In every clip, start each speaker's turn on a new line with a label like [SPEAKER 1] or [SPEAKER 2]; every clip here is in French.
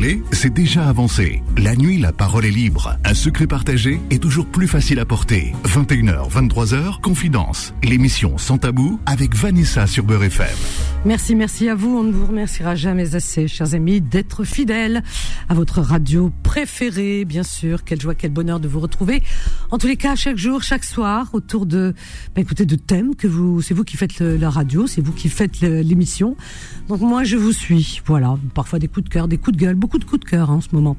[SPEAKER 1] parler, c'est déjà avancé. La nuit, la parole est libre. Un secret partagé est toujours plus facile à porter. 21h, 23h, Confidence. L'émission Sans Tabou avec Vanessa sur Beurre FM.
[SPEAKER 2] Merci, merci à vous. On ne vous remerciera jamais assez, chers amis, d'être fidèles à votre radio préférée, bien sûr. Quelle joie, quel bonheur de vous retrouver. En tous les cas, chaque jour, chaque soir, autour de, bah, écoutez, de thèmes que vous, c'est vous qui faites la radio, c'est vous qui faites l'émission. Donc moi, je vous suis. Voilà. Parfois des coups de cœur, des coups de gueule, beaucoup de coups de cœur hein, en ce moment.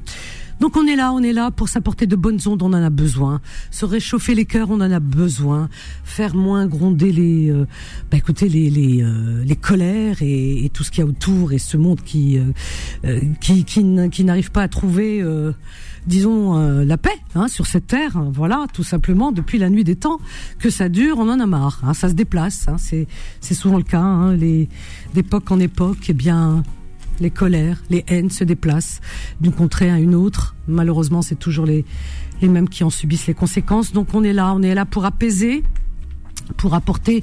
[SPEAKER 2] Donc on est là, on est là pour s'apporter de bonnes ondes, on en a besoin. Se réchauffer les cœurs, on en a besoin. Faire moins gronder les, euh, bah écoutez les les, euh, les colères et, tout ce qu'il y a autour et ce monde qui euh, qui qui, qui n'arrive pas à trouver disons la paix hein, sur cette terre. Voilà, tout simplement depuis la nuit des temps que ça dure, on en a marre. Hein, ça se déplace. Hein, c'est c'est souvent le cas. Hein, les d'époque en époque, eh bien les colères, les haines se déplacent d'une contrée à une autre. Malheureusement, c'est toujours les, les mêmes qui en subissent les conséquences. Donc on est là, on est là pour apaiser, pour apporter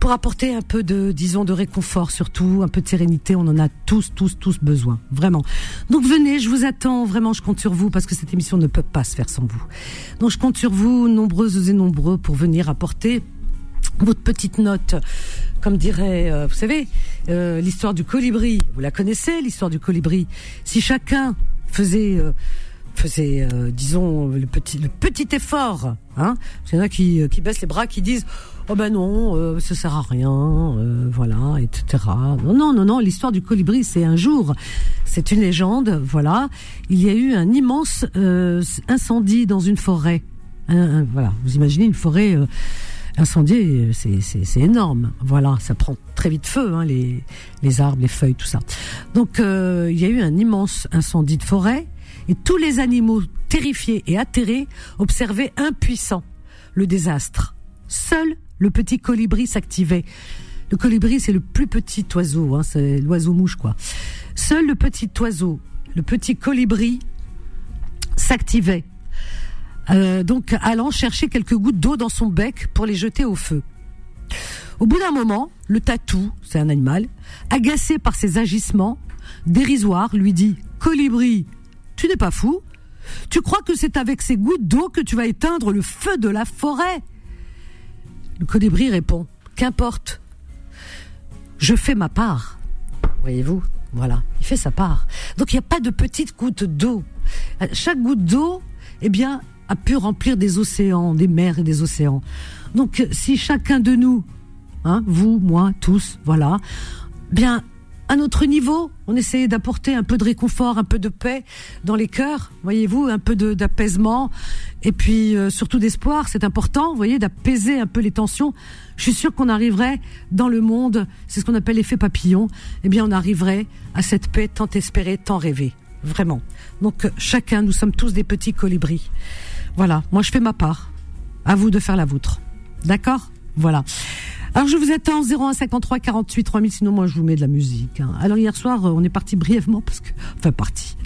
[SPEAKER 2] pour apporter un peu de, disons, de réconfort surtout, un peu de sérénité. On en a tous, tous, tous besoin, vraiment. Donc venez, je vous attends, vraiment, je compte sur vous parce que cette émission ne peut pas se faire sans vous. Donc je compte sur vous, nombreuses et nombreux, pour venir apporter votre petite note, comme dirait, euh, vous savez, euh, l'histoire du colibri. Vous la connaissez, l'histoire du colibri. Si chacun faisait, euh, faisait, disons, le petit, le petit effort, hein, il y en a qui, qui baissent les bras, qui disent, oh ben non, ça sert à rien, voilà, etc. Non, non, non, non. L'histoire du colibri, c'est un jour, c'est une légende, voilà. Il y a eu un immense incendie dans une forêt. voilà, vous imaginez une forêt Incendier, c'est énorme. Voilà, ça prend très vite feu, hein, les, les arbres, les feuilles, tout ça. Donc, euh, il y a eu un immense incendie de forêt et tous les animaux terrifiés et atterrés observaient impuissants le désastre. Seul le petit colibri s'activait. Le colibri, c'est le plus petit oiseau, hein, c'est l'oiseau mouche, quoi. Seul le petit oiseau, le petit colibri, s'activait euh, donc allant chercher quelques gouttes d'eau dans son bec pour les jeter au feu. Au bout d'un moment, le tatou, c'est un animal, agacé par ses agissements, dérisoire, lui dit Colibri, tu n'es pas fou Tu crois que c'est avec ces gouttes d'eau que tu vas éteindre le feu de la forêt? Le colibri répond Qu'importe, je fais ma part. Voyez-vous Voilà, il fait sa part. Donc il n'y a pas de petites gouttes d'eau. Chaque goutte d'eau, eh bien, a pu remplir des océans, des mers et des océans. Donc si chacun de nous, hein, vous, moi, tous, voilà, bien à notre niveau, on essaie d'apporter un peu de réconfort, un peu de paix dans les cœurs, voyez-vous, un peu d'apaisement et puis euh, surtout d'espoir, c'est important, vous voyez, d'apaiser un peu les tensions. Je suis sûr qu'on arriverait dans le monde, c'est ce qu'on appelle l'effet papillon, eh bien on arriverait à cette paix tant espérée, tant rêvée, vraiment. Donc chacun, nous sommes tous des petits colibris. Voilà, moi je fais ma part. À vous de faire la vôtre. D'accord? Voilà. Alors je vous attends 0153 48 3000, sinon moi je vous mets de la musique. Hein. Alors hier soir, euh, on est parti brièvement parce que, enfin parti,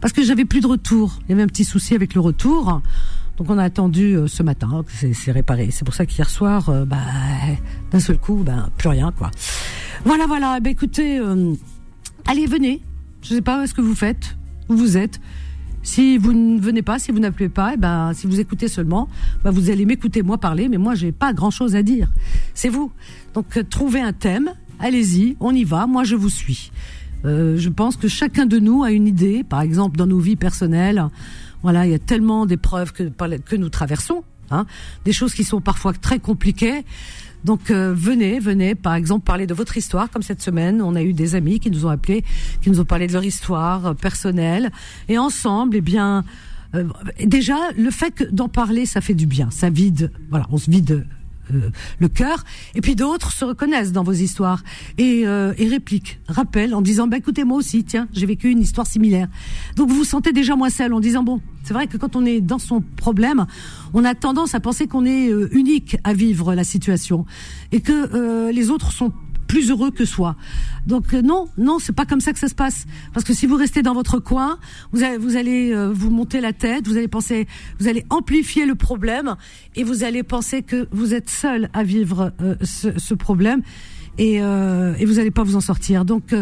[SPEAKER 2] parce que j'avais plus de retour. Il y avait un petit souci avec le retour, donc on a attendu euh, ce matin, c'est réparé. C'est pour ça qu'hier soir, euh, bah, d'un seul coup, ben plus rien quoi. Voilà, voilà. Ben écoutez, allez venez. Je sais pas est-ce que vous faites, où vous êtes. Si vous ne venez pas, si vous n'appelez pas, eh ben, si vous écoutez seulement, ben, vous allez m'écouter moi parler, mais moi j'ai pas grand chose à dire. C'est vous. Donc euh, trouvez un thème, allez-y, on y va, moi je vous suis. Euh, je pense que chacun de nous a une idée, par exemple dans nos vies personnelles. Voilà, il y a tellement d'épreuves que, que nous traversons, hein, des choses qui sont parfois très compliquées. Donc euh, venez, venez, par exemple, parler de votre histoire, comme cette semaine, on a eu des amis qui nous ont appelés, qui nous ont parlé de leur histoire euh, personnelle, et ensemble, eh bien, euh, déjà, le fait d'en parler, ça fait du bien, ça vide, voilà, on se vide le cœur. Et puis d'autres se reconnaissent dans vos histoires et, euh, et répliquent, rappellent en disant bah écoutez moi aussi tiens j'ai vécu une histoire similaire. Donc vous vous sentez déjà moins seul en disant bon c'est vrai que quand on est dans son problème, on a tendance à penser qu'on est euh, unique à vivre la situation et que les autres sont plus heureux que soi. Donc euh, non, non, c'est pas comme ça que ça se passe. Parce que si vous restez dans votre coin, vous allez, vous allez euh, vous monter la tête, vous allez penser, vous allez amplifier le problème et vous allez penser que vous êtes seul à vivre euh, ce, ce, problème et, et vous n'allez pas vous en sortir. Donc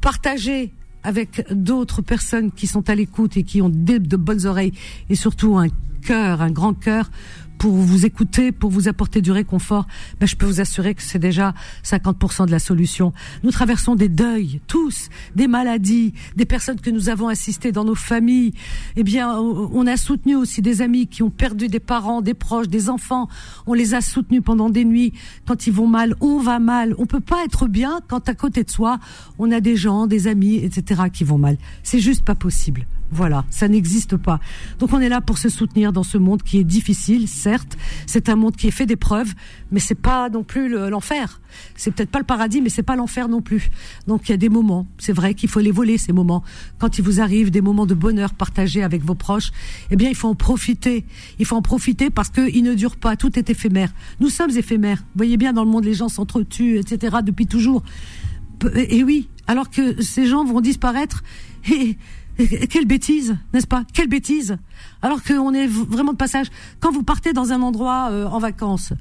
[SPEAKER 2] partagez avec d'autres personnes qui sont à l'écoute et qui ont de bonnes oreilles et surtout un cœur, un grand cœur pour vous écouter, pour vous apporter du réconfort, ben, je peux vous assurer que c'est déjà 50% de la solution. Nous traversons des deuils, tous, des maladies, des personnes que nous avons assistées dans nos familles. Eh bien, on a soutenu aussi des amis qui ont perdu des parents, des proches, des enfants. On les a soutenus pendant des nuits. Quand ils vont mal, on va mal. On peut pas être bien quand à côté de soi, on a des gens, des amis, etc. qui vont mal. C'est juste pas possible. Voilà, ça n'existe pas. Donc on est là pour se soutenir dans ce monde qui est difficile, certes. C'est un monde qui est fait d'épreuves, mais c'est pas non plus l'enfer. c'est peut-être pas le paradis, mais c'est pas l'enfer non plus. Donc il y a des moments, c'est vrai qu'il faut les voler ces moments. Quand il vous arrive des moments de bonheur partagés avec vos proches, eh bien il faut en profiter. Il faut en profiter parce qu'ils ne durent pas. Tout est éphémère. Nous sommes éphémères. Vous voyez bien dans le monde, les gens s'entretuent, etc. Depuis toujours. Et oui, alors que ces gens vont disparaître. quelle bêtise, n'est-ce pas? Quelle bêtise Alors qu'on est vraiment de passage. Quand vous partez dans un endroit euh, en vacances,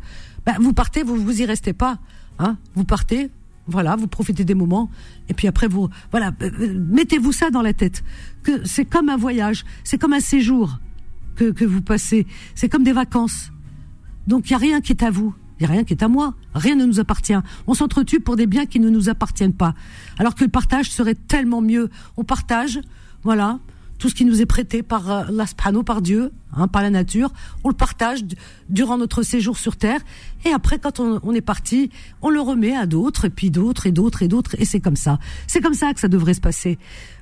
[SPEAKER 2] ben, vous partez, vous vous y restez pas. Hein vous partez, voilà, vous profitez des moments, et puis après vous, voilà, euh, euh, mettez-vous ça dans la tête. Que c'est comme un voyage, c'est comme un séjour que, que vous passez, c'est comme des vacances. Donc il y a rien qui est à vous, il y a rien qui est à moi, rien ne nous appartient. On s'entretue pour des biens qui ne nous appartiennent pas. Alors que le partage serait tellement mieux. On partage, voilà, tout ce qui nous est prêté par euh, l'Aspano, par Dieu, hein, par la nature, on le partage durant notre séjour sur Terre, et après, quand on, est parti, on le remet à d'autres, et puis d'autres, et d'autres, et d'autres, et c'est comme ça. C'est comme ça que ça devrait se passer.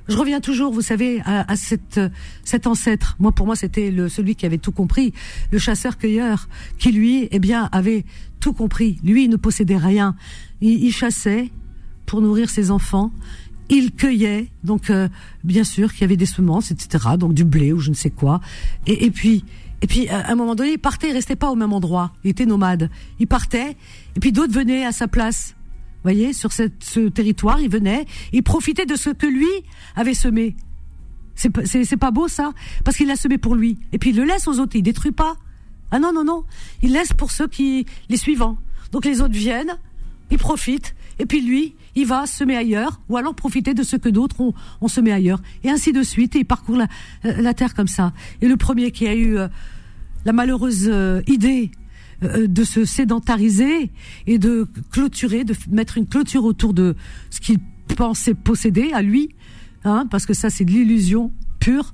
[SPEAKER 2] Je reviens toujours, vous savez, à, cette, cet ancêtre. Moi, pour moi, c'était le, celui qui avait tout compris, le chasseur-cueilleur, qui lui, eh bien, avait tout compris. Lui, il ne possédait rien. il chassait pour nourrir ses enfants il cueillait, donc euh, bien sûr qu'il y avait des semences, etc., donc du blé ou je ne sais quoi. Et, puis, et puis à un moment donné, il partait, il restait pas au même endroit. Il était nomade. Il partait, et puis d'autres venaient à sa place. Vous voyez, sur ce territoire, il venait, il profitait de ce que lui avait semé. C'est c'est pas beau ça, parce qu'il l'a semé pour lui. Et puis il le laisse aux autres, il détruit pas. Ah non non non, il laisse pour ceux qui les suivants. Donc les autres viennent, ils profitent, et puis lui, il va semer ailleurs, ou alors profiter de ce que d'autres ont, ont semé ailleurs, et ainsi de suite, et il parcourt la, euh, la terre comme ça. Et le premier qui a eu euh, la malheureuse euh, idée de se sédentariser et de clôturer, de mettre une clôture autour de ce qu'il pensait posséder à lui, hein, parce que ça c'est de l'illusion pure,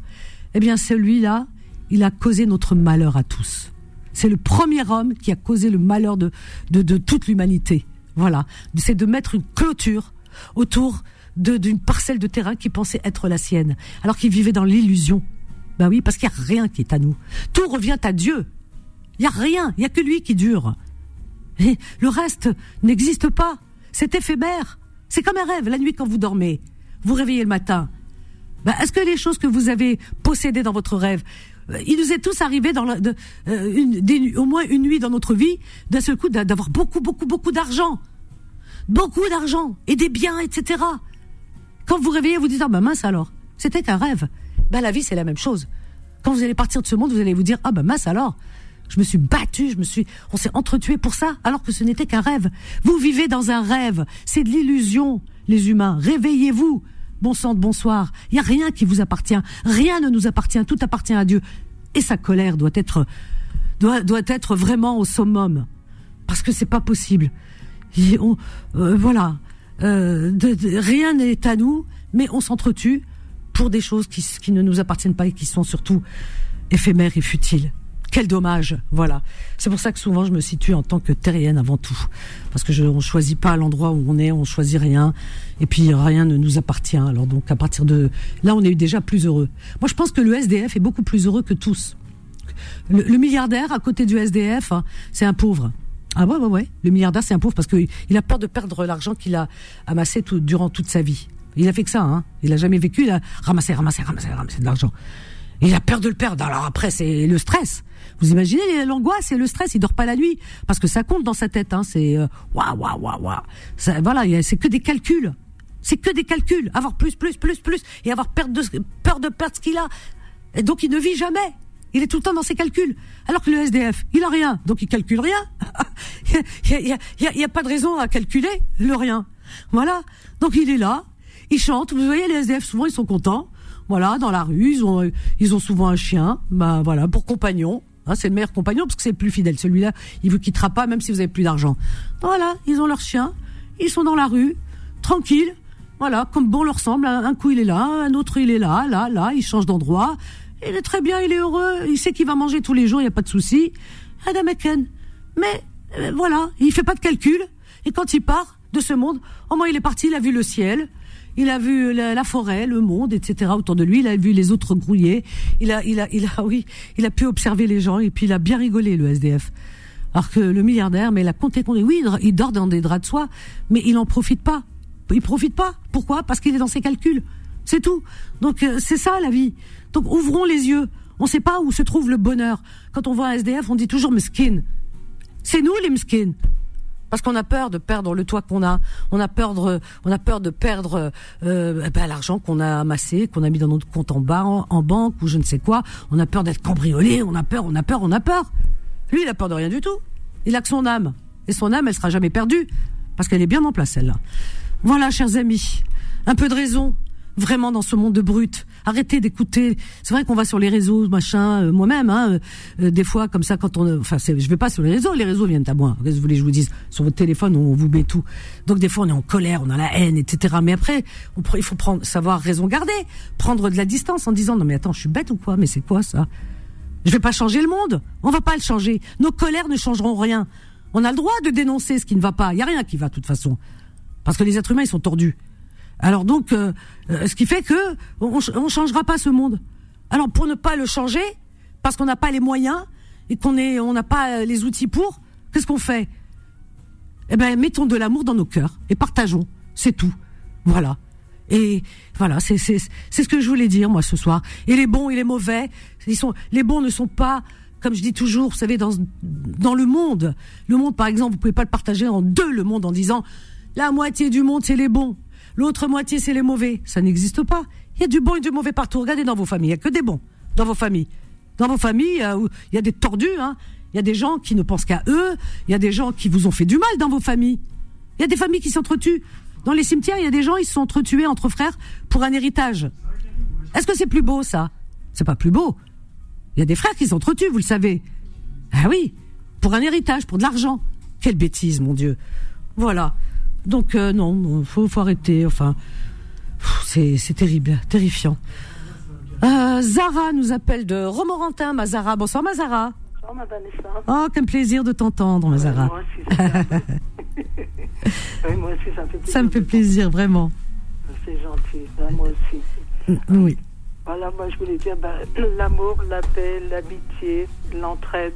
[SPEAKER 2] eh bien celui-là, il a causé notre malheur à tous. C'est le premier homme qui a causé le malheur de, de, de toute l'humanité. Voilà, c'est de mettre une clôture autour d'une parcelle de terrain qui pensait être la sienne, alors qu'il vivait dans l'illusion. Ben oui, parce qu'il n'y a rien qui est à nous. Tout revient à Dieu. Il n'y a rien, il n'y a que lui qui dure. Le reste n'existe pas. C'est éphémère. C'est comme un rêve. La nuit, quand vous dormez, vous réveillez le matin. Ben, Est-ce que les choses que vous avez possédées dans votre rêve, euh, il nous est tous arrivé euh, au moins une nuit dans notre vie, d'un seul coup, d'avoir beaucoup, beaucoup, beaucoup d'argent. Beaucoup d'argent. Et des biens, etc. Quand vous réveillez, vous dites, ah ben mince alors, c'était qu'un rêve. Ben la vie, c'est la même chose. Quand vous allez partir de ce monde, vous allez vous dire, ah ben mince alors, je me suis battu, je me suis, on s'est entretué pour ça, alors que ce n'était qu'un rêve. Vous vivez dans un rêve. C'est de l'illusion, les humains. Réveillez-vous. Bon sang de bonsoir. Il y a rien qui vous appartient. Rien ne nous appartient. Tout appartient à Dieu. Et sa colère doit être, doit, doit être vraiment au summum. Parce que c'est pas possible. Euh, voilà. Euh, rien n'est à nous, mais on s'entretue pour des choses qui, ne nous appartiennent pas et qui sont surtout éphémères et futiles. Quel dommage, voilà. C'est pour ça que souvent je me situe en tant que terrienne avant tout, parce que je, on choisit pas l'endroit où on est, on choisit rien, et puis rien ne nous appartient. Alors donc à partir de là, on est déjà plus heureux. Moi, je pense que le SDF est beaucoup plus heureux que tous. Le, milliardaire à côté du SDF, hein, c'est un pauvre. Ah ouais, ouais, ouais. Le milliardaire, c'est un pauvre parce qu'il a peur de perdre l'argent qu'il a amassé tout, durant toute sa vie. Il a fait que ça, hein. Il a jamais vécu, il a ramassé, ramassé, ramassé, ramassé de l'argent. Il a peur de le perdre. Alors après, c'est le stress. Vous imaginez l'angoisse et le stress, il dort pas la nuit parce que ça compte dans sa tête. Hein, c'est waouh waouh waouh waouh. Voilà, c'est que des calculs. C'est que des calculs. Avoir plus plus plus plus et avoir peur de peur de perdre ce qu'il a. Et donc il ne vit jamais. Il est tout le temps dans ses calculs. Alors que le SDF, il a rien, donc il calcule rien. il y a, a, y a pas de raison à calculer le rien. Voilà. Donc il est là, ils chantent. Vous voyez, les SDF, souvent, ils sont contents. Voilà, dans la rue, ils ont, ils ont souvent un chien, ben voilà, pour compagnon. Hein, c'est le meilleur compagnon parce que c'est le plus fidèle. Celui-là, il vous quittera pas même si vous avez plus d'argent. Voilà, ils ont leur chien, ils sont dans la rue, tranquilles. Voilà, comme bon leur semble. Un coup il est là, un autre il est là, là, là. Il change d'endroit. Il est très bien, il est heureux. Il sait qu'il va manger tous les jours, il n'y a pas de souci. Adam. Mais euh, voilà, il fait pas de calcul. Et quand il part de ce monde, au moins il est parti, il a vu le ciel, il a vu la, forêt, le monde, etc. autour de lui. Il a vu les autres grouiller. Il a, il a, il a, oui, il a pu observer les gens et puis il a bien rigolé le SDF. Alors que le milliardaire, mais il a compté, compté. Oui, il dort dans des draps de soie, mais il en profite pas. Il profite pas. Pourquoi? Parce qu'il est dans ses calculs. C'est tout. Donc euh, c'est ça la vie. Donc ouvrons les yeux. On ne sait pas où se trouve le bonheur. Quand on voit un SDF, on dit toujours mesquine. C'est nous les mesquines parce qu'on a peur de perdre le toit qu'on a, on a peur de, on a peur de perdre euh, ben, l'argent qu'on a amassé, qu'on a mis dans notre compte en, bas, en, banque ou je ne sais quoi. On a peur d'être cambriolé, on a peur, on a peur, on a peur. Lui, il a peur de rien du tout. Il a que son âme et son âme, elle sera jamais perdue parce qu'elle est bien en place celle-là. Voilà, chers amis, un peu de raison vraiment dans ce monde de brut. Arrêtez d'écouter. C'est vrai qu'on va sur les réseaux, machin. Euh, moi-même, hein, euh, des fois comme ça, quand on, enfin, je vais pas sur les réseaux. Les réseaux viennent à moi. Qu'est-ce que vous voulez que je vous dise? Sur votre téléphone, on vous met tout. Donc des fois, on est en colère, on a la haine, etc. Mais après, il faut prendre, savoir raison garder, prendre de la distance en disant non mais attends, je suis bête ou quoi? Mais c'est quoi ça? Je vais pas changer le monde. On va pas le changer. Nos colères ne changeront rien. On a le droit de dénoncer ce qui ne va pas. Il y a rien qui va de toute façon, parce que les êtres humains ils sont tordus. Alors donc, euh, euh, ce qui fait que on, on changera pas ce monde. Alors pour ne pas le changer, parce qu'on n'a pas les moyens et qu'on est, on n'a pas euh, les outils pour, qu'est-ce qu'on fait? Eh ben, mettons de l'amour dans nos cœurs et partageons. C'est tout. Voilà. Et voilà, c'est c'est c'est ce que je voulais dire moi ce soir. Et les bons et les mauvais, ils sont les bons ne sont pas comme je dis toujours, vous savez dans dans le monde, le monde par exemple, vous pouvez pas le partager en deux le monde en disant la moitié du monde c'est les bons L'autre moitié, c'est les mauvais. Ça n'existe pas. Il y a du bon et du mauvais partout. Regardez dans vos familles. Il n'y a que des bons dans vos familles. Dans vos familles, euh, il y a des tordus. Hein. Il y a des gens qui ne pensent qu'à eux. Il y a des gens qui vous ont fait du mal dans vos familles. Il y a des familles qui s'entretuent. Dans les cimetières, il y a des gens, ils se sont entretués entre frères pour un héritage. Est-ce que c'est plus beau, ça? C'est pas plus beau. Il y a des frères qui s'entretuent, vous le savez. Ah oui, pour un héritage, pour de l'argent. Quelle bêtise, mon Dieu. Voilà. Donc euh, non, faut, faut arrêter. Enfin, c'est terrible, terrifiant. Euh, Zara nous appelle de Romorantin, Mazara. Bonsoir Mazara. Bonsoir ma Vanessa. Oh, quel plaisir de t'entendre, Mazara. moi aussi, oui, moi aussi, ça me fait plaisir. Ça me fait plaisir, vraiment.
[SPEAKER 3] C'est gentil, moi aussi.
[SPEAKER 2] Oui.
[SPEAKER 3] Voilà, moi je voulais dire ben, l'amour, la paix, l'amitié, l'entraide.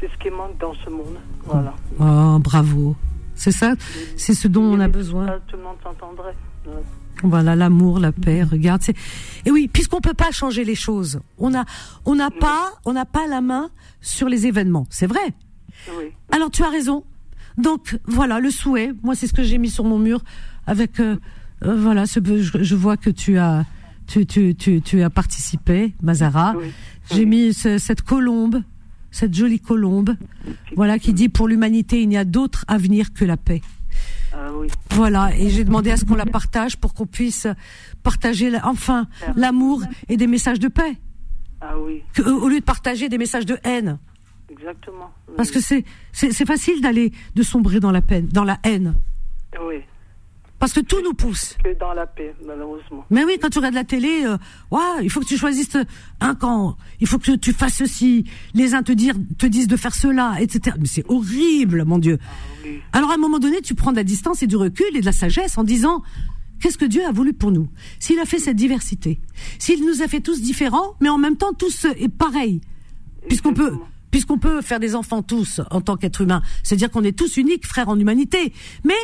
[SPEAKER 3] C'est ce qui manque dans ce monde. Voilà.
[SPEAKER 2] Oh, bravo. C'est ça, c'est ce dont on a besoin.
[SPEAKER 3] Tout le monde s'entendrait.
[SPEAKER 2] Voilà l'amour, la paix. Regarde, et oui, puisqu'on peut pas changer les choses, on a, on n'a pas, on n'a pas la main sur les événements. C'est vrai. Oui. Alors tu as raison. Donc voilà le souhait. Moi, c'est ce que j'ai mis sur mon mur avec. Euh, euh, voilà, ce, je, je, vois que tu as, tu, tu, tu, tu as participé, Mazara. J'ai mis cette colombe cette jolie colombe, voilà, qui dit pour l'humanité, il n'y a d'autre avenir que la paix. Ah oui. Voilà, et j'ai demandé à ce qu'on la partage pour qu'on puisse partager enfin l'amour et des messages de paix. Ah oui. au lieu de partager des messages de haine.
[SPEAKER 3] Exactement.
[SPEAKER 2] Parce que c'est c'est facile d'aller de sombrer dans la peine, dans la haine. Oui. Parce que tout nous pousse.
[SPEAKER 3] Que dans la paix, malheureusement.
[SPEAKER 2] Mais oui, quand tu regardes la télé, euh, il faut que tu choisisses un camp. Il faut que tu fasses ceci. Les uns te, dire, te disent de faire cela, etc. Mais c'est horrible, mon Dieu. Ah Alors à un moment donné, tu prends de la distance et du recul et de la sagesse en disant, qu'est-ce que Dieu a voulu pour nous? S'il a fait cette diversité, s'il nous a fait tous différents, mais en même temps tous est pareil, puisqu'on peut puisqu'on peut faire des enfants tous en tant qu'être humain, c'est-à-dire qu'on est tous uniques, frères en humanité, mais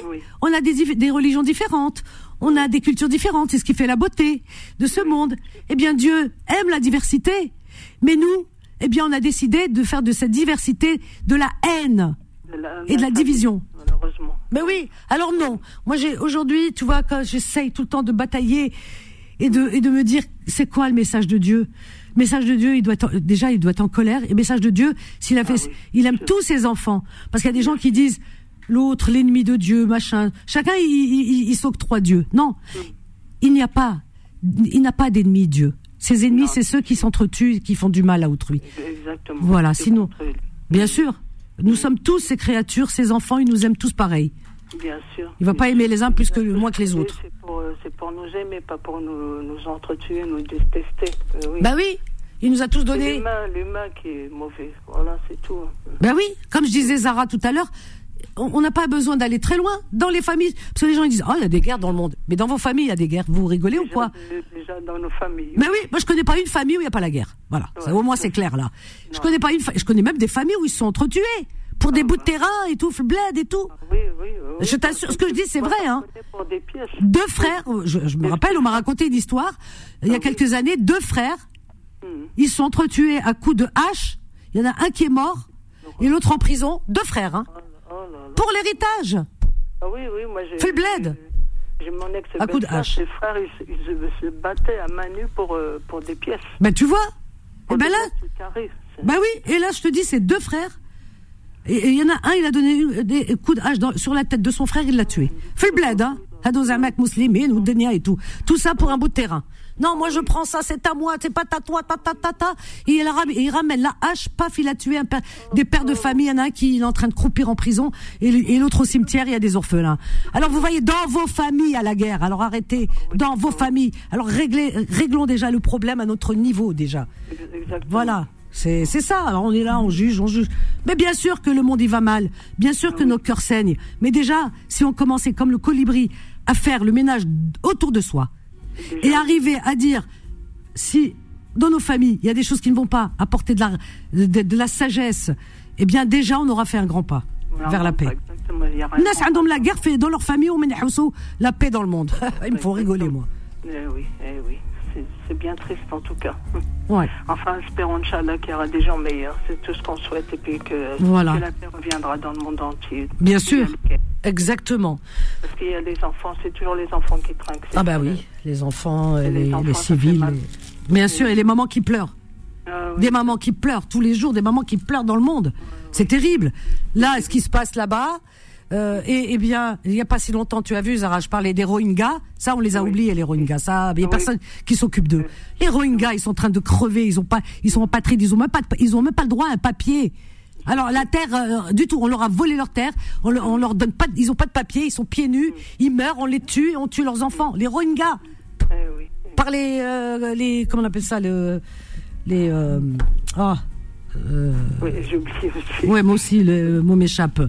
[SPEAKER 2] on a des, des religions différentes, on a des cultures différentes, c'est ce qui fait la beauté de ce monde. Eh bien, Dieu aime la diversité, mais nous, eh bien, on a décidé de faire de cette diversité de la haine et de la division. Malheureusement. Mais oui, alors non. Moi, j'ai aujourd'hui, tu vois, quand j'essaye tout le temps de batailler et de, et de me dire, c'est quoi le message de Dieu? Message de Dieu, il doit être, déjà, il doit être en colère. Et message de Dieu, s'il a fait, ah il aime tous ses enfants. Parce qu'il y a des gens qui disent l'autre, l'ennemi de Dieu, machin. Chacun, il, il, il s'octroie Dieu. Non. il n'y a pas, il n'a pas d'ennemis Dieu. Ses ennemis, c'est ceux qui s'entretuent, qui font du mal à autrui.
[SPEAKER 3] Exactement.
[SPEAKER 2] Voilà, sinon-. Bien sûr, nous sommes tous ces créatures, ces enfants, ils nous aiment tous pareil.
[SPEAKER 3] Bien sûr.
[SPEAKER 2] Il va pas aimer les uns plus que moins que les autres.
[SPEAKER 3] C'est pour, nous aimer, pas pour nous, nous entretuer, nous détester. Euh, oui.
[SPEAKER 2] Bah oui, il nous a tous donné.
[SPEAKER 3] l'humain, l'humain qui est mauvais. Voilà, c'est tout.
[SPEAKER 2] Ben oui, comme je disais Zara tout à l'heure, on n'a pas besoin d'aller très loin dans les familles. Parce que les gens ils disent, oh, il y a des guerres dans le monde. Mais dans vos familles, il y a des guerres. Vous rigolez ou quoi
[SPEAKER 3] Déjà dans nos familles.
[SPEAKER 2] Mais oui, moi je connais pas une famille où il n'y a pas la guerre. Voilà, Ça, au moins c'est clair là. Je connais pas une, fa- je connais même des familles où ils se sont entretués pour des bouts de terrain et tout, le bled et tout.
[SPEAKER 3] Oui, oui, oui.
[SPEAKER 2] Je t'assure, ce que je dis, c'est vrai, hein. Deux frères, je, je me rappelle, on m'a raconté une histoire il y a quelques années. Deux frères,
[SPEAKER 3] Hmm.
[SPEAKER 2] ils se sont entretués à coups de hache. Il y en a un qui est mort et l'autre en prison. Deux frères, hein,
[SPEAKER 3] Oh oh
[SPEAKER 2] pour l'héritage.
[SPEAKER 3] Ah oui, oui, moi j'ai.
[SPEAKER 2] Fais le bled.
[SPEAKER 3] J'ai mon ex
[SPEAKER 2] À coup de hache.
[SPEAKER 3] Ses frères, ils, se- ils se- se battaient à main nue pour, euh, pour des pièces.
[SPEAKER 2] Ben tu vois. Et
[SPEAKER 3] Pour
[SPEAKER 2] ben là, Ben oui, et là je te dis, c'est deux frères. Et il y en a un, il a donné des coups de hache sur la tête de son frère, il l'a tué. Fais le bled, hein. Muslimin ou denia et tout. Tout ça pour un bout de terrain. Non, moi je prends ça, c'est à moi, c'est pas à toi, ta ta ta ta. Et il, ram- il ramène la hache, paf, il a tué un père- des pères de famille. Il y en a un qui est en train de croupir en prison et, l'autre au cimetière, il y a des orphelins. Alors vous voyez, dans vos familles à la guerre, alors arrêtez, dans vos familles. Alors réglez, réglons déjà le problème à notre niveau déjà. Voilà. C'est c'est ça. Alors on est là, on juge, on juge. Mais bien sûr que le monde y va mal. Bien sûr que nos cœurs saignent. Mais déjà, si on commençait comme le colibri à faire le ménage autour de soi et arriver à dire si dans nos familles il y a des choses qui ne vont pas apporter de la de, de la sagesse, eh bien déjà on aura fait un grand pas
[SPEAKER 3] Voilà,
[SPEAKER 2] vers la paix.
[SPEAKER 3] Exactement. Il y a rien.
[SPEAKER 2] الناس عندهم la guerre fait dans leur famille on يحوسوا la paix dans le monde. Ils me font rigoler moi.
[SPEAKER 3] Eh oui, eh oui. C'est- bien triste en tout cas.
[SPEAKER 2] Ouais.
[SPEAKER 3] Enfin, espérons, Inch'Allah, qu'il y aura des gens meilleurs. C'est tout ce qu'on souhaite. Et puis que,
[SPEAKER 2] Voilà.
[SPEAKER 3] que la paix reviendra dans le monde entier.
[SPEAKER 2] Bien sûr.
[SPEAKER 3] Parce
[SPEAKER 2] Exactement.
[SPEAKER 3] qu'il y a les enfants, c'est toujours les enfants qui trinquent.
[SPEAKER 2] Ah bah oui, les enfants, les,
[SPEAKER 3] les enfants,
[SPEAKER 2] civils. les- Bien sûr, et les mamans qui pleurent.
[SPEAKER 3] Ah oui.
[SPEAKER 2] Des mamans qui pleurent tous les jours, des mamans qui pleurent dans le monde. C'est terrible. Là, ce qui se passe là-bas, euh, et, eh bien, il n'y a pas si longtemps, tu as vu, Zara, je parlais des Rohingyas. Ça, on les a
[SPEAKER 3] Oui.
[SPEAKER 2] oubliés, les Rohingyas. Ça, il n'y a
[SPEAKER 3] Oui.
[SPEAKER 2] personne qui s'occupe d'eux. Les Rohingyas, ils sont en train de crever. Ils ont pas, ils sont en patrie. Ils ont même pas, ils ont même pas le droit à un papier. Alors la terre, euh, du tout, on leur a volé leur terre, on, leur- on leur donne pas, ils ont pas de papier, ils sont pieds nus, ils meurent, on les tue, on tue leurs enfants. Les Rohingyas,
[SPEAKER 3] Eh oui.
[SPEAKER 2] par les, euh, les, comment on appelle ça, le, les, euh, ah, euh,
[SPEAKER 3] Oui, j'ai oublié aussi.
[SPEAKER 2] ouais, moi aussi, le mot m'échappe.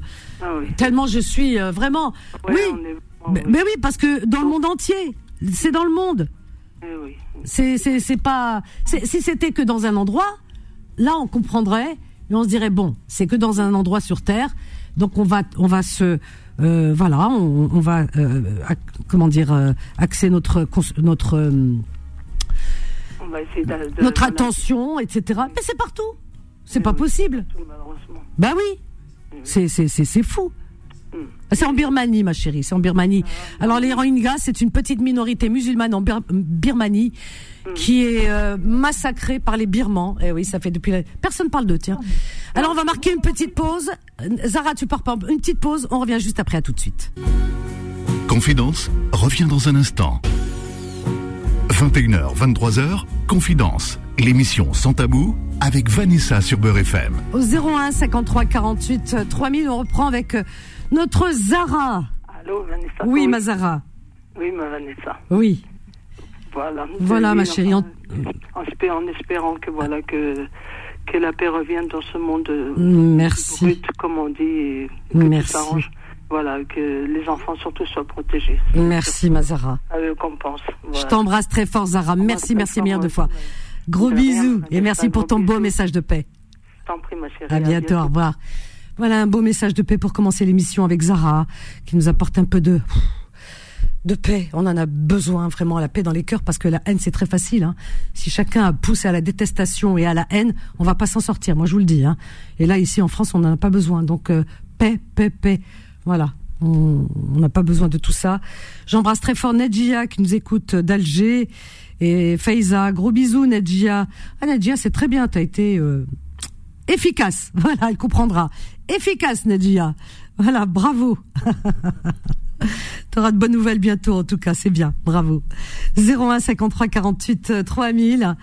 [SPEAKER 3] Ah oui.
[SPEAKER 2] Tellement je suis euh, vraiment,
[SPEAKER 3] Ouais,
[SPEAKER 2] oui,
[SPEAKER 3] est-
[SPEAKER 2] mais, mais oui, parce que dans le monde entier, c'est dans le monde.
[SPEAKER 3] Eh oui.
[SPEAKER 2] C'est, pas. si c'était que dans un endroit, là, on comprendrait et on se dirait bon, c'est que dans un endroit sur Terre, donc on va, on va se, euh, voilà, on, on va, euh, ac- comment dire, axer notre, notre,
[SPEAKER 3] On va essayer de, de-
[SPEAKER 2] notre attention, etc. Mais c'est partout. C'est pas possible. Bah oui. C'est, fou. C'est en Birmanie, ma chérie, c'est en Birmanie. Alors les Rohingyas, c'est une petite minorité musulmane en Bir- Birmanie qui est euh, massacrée par les Birmans. Eh oui, ça fait depuis. La... Personne parle d'eux, tiens. Alors on va marquer une petite pause. Zara, tu pars pas. Une petite pause. On revient juste après. À tout de suite.
[SPEAKER 1] Confidence revient dans un instant. 21h, 23h, Confidence, l'émission sans tabou avec Vanessa sur Beurre FM.
[SPEAKER 2] Au 01 53 48 euh, 3000, on reprend avec euh, notre Zara.
[SPEAKER 3] Allô, Vanessa
[SPEAKER 2] Oui, ma Zara.
[SPEAKER 3] Oui, ma Vanessa.
[SPEAKER 2] Oui.
[SPEAKER 3] Voilà.
[SPEAKER 2] Voilà, ma chérie,
[SPEAKER 3] En, espé- en espérant que voilà que que la paix revienne dans ce monde euh,
[SPEAKER 2] Merci.
[SPEAKER 3] brut, comme on dit, et que
[SPEAKER 2] Merci.
[SPEAKER 3] tout. Voilà, que les enfants surtout soient protégés.
[SPEAKER 2] Merci, ma Zara.
[SPEAKER 3] À eux qu'on pense.
[SPEAKER 2] Je t'embrasse très fort, Zara. Merci, merci, milliards de fois. Gros
[SPEAKER 3] De
[SPEAKER 2] bisous et merci pour ton beau message de paix.
[SPEAKER 3] T'en prie, ma chérie.
[SPEAKER 2] À bientôt, au revoir. Voilà un beau message de paix pour commencer l'émission avec Zara, qui nous apporte un peu de de paix. On en a besoin vraiment la paix dans les cœurs parce que la haine c'est très facile. Hein. Si chacun a poussé à la détestation et à la haine, on va pas s'en sortir. Moi je vous le dis. Hein. Et là ici en France on n'en a pas besoin. Donc euh, paix, paix, paix. Voilà. On n'a pas besoin de tout ça. J'embrasse très fort Nedjia qui nous écoute d'Alger et Faiza. Gros bisous Nedjia. Ah c'est très bien. T'as été euh, efficace. Voilà, elle comprendra. Efficace, Nadia. Voilà, bravo. Tu auras de bonnes nouvelles bientôt, en tout cas, c'est bien. Bravo. 01 53 48 3000.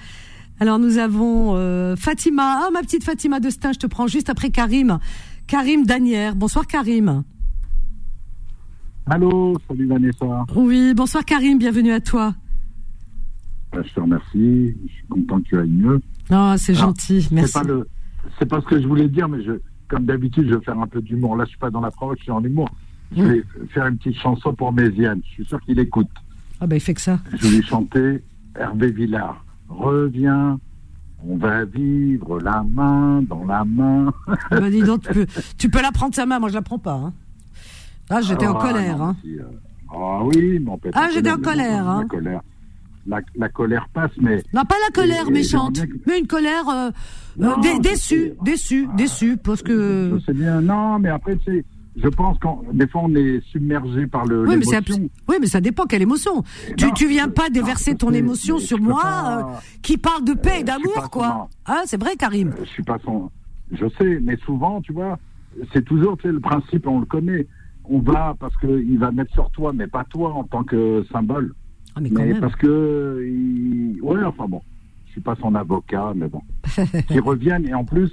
[SPEAKER 2] Alors nous avons euh, Fatima. Ah, ma petite Fatima de je te prends juste après Karim. Karim Danière. Bonsoir Karim.
[SPEAKER 4] Allô, salut Vanessa.
[SPEAKER 2] Oui, bonsoir Karim, bienvenue à toi.
[SPEAKER 4] Ben, je te remercie, je suis content que tu ailles mieux.
[SPEAKER 2] Ah, c'est gentil, merci.
[SPEAKER 4] C'est pas, le, pas ce que je voulais dire, mais je, comme d'habitude, je vais faire un peu d'humour. Là, je suis pas dans la provoque, je suis en humour. Je vais faire une petite chanson pour Méziane. Je suis sûr qu'il écoute.
[SPEAKER 2] Ah ben, il fait que ça.
[SPEAKER 4] Je vais lui chanter Hervé Villard. Reviens, on va vivre la main dans la main.
[SPEAKER 2] Ah ben, dis donc, tu peux, tu peux la prendre sa main, moi je la prends pas. Hein. Ah, j'étais en
[SPEAKER 4] Ah,
[SPEAKER 2] colère.
[SPEAKER 4] non,
[SPEAKER 2] Hein.
[SPEAKER 4] si, euh, ah oui, mais on peut être
[SPEAKER 2] Ah, j'étais en colère, hein.
[SPEAKER 4] La colère, la, la colère passe, mais
[SPEAKER 2] Non, pas la colère
[SPEAKER 4] Et-
[SPEAKER 2] méchante, mais une colère euh,
[SPEAKER 4] Non,
[SPEAKER 2] euh, dé-
[SPEAKER 4] je
[SPEAKER 2] déçue,
[SPEAKER 4] sais.
[SPEAKER 2] déçue, déçue, parce que...
[SPEAKER 4] je sais bien. Non, mais après, tu sais, je pense qu'en des fois on est submergé par le
[SPEAKER 2] Oui mais, oui, ça dépend quelle émotion. Tu,
[SPEAKER 4] Non,
[SPEAKER 2] tu viens pas déverser ton émotion sur moi,
[SPEAKER 4] pas-
[SPEAKER 2] euh, qui parle de paix et d'amour, quoi. Hein, c'est vrai, Karim.
[SPEAKER 4] Je suis pas son. Je sais, mais souvent, tu vois, c'est toujours, tu sais, le principe, on le connaît. On va parce qu'il va mettre sur toi, mais pas toi en tant que symbole.
[SPEAKER 2] Ah, mais quand
[SPEAKER 4] Mais
[SPEAKER 2] même.
[SPEAKER 4] parce que, il... ouais, enfin bon, je suis pas son avocat, mais bon, qu'ils reviennent. Et en plus,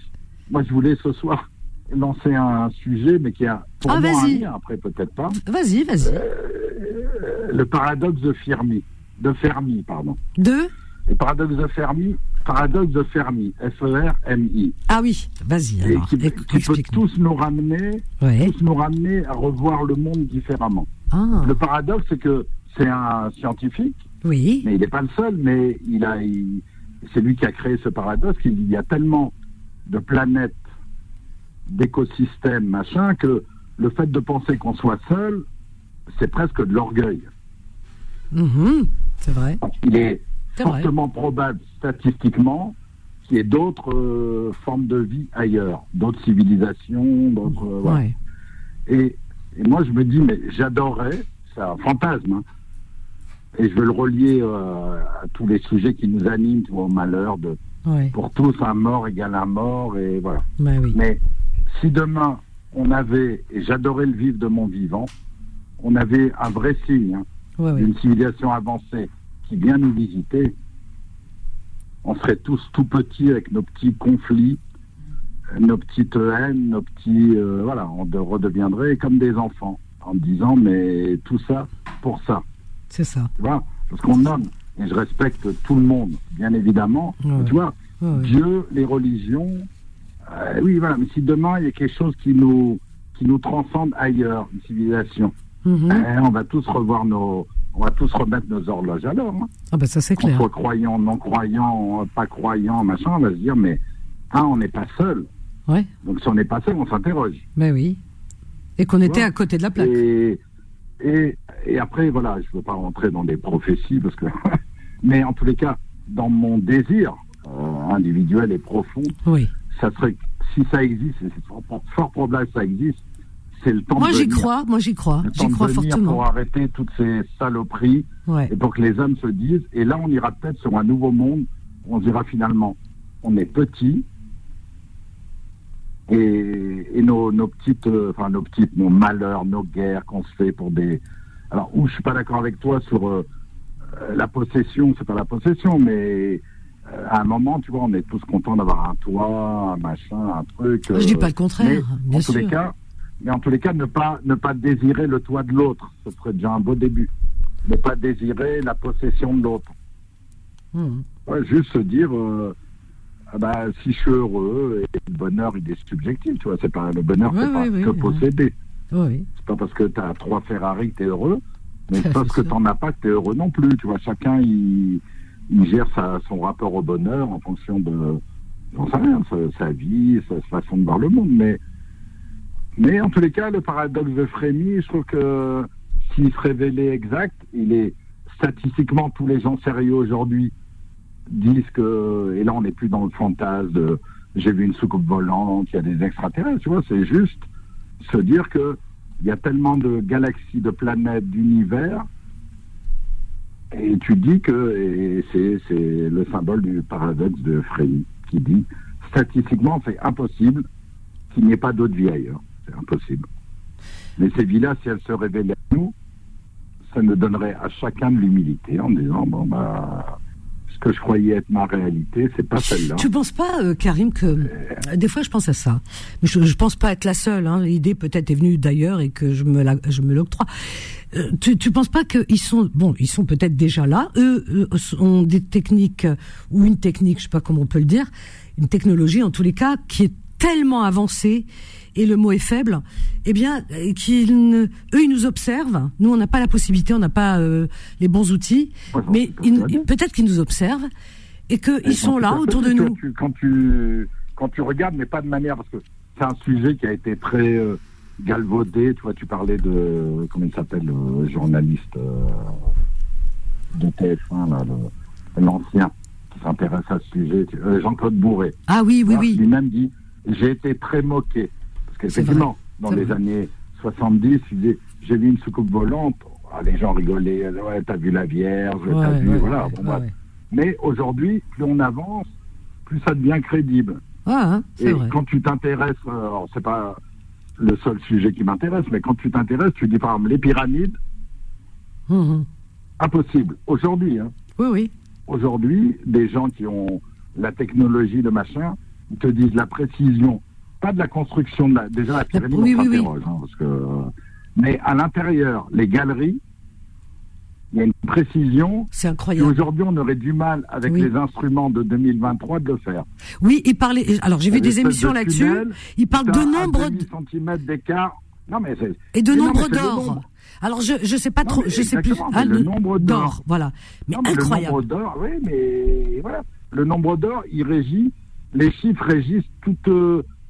[SPEAKER 4] moi, je voulais ce soir lancer un sujet, mais qui a pour
[SPEAKER 2] Ah,
[SPEAKER 4] moi un lien, après peut-être pas.
[SPEAKER 2] Vas-y, vas-y.
[SPEAKER 4] Euh, le paradoxe de Fermi, de Fermi, pardon.
[SPEAKER 2] Deux
[SPEAKER 4] Le paradoxe de Fermi, paradoxe de Fermi, F-E-R-M-I,
[SPEAKER 2] Ah oui, vas-y,
[SPEAKER 4] et
[SPEAKER 2] alors,
[SPEAKER 4] qui, qui peut tous nous ramener,
[SPEAKER 2] Ouais.
[SPEAKER 4] tous nous ramener à revoir le monde différemment.
[SPEAKER 2] Ah,
[SPEAKER 4] Le paradoxe, c'est que c'est un scientifique,
[SPEAKER 2] oui.
[SPEAKER 4] mais il n'est pas le seul, mais il a, il- c'est lui qui a créé ce paradoxe. Il y a tellement de planètes, d'écosystèmes, machin, que le fait de penser qu'on soit seul, c'est presque de l'orgueil.
[SPEAKER 2] Mhm, C'est vrai.
[SPEAKER 4] Il est
[SPEAKER 2] C'est vrai.
[SPEAKER 4] Fortement probable statistiquement qu'il y ait d'autres euh, formes de vie ailleurs, d'autres civilisations, d'autres. euh, voilà.
[SPEAKER 2] Ouais.
[SPEAKER 4] Et, et moi, je me dis, mais j'adorerais, c'est un fantasme, hein, et je veux le relier euh, à tous les sujets qui nous animent, tu vois, au malheur, de,
[SPEAKER 2] Ouais.
[SPEAKER 4] pour tous, un mort égale un mort, et voilà.
[SPEAKER 2] Bah oui.
[SPEAKER 4] Mais si demain, on avait, et j'adorais le vivre de mon vivant, on avait un vrai signe hein,
[SPEAKER 2] Ouais,
[SPEAKER 4] d'une civilisation avancée qui vient nous visiter, on serait tous tout petits avec nos petits conflits, nos petites haines, nos petits... euh, voilà, on de- redeviendrait comme des enfants en disant, mais tout ça pour ça.
[SPEAKER 2] C'est ça.
[SPEAKER 4] Tu vois Parce qu'on nomme, et je respecte tout le monde, bien évidemment,
[SPEAKER 2] Ouais.
[SPEAKER 4] tu vois,
[SPEAKER 2] Ouais.
[SPEAKER 4] Dieu, les religions, euh, oui, voilà, mais si demain il y a quelque chose qui nous, qui nous transcende ailleurs, une civilisation,
[SPEAKER 2] Mhm.
[SPEAKER 4] eh, on va tous revoir nos, on va tous remettre nos horloges à l'heure. Hein.
[SPEAKER 2] Ah bah ça c'est
[SPEAKER 4] Qu'on
[SPEAKER 2] clair.
[SPEAKER 4] soit croyant, non croyant, pas croyant, machin, on va se dire, mais un, on n'est pas seul.
[SPEAKER 2] Ouais.
[SPEAKER 4] Donc si on n'est pas seul, on s'interroge.
[SPEAKER 2] Bah oui. Et qu'on était à côté de la plaque.
[SPEAKER 4] Et, et, et après, voilà, je ne veux pas rentrer dans des prophéties, parce que, mais en tous les cas, dans mon désir euh, individuel et profond,
[SPEAKER 2] Oui.
[SPEAKER 4] ça serait, si ça existe, et c'est fort, fort probable que ça existe, c'est le temps
[SPEAKER 2] Moi j'y crois, moi j'y crois, j'y crois fortement.
[SPEAKER 4] pour arrêter toutes ces saloperies
[SPEAKER 2] Ouais.
[SPEAKER 4] et pour que les hommes se disent, et là on ira peut-être sur un nouveau monde, on se dira finalement, on est petit, et, et nos, nos petites, euh, enfin nos petites, nos malheurs, nos guerres qu'on se fait pour des... Alors, où je suis pas d'accord avec toi sur euh, euh, la possession, c'est pas la possession, mais à un moment, tu vois, on est tous contents d'avoir un toit, un machin, un truc.
[SPEAKER 2] Je
[SPEAKER 4] euh,
[SPEAKER 2] dis pas le contraire,
[SPEAKER 4] mais
[SPEAKER 2] bien
[SPEAKER 4] en tous les
[SPEAKER 2] sûr.
[SPEAKER 4] cas, mais en tous les cas, ne pas ne pas désirer le toit de l'autre, ce serait déjà un beau début. Ne pas désirer la possession de l'autre. Ouais, juste se dire, euh, ah bah, si je suis heureux, et le bonheur, il est subjectif, tu vois. C'est pas le bonheur,
[SPEAKER 2] Ouais,
[SPEAKER 4] c'est pas
[SPEAKER 2] ouais,
[SPEAKER 4] que posséder.
[SPEAKER 2] Oui.
[SPEAKER 4] C'est pas parce que tu as trois Ferrari que tu es heureux, mais c'est parce que tu n'en as pas que tu es heureux non plus. Tu vois, chacun, il, il gère sa, son rapport au bonheur en fonction de, j'en sais rien, sa, sa vie, sa, sa façon de voir le monde. Mais, mais en tous les cas, le paradoxe de Frémy, je trouve que s'il se révélait exact, il est statistiquement, tous les gens sérieux aujourd'hui disent que, et là on n'est plus dans le fantasme de j'ai vu une soucoupe volante, il y a des extraterrestres, tu vois, c'est juste se dire que il y a tellement de galaxies, de planètes, d'univers, et tu dis que c'est, le symbole du paradoxe de Frey qui dit statistiquement c'est impossible qu'il n'y ait pas d'autre vie ailleurs. C'est impossible. Mais ces vies-là, si elles se révélaient à nous, ça nous donnerait à chacun de l'humilité en disant bon bah ce que je croyais être ma réalité, c'est pas celle-là.
[SPEAKER 2] Tu penses pas, euh, Karim, que euh, des fois je pense à ça, mais je, je pense pas être la seule. Hein. L'idée peut-être est venue d'ailleurs et que je me la, je me l'octroie. Euh, tu, tu penses pas qu'ils sont bon, ils sont peut-être déjà là. Eux, eux, ont des techniques ou une technique, je sais pas comment on peut le dire, une technologie en tous les cas qui est tellement avancée et le mot est faible, eh bien, euh, qu'ils eux, ils nous observent. Nous, on n'a pas la possibilité, on n'a pas euh, les bons outils, mais peut-être qu'ils nous observent et qu'ils sont là autour de nous.
[SPEAKER 4] quand tu quand tu regardes, mais pas de manière parce que c'est un sujet qui a été très euh, galvaudé. Tu vois, tu parlais de comment il s'appelle le journaliste de TF1 là, l'ancien qui s'intéresse à ce sujet, Jean-Claude Bourré.
[SPEAKER 2] Ah oui, oui, oui.
[SPEAKER 4] Lui-même dit j'ai été très moqué. Parce qu'effectivement, dans les années 70, j'ai vu une soucoupe volante. Ah, les gens rigolaient. Ouais, t'as vu la Vierge, t'as vu. voilà. Mais aujourd'hui, plus on avance, plus ça devient crédible.
[SPEAKER 2] Hein,
[SPEAKER 4] et quand tu t'intéresses, alors c'est pas le seul sujet qui m'intéresse, mais quand tu t'intéresses, tu dis par exemple les pyramides,
[SPEAKER 2] hum, hum.
[SPEAKER 4] impossible. Aujourd'hui, hein.
[SPEAKER 2] Oui, oui.
[SPEAKER 4] Aujourd'hui, des gens qui ont la technologie, le machin, ils te disent la précision pas de la construction de la. Déjà, la pyramide, oui, on oui, hein, parce que, mais à l'intérieur, les galeries, il y a une précision.
[SPEAKER 2] C'est incroyable.
[SPEAKER 4] Aujourd'hui, on aurait du mal avec les instruments de 2023 de le faire.
[SPEAKER 2] Oui, il parlait. Alors, j'ai vu des émissions là-dessus. Il parle de nombre de
[SPEAKER 4] centimètres d'écart. Non, mais
[SPEAKER 2] et de nombre d'or. Alors je je sais pas trop, je sais plus.
[SPEAKER 4] Ah, le, nombre d'or,
[SPEAKER 2] voilà. Mais incroyable.
[SPEAKER 4] Le nombre d'or, oui, mais voilà. Le nombre d'or, il régit. Les chiffres régissent toute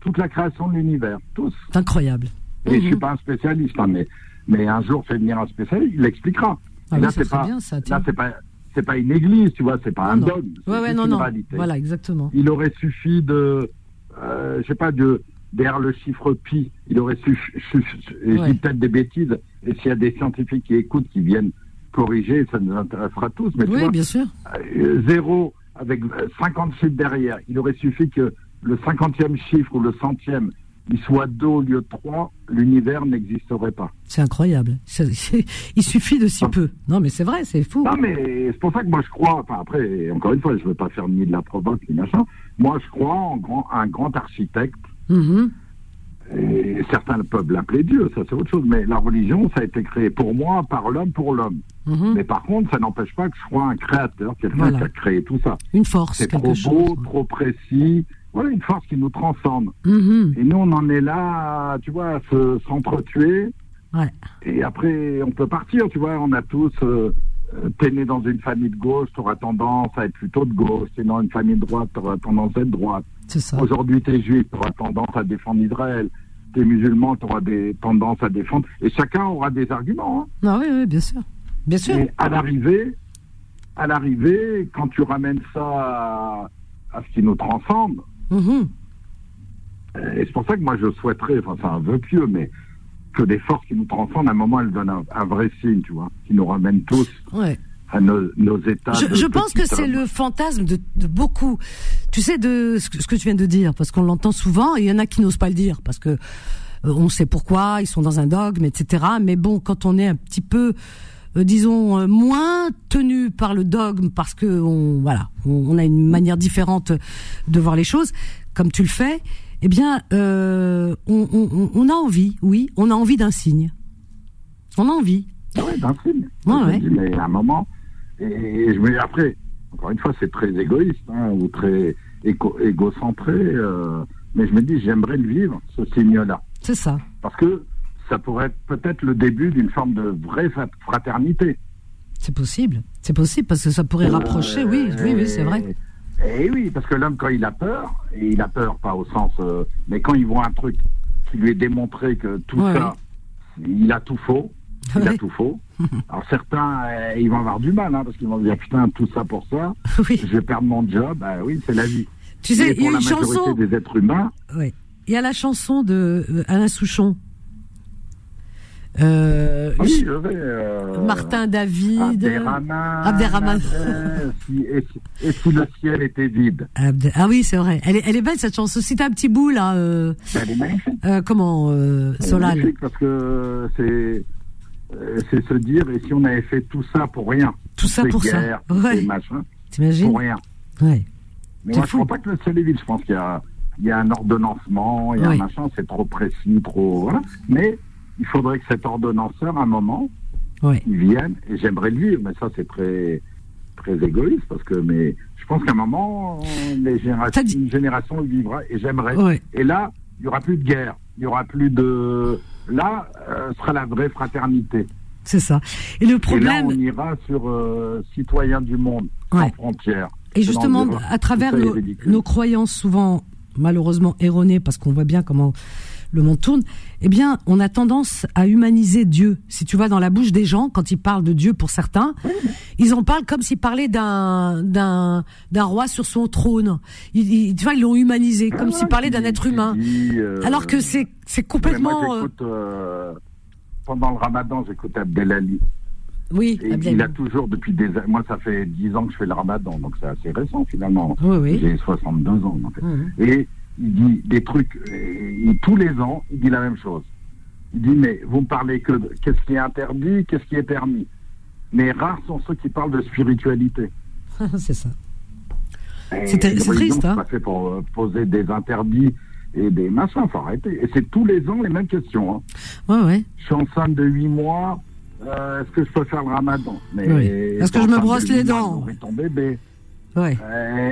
[SPEAKER 4] toute la création de l'univers, tous.
[SPEAKER 2] C'est incroyable.
[SPEAKER 4] Et je suis mhm. pas un spécialiste, hein, mais, mais un jour, fait venir un spécialiste, il l'expliquera.
[SPEAKER 2] Ah là, c'est pas,
[SPEAKER 4] là, c'est pas, c'est pas une église, tu vois, c'est pas un dogme.
[SPEAKER 2] Ouais, ouais, non, non. Voilà, exactement.
[SPEAKER 4] Il aurait suffi de, euh, je sais pas, de, derrière le chiffre pi, il aurait suffi, dis peut-être des bêtises, et s'il y a des scientifiques qui écoutent, qui viennent corriger, ça nous intéressera tous. Mais
[SPEAKER 2] oui, bien sûr.
[SPEAKER 4] Euh, zéro avec 50 chiffres derrière, il aurait suffi que le cinquantième chiffre ou le centième il soit 2 au lieu de 3, l'univers n'existerait pas.
[SPEAKER 2] C'est incroyable. il suffit de si ah. peu. Non, mais c'est vrai, c'est fou.
[SPEAKER 4] Non, mais c'est pour ça que moi je crois, enfin après, encore une fois, je ne veux pas faire ni de la provoque ni machin. Moi je crois en grand, un grand architecte.
[SPEAKER 2] Mm-hmm.
[SPEAKER 4] Et certains peuvent l'appeler Dieu, ça c'est autre chose. Mais la religion, ça a été créé pour moi, par l'homme, pour l'homme.
[SPEAKER 2] Mm-hmm.
[SPEAKER 4] Mais par contre, ça n'empêche pas que je sois un créateur, quelqu'un qui a créé tout ça.
[SPEAKER 2] Une force,
[SPEAKER 4] C'est trop beau, trop précis. Voilà une force qui nous transcende.
[SPEAKER 2] Mm-hmm.
[SPEAKER 4] Et nous, on en est là, tu vois, à s'entretuer.
[SPEAKER 2] ouais.
[SPEAKER 4] Et après, on peut partir, tu vois. On a tous. Euh T'es né dans une famille de gauche, tu auras tendance à être plutôt de gauche. T'es dans une famille de droite, tu auras tendance à être droite. Aujourd'hui, t'es juif, tu auras tendance à défendre Israël. T'es musulman, tu auras des tendances à défendre. Et chacun aura des arguments. Hein.
[SPEAKER 2] Ah oui, oui, bien sûr. Bien sûr. Et
[SPEAKER 4] à l'arrivée, à l'arrivée, quand tu ramènes ça à, à ce qui nous transcende,
[SPEAKER 2] Mhm.
[SPEAKER 4] Et c'est pour ça que moi je souhaiterais, enfin c'est un vœu pieux, mais que des forces qui nous transcendent, à un moment elles donnent un, vrai signe, tu vois, qui nous ramènent tous à nos, états.
[SPEAKER 2] Je, pense que c'est le fantasme de, beaucoup, tu sais, de ce que, tu viens de dire, parce qu'on l'entend souvent, et il y en a qui n'osent pas le dire, parce que euh, on sait pourquoi, ils sont dans un dogme, etc. Mais bon, quand on est un petit peu euh, disons euh, moins tenu par le dogme parce que on voilà on, a une manière différente de voir les choses comme tu le fais eh bien euh, on, a envie oui on a envie d'un signe. On a envie.
[SPEAKER 4] Ah oui d'un signe. Mais à un moment et, je me après encore une fois c'est très égoïste hein, ou très égo, égocentré mais je me dis j'aimerais le vivre ce signe là
[SPEAKER 2] c'est ça.
[SPEAKER 4] Parce que ça pourrait être peut-être le début d'une forme de vraie fraternité.
[SPEAKER 2] C'est possible, c'est possible parce que ça pourrait rapprocher, oui, oui, oui, c'est vrai.
[SPEAKER 4] Et eh oui, parce que l'homme quand il a peur, et il a peur pas au sens, euh, mais quand il voit un truc qui lui est démontré que tout ça, il a tout faux, il a tout faux. Alors certains, euh, ils vont avoir du mal, hein, parce qu'ils vont dire putain tout ça pour ça, je vais perdre mon job. Ben oui, c'est la vie.
[SPEAKER 2] Tu sais, il y a une chanson
[SPEAKER 4] des êtres humains.
[SPEAKER 2] Oui. Il y a la chanson de euh, Alain Souchon euh,
[SPEAKER 4] oui, je vais, euh,
[SPEAKER 2] Martin David.
[SPEAKER 4] Abderrahman. et, si, le ciel était vide.
[SPEAKER 2] ah oui, c'est vrai. Elle est, elle est belle cette chanson. Si t'as un petit bout là. Euh,
[SPEAKER 4] elle est magnifique.
[SPEAKER 2] Euh, comment Solal
[SPEAKER 4] parce que c'est c'est se dire, et si on avait fait tout ça pour rien?
[SPEAKER 2] Tout ça pour ça.
[SPEAKER 4] guerres,
[SPEAKER 2] Ouais.
[SPEAKER 4] machins,
[SPEAKER 2] T'imagines?
[SPEAKER 4] pour rien.
[SPEAKER 2] Ouais.
[SPEAKER 4] Mais moi, je
[SPEAKER 2] fou.
[SPEAKER 4] crois pas que le ciel est vide. Je pense qu'il y a, il y a un ordonnancement, il y a un machin, c'est trop précis, trop. Voilà. Mais il faudrait que cet ordonnanceur, à un moment, il vienne, et j'aimerais le vivre, mais ça, c'est très, très égoïste, parce que, mais je pense qu'à un moment, les générations,
[SPEAKER 2] T'as dit-
[SPEAKER 4] une génération le vivra, et j'aimerais. Et là, il y aura plus de guerre, il y aura plus de. Là, euh, sera la vraie fraternité.
[SPEAKER 2] C'est ça. Et le
[SPEAKER 4] Et là,
[SPEAKER 2] problème,
[SPEAKER 4] on ira sur euh, citoyens du monde,
[SPEAKER 2] Ouais.
[SPEAKER 4] sans frontières.
[SPEAKER 2] Et justement, à travers nos croyances souvent malheureusement erronées, parce qu'on voit bien comment le monde tourne, eh bien, on a tendance à humaniser Dieu. Si tu vas dans la bouche des gens, quand ils parlent de Dieu pour certains, ils en parlent comme s'ils parlaient d'un d'un d'un roi sur son trône. Ils, ils- tu vois, ils l'ont humanisé, comme s'ils parlaient d'un être humain.
[SPEAKER 4] Euh,
[SPEAKER 2] Alors que c'est c'est complètement,
[SPEAKER 4] Moi,
[SPEAKER 2] euh,
[SPEAKER 4] euh, pendant le ramadan, j'écoute Abdelali.
[SPEAKER 2] oui,
[SPEAKER 4] Et
[SPEAKER 2] ah,
[SPEAKER 4] il a toujours, depuis des années, moi, ça fait 10 ans que je fais le ramadan, donc c'est assez récent finalement.
[SPEAKER 2] Oui, oui.
[SPEAKER 4] J'ai 62 ans. donc.
[SPEAKER 2] Mhm.
[SPEAKER 4] Et il dit des trucs, et tous les ans, il dit la même chose. Il dit, mais vous me parlez que de qu'est-ce qui est interdit, qu'est-ce qui est permis. Mais rares sont ceux qui parlent de spiritualité.
[SPEAKER 2] c'est ça. C'est triste, hein.
[SPEAKER 4] c'est pas fait pour euh, poser des interdits et des machins, faut arrêter. Et c'est tous les ans les mêmes questions. hein.
[SPEAKER 2] Ouais, ouais.
[SPEAKER 4] Je suis enceinte de 8 mois, euh, est-ce que je peux faire le ramadan?
[SPEAKER 2] Oui. Est-ce que je me brosse les
[SPEAKER 4] mois,
[SPEAKER 2] dents?
[SPEAKER 4] nourris ton bébé.
[SPEAKER 2] Ouais.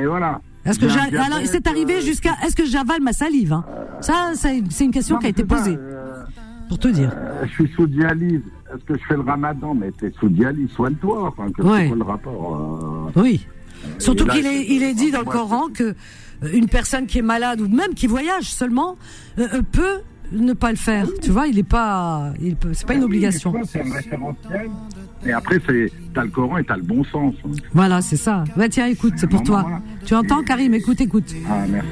[SPEAKER 4] Et voilà.
[SPEAKER 2] Est-ce que alors c'est arrivé
[SPEAKER 4] euh,
[SPEAKER 2] jusqu'à est-ce que j'avale ma salive hein? Ça c'est une question
[SPEAKER 4] non,
[SPEAKER 2] qui a été posée
[SPEAKER 4] euh,
[SPEAKER 2] pour te dire.
[SPEAKER 4] euh, je suis sous dialyse. Est-ce que je fais le ramadan? Mais t'es sous dialyse, soigne-toi. Enfin,
[SPEAKER 2] Ouais.
[SPEAKER 4] le rapport
[SPEAKER 2] Oui. Surtout qu'il est il est dit dans le Coran que une personne qui est malade ou même qui voyage seulement euh, peut ne pas le faire. Tu vois, il est pas il c'est pas une obligation.
[SPEAKER 4] C'est un référentiel. Et après, c'est t'as le Coran et t'as le bon sens.
[SPEAKER 2] Voilà, c'est ça. Bah tiens, écoute, c'est pour toi.
[SPEAKER 4] voilà.
[SPEAKER 2] Tu entends Karim? Écoute, écoute.
[SPEAKER 4] Ah, merci.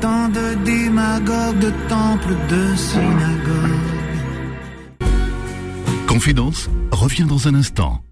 [SPEAKER 5] Tant de démagogues, de temples, de synagogues.
[SPEAKER 1] Confidence revient dans un instant.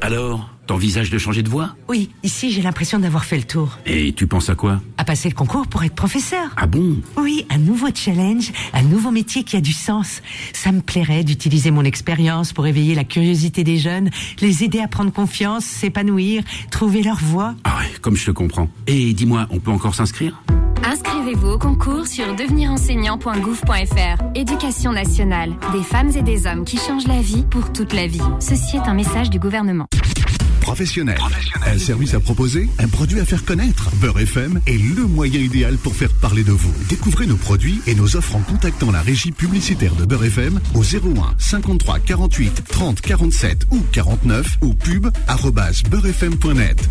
[SPEAKER 6] Alors, t'envisages de changer de voie
[SPEAKER 7] Oui, ici j'ai l'impression d'avoir fait le tour.
[SPEAKER 6] Et tu penses à quoi
[SPEAKER 7] À passer le concours pour être professeur.
[SPEAKER 6] Ah bon
[SPEAKER 7] Oui, un nouveau challenge, un nouveau métier qui a du sens. Ça me plairait d'utiliser mon expérience pour éveiller la curiosité des jeunes, les aider à prendre confiance, s'épanouir, trouver leur voie.
[SPEAKER 6] Ah ouais, comme je te comprends. Et dis-moi, on peut encore s'inscrire?
[SPEAKER 8] Inscrivez-vous au concours sur devenirenseignant.gouv.fr. Éducation nationale. Des femmes et des hommes qui changent la vie pour toute la vie. Ceci est un message du gouvernement.
[SPEAKER 1] Professionnel. Un service à proposer, un produit à faire connaître. Beurre FM est le moyen idéal pour faire parler de vous. Découvrez nos produits et nos offres en contactant la régie publicitaire de Beurre FM au 01 53 48 30 47 ou 49 ou pub arobase beurrefm.net.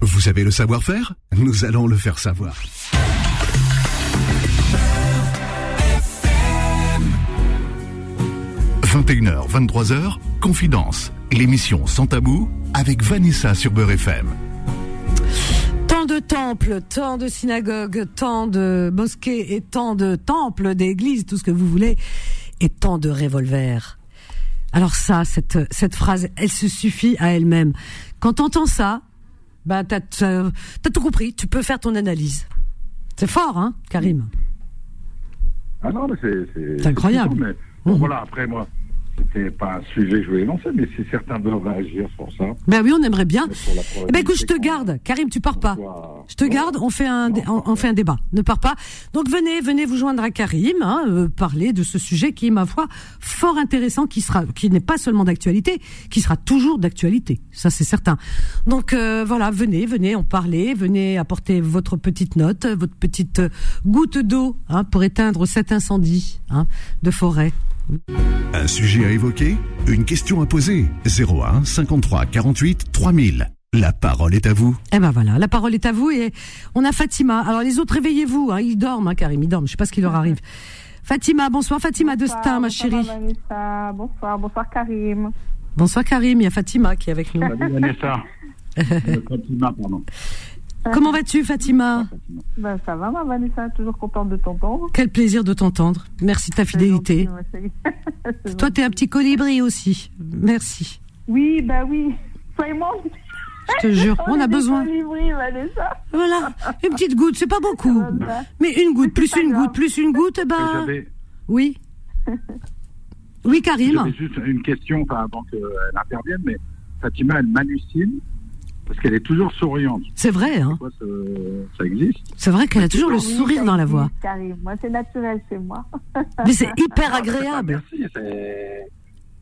[SPEAKER 1] Vous avez le savoir-faire? Nous allons le faire savoir. « 21h, 23h, Confidence, l'émission Sans Tabou avec Vanessa sur Beurre FM.
[SPEAKER 2] Tant de temples, tant de synagogues, tant de mosquées et tant de temples, d'églises, tout ce que vous voulez, et tant de revolvers. Alors ça, cette, cette phrase, elle se suffit à elle-même. Quand t'entends ça, bah t'as, t'as t'as tout compris, tu peux faire ton analyse. C'est fort, hein, Karim?
[SPEAKER 4] Ah non, mais c'est.
[SPEAKER 2] C'est incroyable.
[SPEAKER 4] Mais, bon,
[SPEAKER 2] Mhm.
[SPEAKER 4] Voilà, après, moi, c'était pas un sujet que je voulais lancer, mais si certains veulent réagir sur ça.
[SPEAKER 2] Ben oui, on aimerait bien. Eh ben écoute, je te garde. Karim, tu pars pas.
[SPEAKER 4] soit-
[SPEAKER 2] Je te garde, on fait un, on fait un débat. Ne pars pas. Donc venez, venez vous joindre à Karim, hein, euh, parler de ce sujet qui est ma foi fort intéressant, qui sera, qui n'est pas seulement d'actualité, qui sera toujours d'actualité. Ça c'est certain. Donc euh, voilà, venez, venez en parler, venez apporter votre petite note, votre petite euh, goutte d'eau, hein, pour éteindre cet incendie hein, de forêt.
[SPEAKER 1] Un sujet à évoquer Une question à poser 01 53 48 3000. La parole est à vous.
[SPEAKER 2] Eh ben voilà, la parole est à vous et on a Fatima. Alors les autres, réveillez-vous, hein, ils dorment, hein, Karim, ils dorment. Je sais pas ce qui leur arrive. Fatima, bonsoir Fatima Destin, ma chérie.
[SPEAKER 9] Bonsoir, Vanessa. Bonsoir, bonsoir Karim.
[SPEAKER 2] Bonsoir Karim, il y a Fatima qui est avec nous.
[SPEAKER 4] Salut Vanessa. Euh, Fatima, pardon.
[SPEAKER 2] Comment vas-tu Fatima
[SPEAKER 9] Ben, ça va, ma Vanessa, toujours contente de t'entendre.
[SPEAKER 2] Quel plaisir de t'entendre. Merci de ta fidélité.
[SPEAKER 9] Gentil,
[SPEAKER 2] Toi,
[SPEAKER 9] gentil.
[SPEAKER 2] t'es un petit colibri aussi. Merci.
[SPEAKER 9] Oui, ben oui. Vraiment.
[SPEAKER 2] Je te jure, on a besoin.
[SPEAKER 9] Vanessa.
[SPEAKER 2] Voilà, une petite goutte, c'est pas beaucoup. Mais une goutte, plus une
[SPEAKER 9] grave.
[SPEAKER 2] goutte, plus une goutte,
[SPEAKER 4] Et
[SPEAKER 2] ben... Oui. Oui, Karim.
[SPEAKER 4] J'avais juste une question, enfin, avant qu'elle intervienne, mais Fatima, elle m'hallucine parce qu'elle est toujours souriante.
[SPEAKER 2] C'est vrai, hein.
[SPEAKER 4] Ça existe
[SPEAKER 2] C'est vrai qu'elle a toujours le sourire dans la voix.
[SPEAKER 9] Moi, c'est naturel chez moi.
[SPEAKER 2] Mais c'est hyper
[SPEAKER 4] Ah,
[SPEAKER 2] agréable.
[SPEAKER 4] Merci.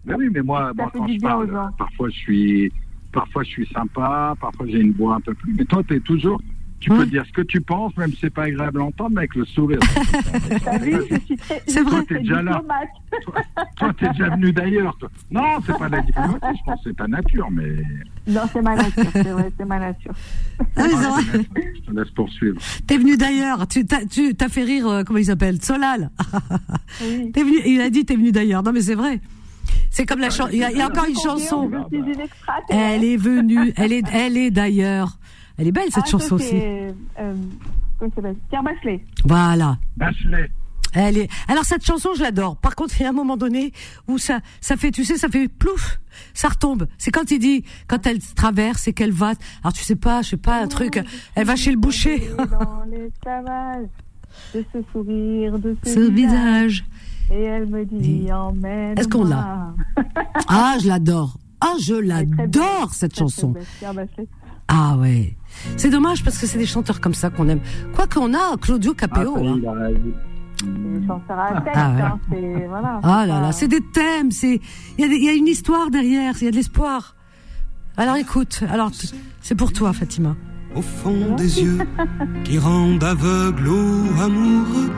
[SPEAKER 4] Mais oui, mais moi, quand je parle, parfois je suis, parfois je suis sympa, parfois j'ai une voix un peu plus. Mais toi, t'es toujours. Tu
[SPEAKER 2] Ouais.
[SPEAKER 4] peux dire ce que tu penses, même si c'est pas agréable à entendre, mais avec le sourire.
[SPEAKER 9] T'as vu, je suis très,
[SPEAKER 2] C'est vrai.
[SPEAKER 4] T'es déjà là.
[SPEAKER 9] diplomate.
[SPEAKER 4] toi, t'es déjà venu d'ailleurs. toi. Non, c'est pas la diplomatie, je pense que c'est ta nature, mais.
[SPEAKER 9] Non, c'est ma nature, c'est vrai, c'est ma nature.
[SPEAKER 2] Ah, mais c'est vrai.
[SPEAKER 4] Je te laisse poursuivre.
[SPEAKER 2] T'es venu d'ailleurs. Tu t'as, tu t'as fait rire, euh, comment il s'appelle Solal.
[SPEAKER 9] Oui.
[SPEAKER 2] T'es venu, il a dit t'es venu d'ailleurs. Non, mais c'est vrai. C'est comme la chanson. Il y, a- il y a encore une chanson. Elle est venue. Elle est, elle est d'ailleurs. Elle est belle cette
[SPEAKER 9] Ah,
[SPEAKER 2] chanson aussi.
[SPEAKER 9] c'est, Euh, comment ça s'appelle? Pierre Bachelet.
[SPEAKER 2] Voilà.
[SPEAKER 4] Bachelet.
[SPEAKER 2] Elle est. Alors cette chanson, je l'adore. Par contre, il y a un moment donné où ça, ça fait, tu sais, ça fait plouf, ça retombe. C'est quand il dit, quand elle traverse et qu'elle va. Alors tu sais pas, je sais pas, un truc. Elle va chez le boucher.
[SPEAKER 9] Dans l'esclavage de ce sourire, de ce,
[SPEAKER 2] Ce visage.
[SPEAKER 9] Et elle me dit, emmène.
[SPEAKER 2] Est-ce qu'on l'a? Ah, je l'adore. Ah, je l'adore cette chanson. Ah ouais. C'est dommage parce que c'est des chanteurs comme ça qu'on aime. Quoi qu'on a, Claudio Capéo.
[SPEAKER 4] Ah,
[SPEAKER 2] hein.
[SPEAKER 9] C'est une chanteur à tête,
[SPEAKER 2] Ah ouais.
[SPEAKER 9] hein, c'est, voilà.
[SPEAKER 2] Ah là là, c'est des thèmes, c'est il y, a y une histoire derrière, il y a de l'espoir. Alors écoute, alors c'est pour toi Fatima.
[SPEAKER 10] Au fond des yeux qui rendent aveugle ou amoureux,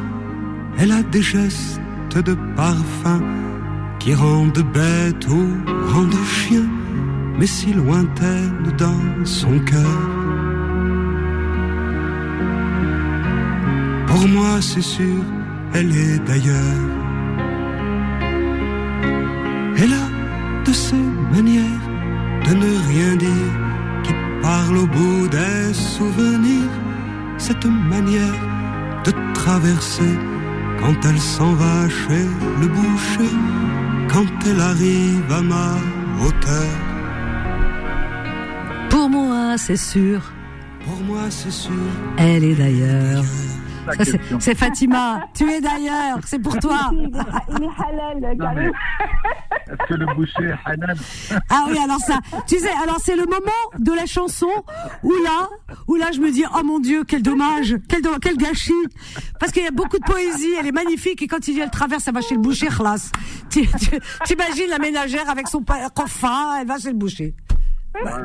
[SPEAKER 10] elle a des gestes de parfum qui rendent bête ou rendent chien, mais si lointaine dans son cœur. Pour moi, c'est sûr, elle est d'ailleurs. Elle a de ces manières de ne rien dire qui parle au bout des souvenirs. Cette manière de traverser quand elle s'en va chez le boucher, quand elle arrive à ma hauteur.
[SPEAKER 2] Pour moi, c'est sûr,
[SPEAKER 10] Pour moi, c'est sûr.
[SPEAKER 2] elle est d'ailleurs.
[SPEAKER 4] La
[SPEAKER 2] Ça, c'est-
[SPEAKER 4] question.
[SPEAKER 2] C'est Fatima, tu es d'ailleurs, c'est pour toi.
[SPEAKER 4] Est-ce que le boucher est halal?
[SPEAKER 2] Ah oui, alors ça, tu sais, alors c'est le moment de la chanson où là, où là je me dis, oh mon Dieu, quel dommage, quel, do- quel gâchis. Parce qu'il y a beaucoup de poésie, elle est magnifique, et quand il dit elle traverse, elle va chez le boucher, khlas. T'imagines la ménagère avec son coffin, elle va chez le boucher.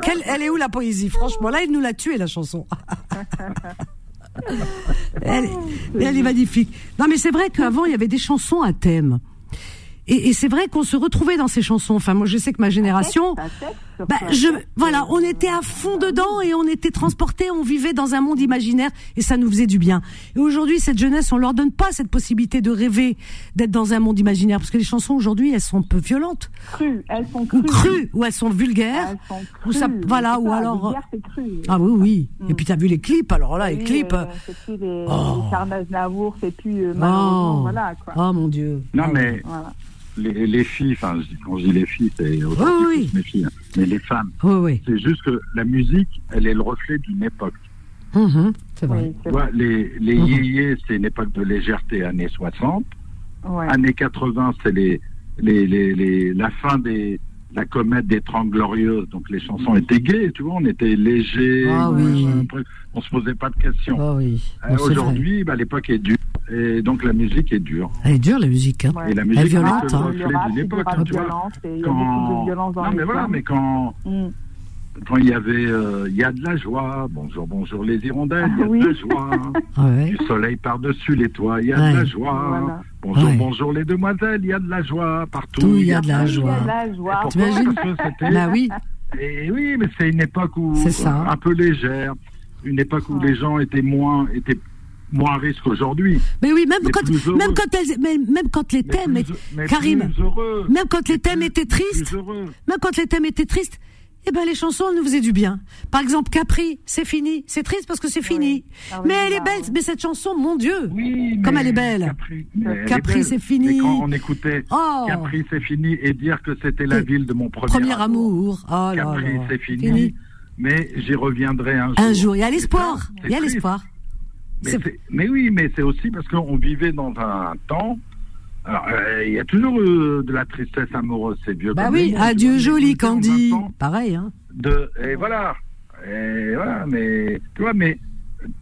[SPEAKER 2] Quelle, elle est où la poésie, franchement Là, il nous l'a tué, la chanson. elle, est- mais elle est magnifique. Non, mais c'est vrai qu'avant, il y avait des chansons à thème. Et, et c'est vrai qu'on se retrouvait dans ces chansons. Enfin, moi, je sais que ma génération,
[SPEAKER 9] surtout,
[SPEAKER 2] bah, je, voilà, on était à fond dedans et on était transportés, on vivait dans un monde imaginaire et ça nous faisait du bien. Et aujourd'hui, cette jeunesse, on leur donne pas cette possibilité de rêver d'être dans un monde imaginaire parce que les chansons aujourd'hui, elles sont un peu violentes
[SPEAKER 9] crues, elles sont
[SPEAKER 2] ou
[SPEAKER 9] crues.
[SPEAKER 2] crues ou elles sont vulgaires.
[SPEAKER 9] Elles sont
[SPEAKER 2] Ou ça-
[SPEAKER 9] crues.
[SPEAKER 2] voilà,
[SPEAKER 9] C'est
[SPEAKER 2] ou
[SPEAKER 9] ça,
[SPEAKER 2] alors-
[SPEAKER 9] vulgaire, c'est cru.
[SPEAKER 2] Ah oui, oui. Et puis t'as vu les clips, alors là, les clips.
[SPEAKER 9] euh, c'est plus les,
[SPEAKER 2] Oh.
[SPEAKER 9] les Charles Navour, c'est plus euh,
[SPEAKER 2] Oh,
[SPEAKER 9] voilà quoi.
[SPEAKER 2] oh mon Dieu.
[SPEAKER 4] Non,
[SPEAKER 2] Ah,
[SPEAKER 4] mais
[SPEAKER 9] Voilà.
[SPEAKER 4] Les, les filles, enfin, quand je dis les filles, c'est
[SPEAKER 2] oui.
[SPEAKER 4] mes filles, hein. mais les femmes.
[SPEAKER 2] Oui.
[SPEAKER 4] C'est juste que la musique, elle est le reflet d'une époque.
[SPEAKER 2] Mhm, c'est vrai.
[SPEAKER 9] Oui,
[SPEAKER 4] les, les
[SPEAKER 2] Mhm.
[SPEAKER 4] yéyés, c'est une époque de légèreté, années 60.
[SPEAKER 9] Ouais.
[SPEAKER 4] Années 80, c'est les, les, les, les, la fin des la comète des Trente Glorieuses. Donc les chansons étaient gaies, tu vois, on était légers,
[SPEAKER 2] Ah oui.
[SPEAKER 4] on se posait pas de questions.
[SPEAKER 2] Oui.
[SPEAKER 4] Euh. Aujourd'hui, bah, l'époque est dure. Et donc la musique est dure.
[SPEAKER 2] Elle est dure la musique. Hein.
[SPEAKER 9] Ouais.
[SPEAKER 4] Et la
[SPEAKER 2] Elle
[SPEAKER 4] musique
[SPEAKER 2] est violente,
[SPEAKER 4] le
[SPEAKER 2] hein.
[SPEAKER 9] Y
[SPEAKER 4] reflet d'une époque. hein, tu vois.
[SPEAKER 9] et y a dans
[SPEAKER 4] Non, mais voilà, mais quand
[SPEAKER 9] Mm.
[SPEAKER 4] quand il y avait, euh, il y a de la joie. Bonjour, bonjour les hirondelles. Il y a
[SPEAKER 9] oui.
[SPEAKER 4] de la joie.
[SPEAKER 2] Ah ouais.
[SPEAKER 4] du soleil par-dessus les toits. Il y a
[SPEAKER 2] Ouais.
[SPEAKER 4] de la joie.
[SPEAKER 9] Voilà.
[SPEAKER 4] Bonjour,
[SPEAKER 2] Ouais.
[SPEAKER 4] bonjour les demoiselles. Il y a de la joie partout.
[SPEAKER 2] Tout, il y a de la
[SPEAKER 9] Il y a
[SPEAKER 2] joie.
[SPEAKER 9] de la joie.
[SPEAKER 4] Pourquoi
[SPEAKER 2] T'imagines
[SPEAKER 4] Parce que c'était.
[SPEAKER 2] Bah oui.
[SPEAKER 4] Et oui, mais c'est une époque où
[SPEAKER 2] C'est ça.
[SPEAKER 4] un peu légère, une époque où
[SPEAKER 9] Ouais.
[SPEAKER 4] les gens étaient moins étaient moins risque aujourd'hui.
[SPEAKER 2] Mais oui, même
[SPEAKER 4] Mais
[SPEAKER 2] quand, même quand elles, même, même quand les
[SPEAKER 4] Mais
[SPEAKER 2] thèmes,
[SPEAKER 4] plus- mais
[SPEAKER 2] Karim, même quand les thèmes
[SPEAKER 4] Plus-
[SPEAKER 2] étaient tristes, même quand les thèmes étaient tristes, eh ben les chansons elles nous faisaient du bien. Par exemple, Capri, c'est fini, c'est triste parce que c'est fini.
[SPEAKER 9] Ah oui,
[SPEAKER 2] mais elle est belle,
[SPEAKER 9] oui.
[SPEAKER 2] mais cette chanson, mon Dieu.
[SPEAKER 4] Oui,
[SPEAKER 2] Comme elle est belle.
[SPEAKER 4] Capri,
[SPEAKER 2] c'est fini.
[SPEAKER 4] Et quand on écoutait
[SPEAKER 2] Oh.
[SPEAKER 4] Capri, c'est fini et dire que c'était la ville de mon premier,
[SPEAKER 2] Premier amour. Oh là
[SPEAKER 4] Capri, c'est fini. Mais j'y reviendrai un jour.
[SPEAKER 2] Un jour, il y a l'espoir. Il y a l'espoir.
[SPEAKER 4] Mais, oui, mais c'est aussi parce qu'on vivait dans un temps Alors, euh, il y a toujours euh, de la tristesse amoureuse, c'est vieux.
[SPEAKER 2] Bah oui, adieu joli Candy. Pareil, hein.
[SPEAKER 4] De, et voilà. Et voilà, mais tu vois, mais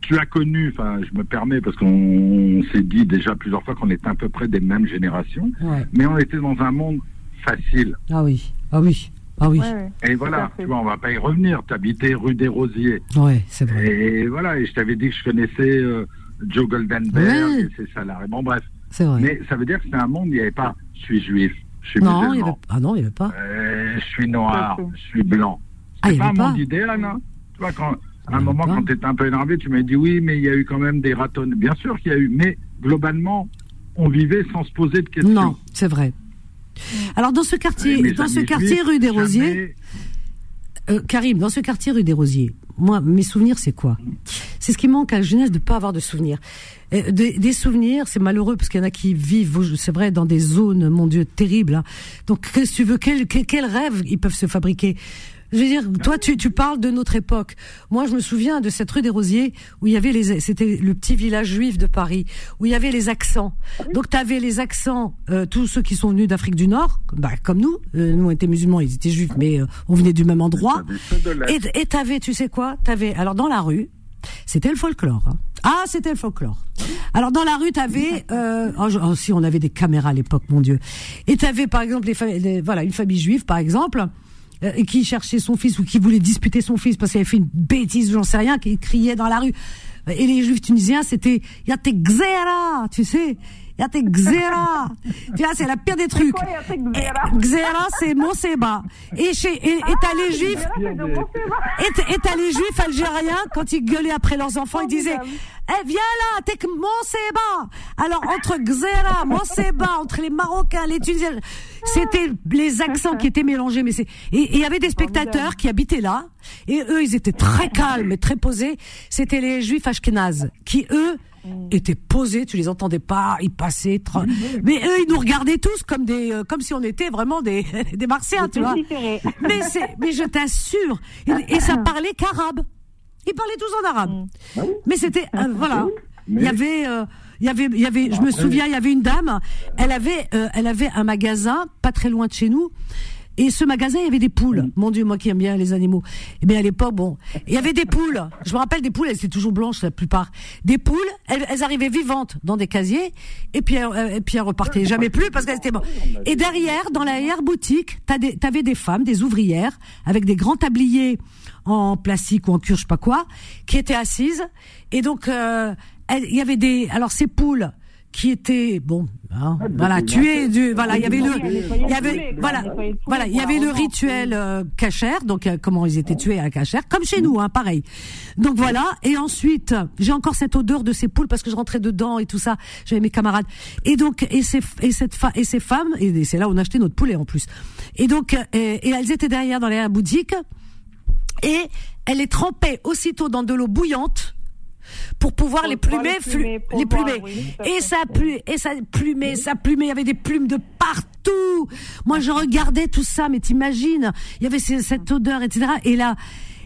[SPEAKER 4] tu as connu, enfin, je me permets parce qu'on s'est dit déjà plusieurs fois qu'on était à peu près des mêmes générations,
[SPEAKER 2] Ouais.
[SPEAKER 4] mais on était dans un monde facile.
[SPEAKER 2] Ah oui, ah oui, ah oui.
[SPEAKER 9] Ouais, ouais.
[SPEAKER 4] Et voilà, tu vois, on va pas y revenir. Tu habitais rue des Rosiers.
[SPEAKER 2] Ouais, c'est vrai.
[SPEAKER 4] Et voilà, et je t'avais dit que je connaissais euh, Joe Goldenberg
[SPEAKER 2] Ouais.
[SPEAKER 4] et ses salariés. Bon, bref.
[SPEAKER 2] C'est vrai.
[SPEAKER 4] Mais ça veut dire que c'est un monde, il n'y avait pas je suis juif, je suis
[SPEAKER 2] non, il y
[SPEAKER 4] musulman,
[SPEAKER 2] avait... ah non, il y avait pas.
[SPEAKER 4] euh, je suis noir, je suis blanc.
[SPEAKER 2] Ah,
[SPEAKER 4] C'est pas un
[SPEAKER 2] pas.
[SPEAKER 4] monde idéal, non Tu vois, quand, à un moment,
[SPEAKER 2] pas.
[SPEAKER 4] quand tu étais un peu énervé, tu m'as dit oui, mais il y a eu quand même des ratons. Bien sûr qu'il y a eu, mais globalement, on vivait sans se poser de questions.
[SPEAKER 2] Non, c'est vrai. Alors dans ce quartier, dans ce quartier
[SPEAKER 4] juifs,
[SPEAKER 2] rue des
[SPEAKER 4] jamais-
[SPEAKER 2] Rosiers, euh, Karim, dans ce quartier rue des Rosiers, moi, mes souvenirs, c'est quoi? C'est ce qui manque à la jeunesse de pas avoir de souvenirs. Euh, des, des souvenirs, c'est malheureux parce qu'il y en a qui vivent, c'est vrai, dans des zones, mon Dieu, terribles. hein. Donc, qu'est-ce que tu veux Quel, quel, quel rêve ils peuvent se fabriquer? Je veux dire, toi, tu, tu parles de notre époque. Moi, je me souviens de cette rue des Rosiers où il y avait les, c'était le petit village juif de Paris, où il y avait les accents. Donc, tu avais les accents, euh, tous ceux qui sont venus d'Afrique du Nord, bah, comme nous. Euh, nous, on était musulmans, ils étaient juifs, mais euh, on venait du même endroit. Et t'avais, tu sais quoi? T'avais, alors dans la rue, c'était le folklore. hein. Ah, c'était le folklore. Alors dans la rue, t'avais, euh, oh, oh, si on avait des caméras à l'époque, mon Dieu. Et t'avais par exemple les, les- voilà, une famille juive, par exemple, euh, et qui cherchait son fils ou qui voulait disputer son fils parce qu'il avait fait une bêtise, j'en sais rien, qui criait dans la rue. Et les juifs tunisiens, c'était Yate Gzera, tu sais. Yate Gzera. tu vois, c'est la pire des trucs.
[SPEAKER 9] quoi,
[SPEAKER 2] c'est Monseba. Et chez, et, et t'as les juifs,
[SPEAKER 9] mon Seba.
[SPEAKER 2] et et t'as les juifs algériens, quand ils gueulaient après leurs enfants, ils disaient. Eh, viens là, t'es que Monseba Alors, entre Gzera, Monseba, entre les Marocains, les Tunisiens, c'était les accents qui étaient mélangés. Mais c'est Et il y avait des spectateurs qui habitaient là, et eux, ils étaient très calmes et très posés. C'était les juifs ashkénazes, qui, eux, étaient posés, tu les entendais pas, ils passaient, tra- mais eux ils nous regardaient tous comme des, euh, comme si on était vraiment des, des martiens, tu vois. Mais c'est, mais je t'assure, et, et ça parlait qu'arabe. Ils parlaient tous en arabe. Mais c'était, euh, voilà. Il y avait, euh, il y avait, il y avait, je me souviens, il y avait une dame, elle avait, euh, elle avait un magasin pas très loin de chez nous. Et ce magasin, il y avait des poules. Mon Dieu, moi qui aime bien les animaux. Et bien à l'époque, bon, il y avait des poules. Je me rappelle des poules, elles étaient toujours blanches la plupart. Des poules, elles, elles arrivaient vivantes dans des casiers, et puis elles, et puis elles repartaient jamais plus parce qu'elles étaient mortes. Et derrière, dans l'arrière-boutique, t'as des- t'avais des femmes, des ouvrières, avec des grands tabliers en plastique ou en cuir, je sais pas quoi, qui étaient assises. Et donc, euh, il y avait des, alors ces poules qui étaient bon, hein, voilà, tuées du, voilà, il y avait le, il y avait, voilà, voilà, il y avait le rituel euh, cachère, donc euh, comment ils étaient tués à cachère, comme chez nous, hein, pareil. Donc voilà, et ensuite j'ai encore cette odeur de ces poules parce que je rentrais dedans et tout ça, j'avais mes camarades. Et donc et ces et cette et ces femmes et c'est là où on achetait notre poulet en plus. Et donc euh, et, et elles étaient derrière dans les boutiques et elles les trempaient aussitôt dans de l'eau bouillante pour pouvoir
[SPEAKER 9] Pour
[SPEAKER 2] les plumer,
[SPEAKER 9] les plumer,
[SPEAKER 2] flu-
[SPEAKER 9] voir, oui,
[SPEAKER 2] et ça plu, et ça plumait, ça plumait. Il y avait des plumes de partout. Moi, je regardais tout ça, mais t'imagines, il y avait ce- cette odeur, etc. Et là,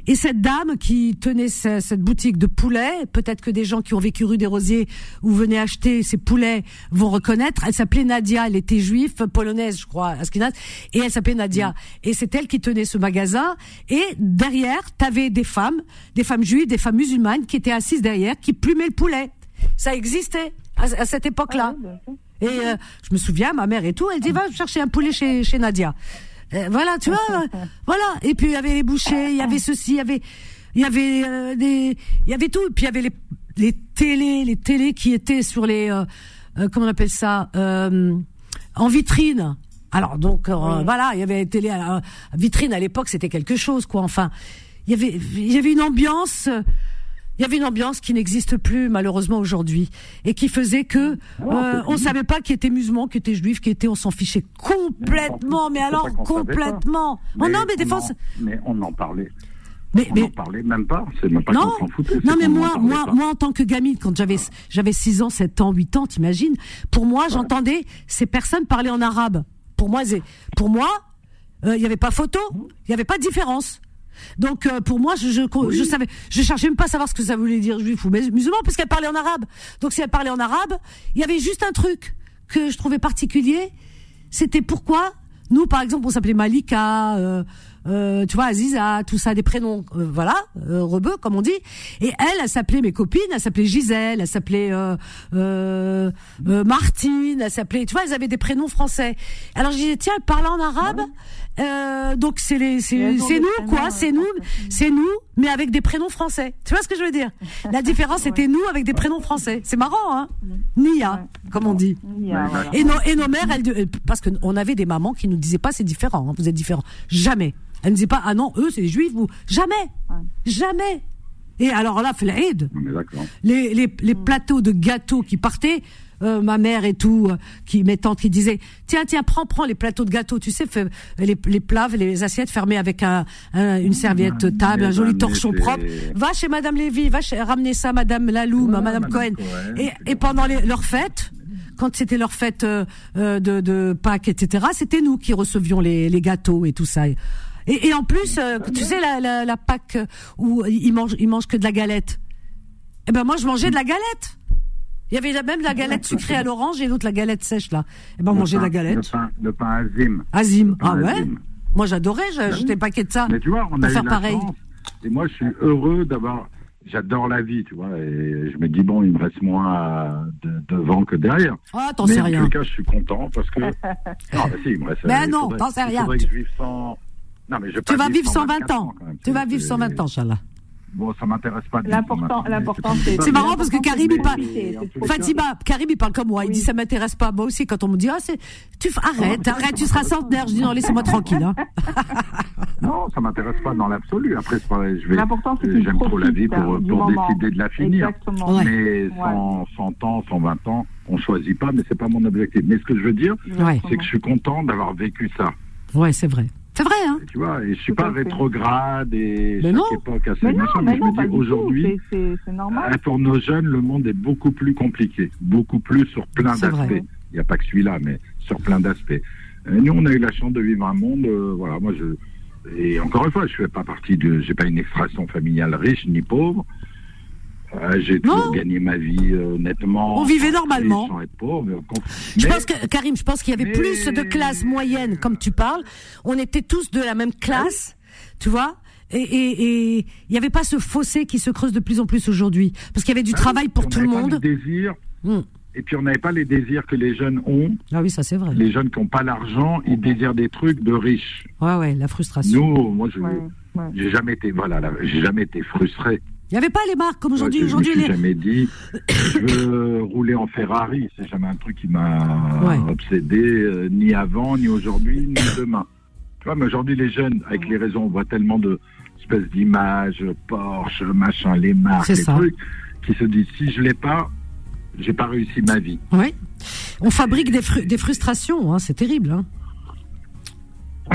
[SPEAKER 2] et cette dame qui tenait ce- cette boutique de poulets, peut-être que des gens qui ont vécu rue des Rosiers ou venaient acheter ces poulets vont reconnaître. Elle s'appelait Nadia, elle était juive, polonaise, je crois, askénaze, et elle s'appelait Nadia. Et c'est elle qui tenait ce magasin. Et derrière, t'avais des femmes, des femmes juives, des femmes musulmanes qui étaient assises derrière, qui plumaient le poulet. Ça existait à, à cette époque-là. Et euh, je me souviens, ma mère et tout, elle dit va chercher un poulet chez, chez Nadia. Euh, voilà, tu vois, euh, voilà. Et puis il y avait les bouchers, il y avait ceci, il y avait, il y avait euh, des, il y avait tout. Et puis il y avait les, les télés, les télés qui étaient sur les, euh, euh, comment on appelle ça, euh, en vitrine. Alors donc voilà, il y avait les télé à la vitrine à l'époque, c'était quelque chose quoi. Enfin, il y avait, il y avait une ambiance. Euh, il y avait une ambiance qui n'existe plus malheureusement aujourd'hui et qui faisait que euh, on savait pas qui était musulman, qui était juif, qui était, on s'en fichait complètement. Mais alors complètement. Oh non, mais des fois,
[SPEAKER 4] on en-
[SPEAKER 2] c'est-
[SPEAKER 4] mais on en parlait.
[SPEAKER 2] mais,
[SPEAKER 4] On
[SPEAKER 2] mais
[SPEAKER 4] n'en parlait même pas. C'est même pas
[SPEAKER 2] non,
[SPEAKER 4] s'en foutait.
[SPEAKER 2] non mais
[SPEAKER 4] en
[SPEAKER 2] moi, moi,
[SPEAKER 4] pas.
[SPEAKER 2] moi en tant que gamine, quand j'avais j'avais 6 ans, 7 ans, 8 ans, t'imagines Pour moi, j'entendais ces personnes parler en arabe. Pour moi, pour moi, euh, il y avait pas photo, il y avait pas de différence. Donc euh, pour moi, je, je, je savais, je cherchais même pas à savoir ce que ça voulait dire juif ou musulman, parce qu'elle parlait en arabe. Donc si elle parlait en arabe, il y avait juste un truc que je trouvais particulier, c'était pourquoi nous, par exemple, on s'appelait Malika, euh, euh, tu vois, Aziza, tout ça, des prénoms, euh, voilà, euh, rebeux, comme on dit. Et elle, elle s'appelait mes copines, elle s'appelait Gisèle, elle s'appelait euh, euh, euh, Martine, elle s'appelait, tu vois, elles avaient des prénoms français. Alors je disais, tiens, elle parlait en arabe, euh, donc c'est les, c'est, nous, quoi,
[SPEAKER 9] euh,
[SPEAKER 2] c'est nous, c'est nous, mais avec des prénoms français. Tu vois ce que je veux dire? La différence, c'était nous avec des prénoms français. C'est marrant, hein? Nia, comme on dit.
[SPEAKER 9] Nia, voilà.
[SPEAKER 2] Et nos, et nos mères, elles, elles- parce qu'on avait des mamans qui nous disaient pas c'est différent, hein, vous êtes différents. Jamais. Elles ne disaient pas ah non eux c'est les juifs vous. Jamais, jamais. Et alors là, Flaïd, les, les, les plateaux de gâteaux qui partaient, euh, ma mère et tout, euh, qui mes tantes qui disaient tiens tiens prends prends les plateaux de gâteaux, tu sais fais, les, les plats, les assiettes fermées avec un, un- une serviette table, un joli torchon propre. Va chez Madame Lévy, va chez- ramener ça Madame Laloum, Madame,
[SPEAKER 4] Madame
[SPEAKER 2] Cohen.
[SPEAKER 4] Cohen,
[SPEAKER 2] Et, et pendant les, leurs fêtes, quand c'était leur fête euh, euh, de, de Pâques, etc., c'était nous qui recevions les, les gâteaux et tout ça. Et, et en plus, euh, tu sais, la, la, la Pâques où ils mangent, ils mangent que de la galette. Eh ben moi, je mangeais de la galette. Il y avait la- même la galette sucrée à l'orange et l'autre la galette sèche là. Eh ben on mangeait la
[SPEAKER 4] pain-
[SPEAKER 2] galette.
[SPEAKER 4] Le pain, le pain azim.
[SPEAKER 2] Azim.
[SPEAKER 4] Le pain
[SPEAKER 2] Ah ouais.
[SPEAKER 4] azim.
[SPEAKER 2] Moi j'adorais, j'achetais un paquet de ça.
[SPEAKER 4] Mais tu vois, on a
[SPEAKER 2] faire
[SPEAKER 4] eu la
[SPEAKER 2] pareil.
[SPEAKER 4] chance. Et moi, je suis heureux d'avoir. J'adore la vie, tu vois. Et je me dis, bon, il me reste moins de- devant que derrière.
[SPEAKER 2] Ah, t'en
[SPEAKER 4] Mais
[SPEAKER 2] sais
[SPEAKER 4] en
[SPEAKER 2] rien.
[SPEAKER 4] tout cas, je suis content parce que. non, bah si, il me reste.
[SPEAKER 2] Ben
[SPEAKER 4] il
[SPEAKER 2] non, t'en sais rien.
[SPEAKER 4] faudrait que je vive sans. Non, mais je vais
[SPEAKER 2] Tu vas vivre 120
[SPEAKER 4] 124
[SPEAKER 2] ans.
[SPEAKER 4] quand même.
[SPEAKER 2] Tu vas vivre 120 ans, Inch'Allah.
[SPEAKER 4] Bon, ça m'intéresse pas. du tout,
[SPEAKER 9] L'important, l'important, c'est.
[SPEAKER 2] C'est marrant parce que Karim il parle. Fatima, Karim il parle comme moi. Il dit ça m'intéresse pas. Moi aussi, quand on me dit ah c'est, tu f- arrête, arrête, tu seras centenaire. Je dis non, laissez-moi tranquille. Hein.
[SPEAKER 4] Non, ça m'intéresse pas dans l'absolu. Après, je vais.
[SPEAKER 9] L'important, c'est
[SPEAKER 4] J'aime trop la vie pour, pour décider de la finir.
[SPEAKER 9] Exactement.
[SPEAKER 2] Ouais.
[SPEAKER 4] Mais 100, 100 ans, 120 ans, on choisit pas, mais c'est pas mon objectif. Mais ce que je veux dire, c'est que je suis content d'avoir vécu ça.
[SPEAKER 2] ouais, c'est vrai. C'est vrai, hein.
[SPEAKER 4] Tu vois, et je suis
[SPEAKER 9] Tout
[SPEAKER 4] pas rétrograde et
[SPEAKER 2] Mais
[SPEAKER 4] chaque
[SPEAKER 2] non.
[SPEAKER 4] époque a ses
[SPEAKER 9] Mais non,
[SPEAKER 4] machins,
[SPEAKER 9] mais
[SPEAKER 4] mais je
[SPEAKER 9] non,
[SPEAKER 4] me
[SPEAKER 9] pas
[SPEAKER 4] dis aujourd'hui, euh, pour nos jeunes, le monde est beaucoup plus compliqué, beaucoup plus sur plein d'aspects. Il n'y a pas que celui-là, mais sur plein d'aspects. Euh, Nous, on a eu la chance de vivre un monde, euh, voilà, moi je. Et encore une fois, je fais pas partie de, j'ai pas une extraction familiale riche ni pauvre. Euh, j'ai toujours gagné ma vie euh, nettement.
[SPEAKER 2] On vivait normalement.
[SPEAKER 4] Sans être pauvre. Mais, au con-
[SPEAKER 2] Je pense que Karim, je pense qu'il y avait
[SPEAKER 4] mais-
[SPEAKER 2] plus de classes moyennes, comme tu parles. On était tous de la même classe, tu vois. Et il n'y avait pas ce fossé qui se creuse de plus en plus aujourd'hui, parce qu'il y avait du
[SPEAKER 4] Ah
[SPEAKER 2] travail
[SPEAKER 4] oui,
[SPEAKER 2] pour
[SPEAKER 4] on
[SPEAKER 2] tout le
[SPEAKER 4] n'avait pas
[SPEAKER 2] monde.
[SPEAKER 4] les désirs,
[SPEAKER 2] Hmm.
[SPEAKER 4] et puis on n'avait pas les désirs que les jeunes ont.
[SPEAKER 2] Ah oui, ça c'est vrai.
[SPEAKER 4] Les jeunes qui n'ont pas l'argent, ils désirent des trucs de riches.
[SPEAKER 2] Ouais, ouais, la frustration.
[SPEAKER 4] Nous, moi, je,
[SPEAKER 9] Ouais, ouais.
[SPEAKER 4] j'ai jamais été, voilà, là, j'ai jamais été frustré.
[SPEAKER 2] Il n'y avait pas les marques comme aujourd'hui.
[SPEAKER 4] Moi,
[SPEAKER 2] Aujourd'hui,
[SPEAKER 4] je
[SPEAKER 2] les...
[SPEAKER 4] jamais dit, je veux rouler en Ferrari. C'est jamais un truc qui m'a
[SPEAKER 2] Ouais.
[SPEAKER 4] obsédé, euh, ni avant, ni aujourd'hui, ni demain. Tu vois, mais aujourd'hui, les jeunes, avec les réseaux, on voit tellement de espèces d'images, Porsche, machin, les marques, les
[SPEAKER 2] ça.
[SPEAKER 4] trucs, qui se disent, si je l'ai pas, j'ai pas réussi ma vie.
[SPEAKER 2] Ouais. On fabrique des, fru- des frustrations, hein, c'est terrible. Hein.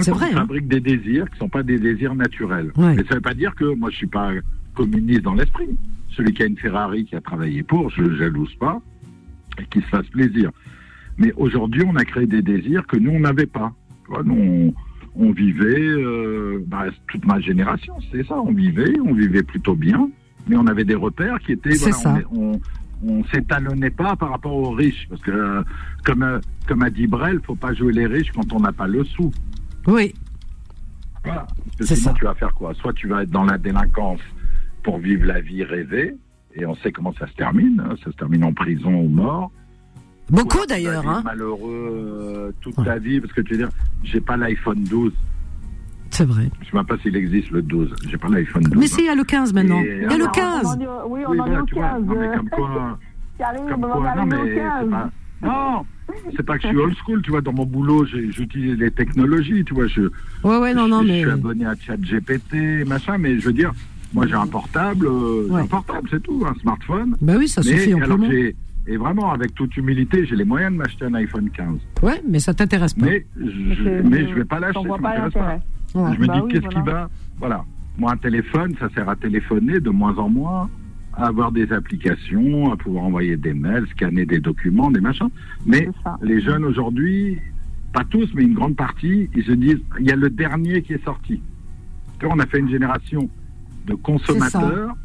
[SPEAKER 2] C'est
[SPEAKER 4] On
[SPEAKER 2] vrai. hein.
[SPEAKER 4] fabrique des désirs qui sont pas des désirs naturels.
[SPEAKER 2] Ouais.
[SPEAKER 4] Mais ça veut pas dire que moi je suis pas communiste dans l'esprit. Celui qui a une Ferrari qui a travaillé pour, je le jalouse pas, et qui se fasse plaisir. Mais aujourd'hui, on a créé des désirs que nous on n'avait pas. Nous on, on vivait, euh, bah, toute ma génération, c'est ça. On vivait, on vivait plutôt bien, mais on avait des repères qui étaient.
[SPEAKER 2] C'est ça.
[SPEAKER 4] on- on, on s'étalonnait pas par rapport aux riches, parce que euh, comme euh, comme a dit Brel, faut pas jouer les riches quand on n'a pas le sou.
[SPEAKER 2] Oui,
[SPEAKER 4] Voilà. Parce que
[SPEAKER 2] C'est
[SPEAKER 4] sinon,
[SPEAKER 2] ça.
[SPEAKER 4] tu vas faire quoi? Soit tu vas être dans la délinquance pour vivre la vie rêvée, et on sait comment ça se termine. hein, Ça se termine en prison ou mort.
[SPEAKER 2] beaucoup d'ailleurs. Hein.
[SPEAKER 4] Malheureux euh, toute
[SPEAKER 2] Ouais.
[SPEAKER 4] ta vie, parce que tu veux dire, j'ai pas l'iPhone 12.
[SPEAKER 2] C'est vrai.
[SPEAKER 4] Je sais même pas s'il existe le 12. J'ai pas l'iPhone 12.
[SPEAKER 2] Mais si, il y a le 15 maintenant.
[SPEAKER 4] Et,
[SPEAKER 2] Il y a le
[SPEAKER 4] alors,
[SPEAKER 2] 15.
[SPEAKER 9] On en est au- oui, on
[SPEAKER 4] Oui,
[SPEAKER 9] en est
[SPEAKER 4] voilà,
[SPEAKER 9] au
[SPEAKER 4] tu vois.
[SPEAKER 9] 15.
[SPEAKER 4] Non, mais comme quoi. Comme
[SPEAKER 9] on
[SPEAKER 4] quoi,
[SPEAKER 9] en
[SPEAKER 4] non, mais c'est
[SPEAKER 9] 15.
[SPEAKER 4] pas. Non, c'est pas que je suis old school, tu vois. Dans mon boulot, j'utilise les technologies, tu vois. Je,
[SPEAKER 2] Ouais, ouais, non,
[SPEAKER 4] je,
[SPEAKER 2] non,
[SPEAKER 4] je
[SPEAKER 2] mais.
[SPEAKER 4] suis abonné à ChatGPT, machin, mais je veux dire, moi j'ai un portable, euh,
[SPEAKER 2] Ouais.
[SPEAKER 4] un portable, c'est tout, un smartphone.
[SPEAKER 2] Bah oui, ça
[SPEAKER 4] mais
[SPEAKER 2] suffit
[SPEAKER 4] alors
[SPEAKER 2] amplement.
[SPEAKER 4] et vraiment, avec toute humilité, j'ai les moyens de m'acheter un iPhone 15.
[SPEAKER 2] Ouais, mais ça t'intéresse pas.
[SPEAKER 4] Mais je, mais je vais pas
[SPEAKER 9] T'en
[SPEAKER 4] ça m'intéresse pas.
[SPEAKER 2] Ouais.
[SPEAKER 4] Je me
[SPEAKER 9] Bah
[SPEAKER 4] dis,
[SPEAKER 9] oui,
[SPEAKER 4] qu'est-ce qui va? Voilà. Moi, un téléphone, ça sert à téléphoner de moins en moins, à avoir des applications, à pouvoir envoyer des mails, scanner des documents, des machins. Mais les jeunes aujourd'hui, pas tous, mais une grande partie, ils se disent, il y a le dernier qui est sorti. Tu vois, on a fait une génération de consommateurs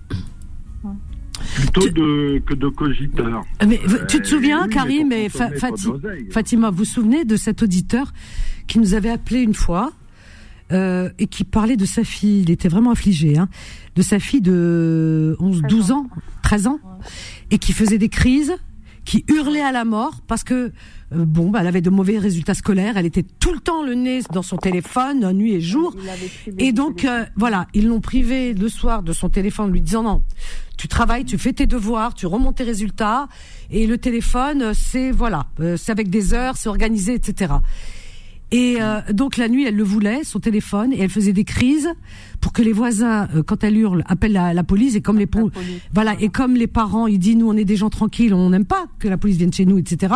[SPEAKER 4] Plutôt de, que de cogiteurs.
[SPEAKER 2] Mais v- tu te
[SPEAKER 4] Euh,
[SPEAKER 2] souviens,
[SPEAKER 4] oui,
[SPEAKER 2] Karim
[SPEAKER 4] mais
[SPEAKER 2] et Fa- Fati-. Fatima, vous vous souvenez de cet auditeur qui nous avait appelé une fois euh, et qui parlait de sa fille, il était vraiment affligé, hein, de sa fille de 11, 12 ans, 13 ans, et qui faisait des crises, qui hurlait à la mort parce que euh, bon, bah, elle avait de mauvais résultats scolaires, elle était tout le temps le nez dans son téléphone, nuit et jour, et donc euh, voilà, ils l'ont privé le soir de son téléphone, lui disant non, tu travailles, tu fais tes devoirs, tu remontes tes résultats, et le téléphone, euh, c'est voilà, euh, c'est avec des heures, c'est organisé, etc. Et euh, donc la nuit, elle le voulait, son téléphone, et elle faisait des crises pour que les voisins, euh, quand elle hurle, appellent la, la police. Et comme les voilà, et comme les parents, ils disent nous, on est des gens tranquilles, on n'aime pas que la police vienne chez nous, etc.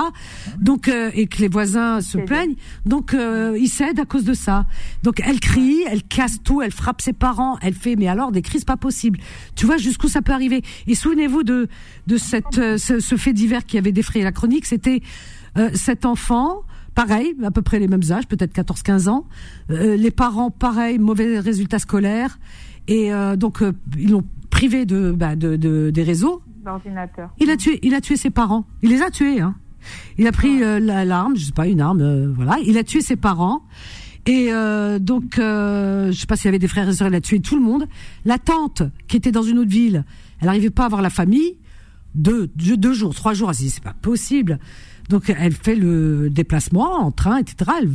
[SPEAKER 2] Donc euh, et que les voisins se plaignent, donc euh, ils cèdent à cause de ça. Donc elle crie, elle casse tout, elle frappe ses parents, elle fait mais alors des crises pas possibles. Tu vois jusqu'où ça peut arriver. Et souvenez-vous de de cette euh, ce, ce fait divers qui avait défrayé la chronique, c'était euh, cet enfant pareil, à peu près les mêmes âges, peut-être 14-15 ans. Euh, les parents, pareil, mauvais résultats scolaires. Et euh, donc, euh, ils l'ont privé de, bah, de, de- des réseaux. Il a tué, il a tué ses parents. Il les a tués. Hein. Il a pris la- l'arme, je sais pas, une arme, voilà. Il a tué ses parents. Et donc, je sais pas s'il y avait des frères et sœurs, il a tué tout le monde. La tante, qui était dans une autre ville, elle n'arrivait pas à voir la famille. Deux, deux, deux jours, trois jours, elle s'est dit, c'est pas possible. Donc, elle fait le déplacement en train, etc. Elle,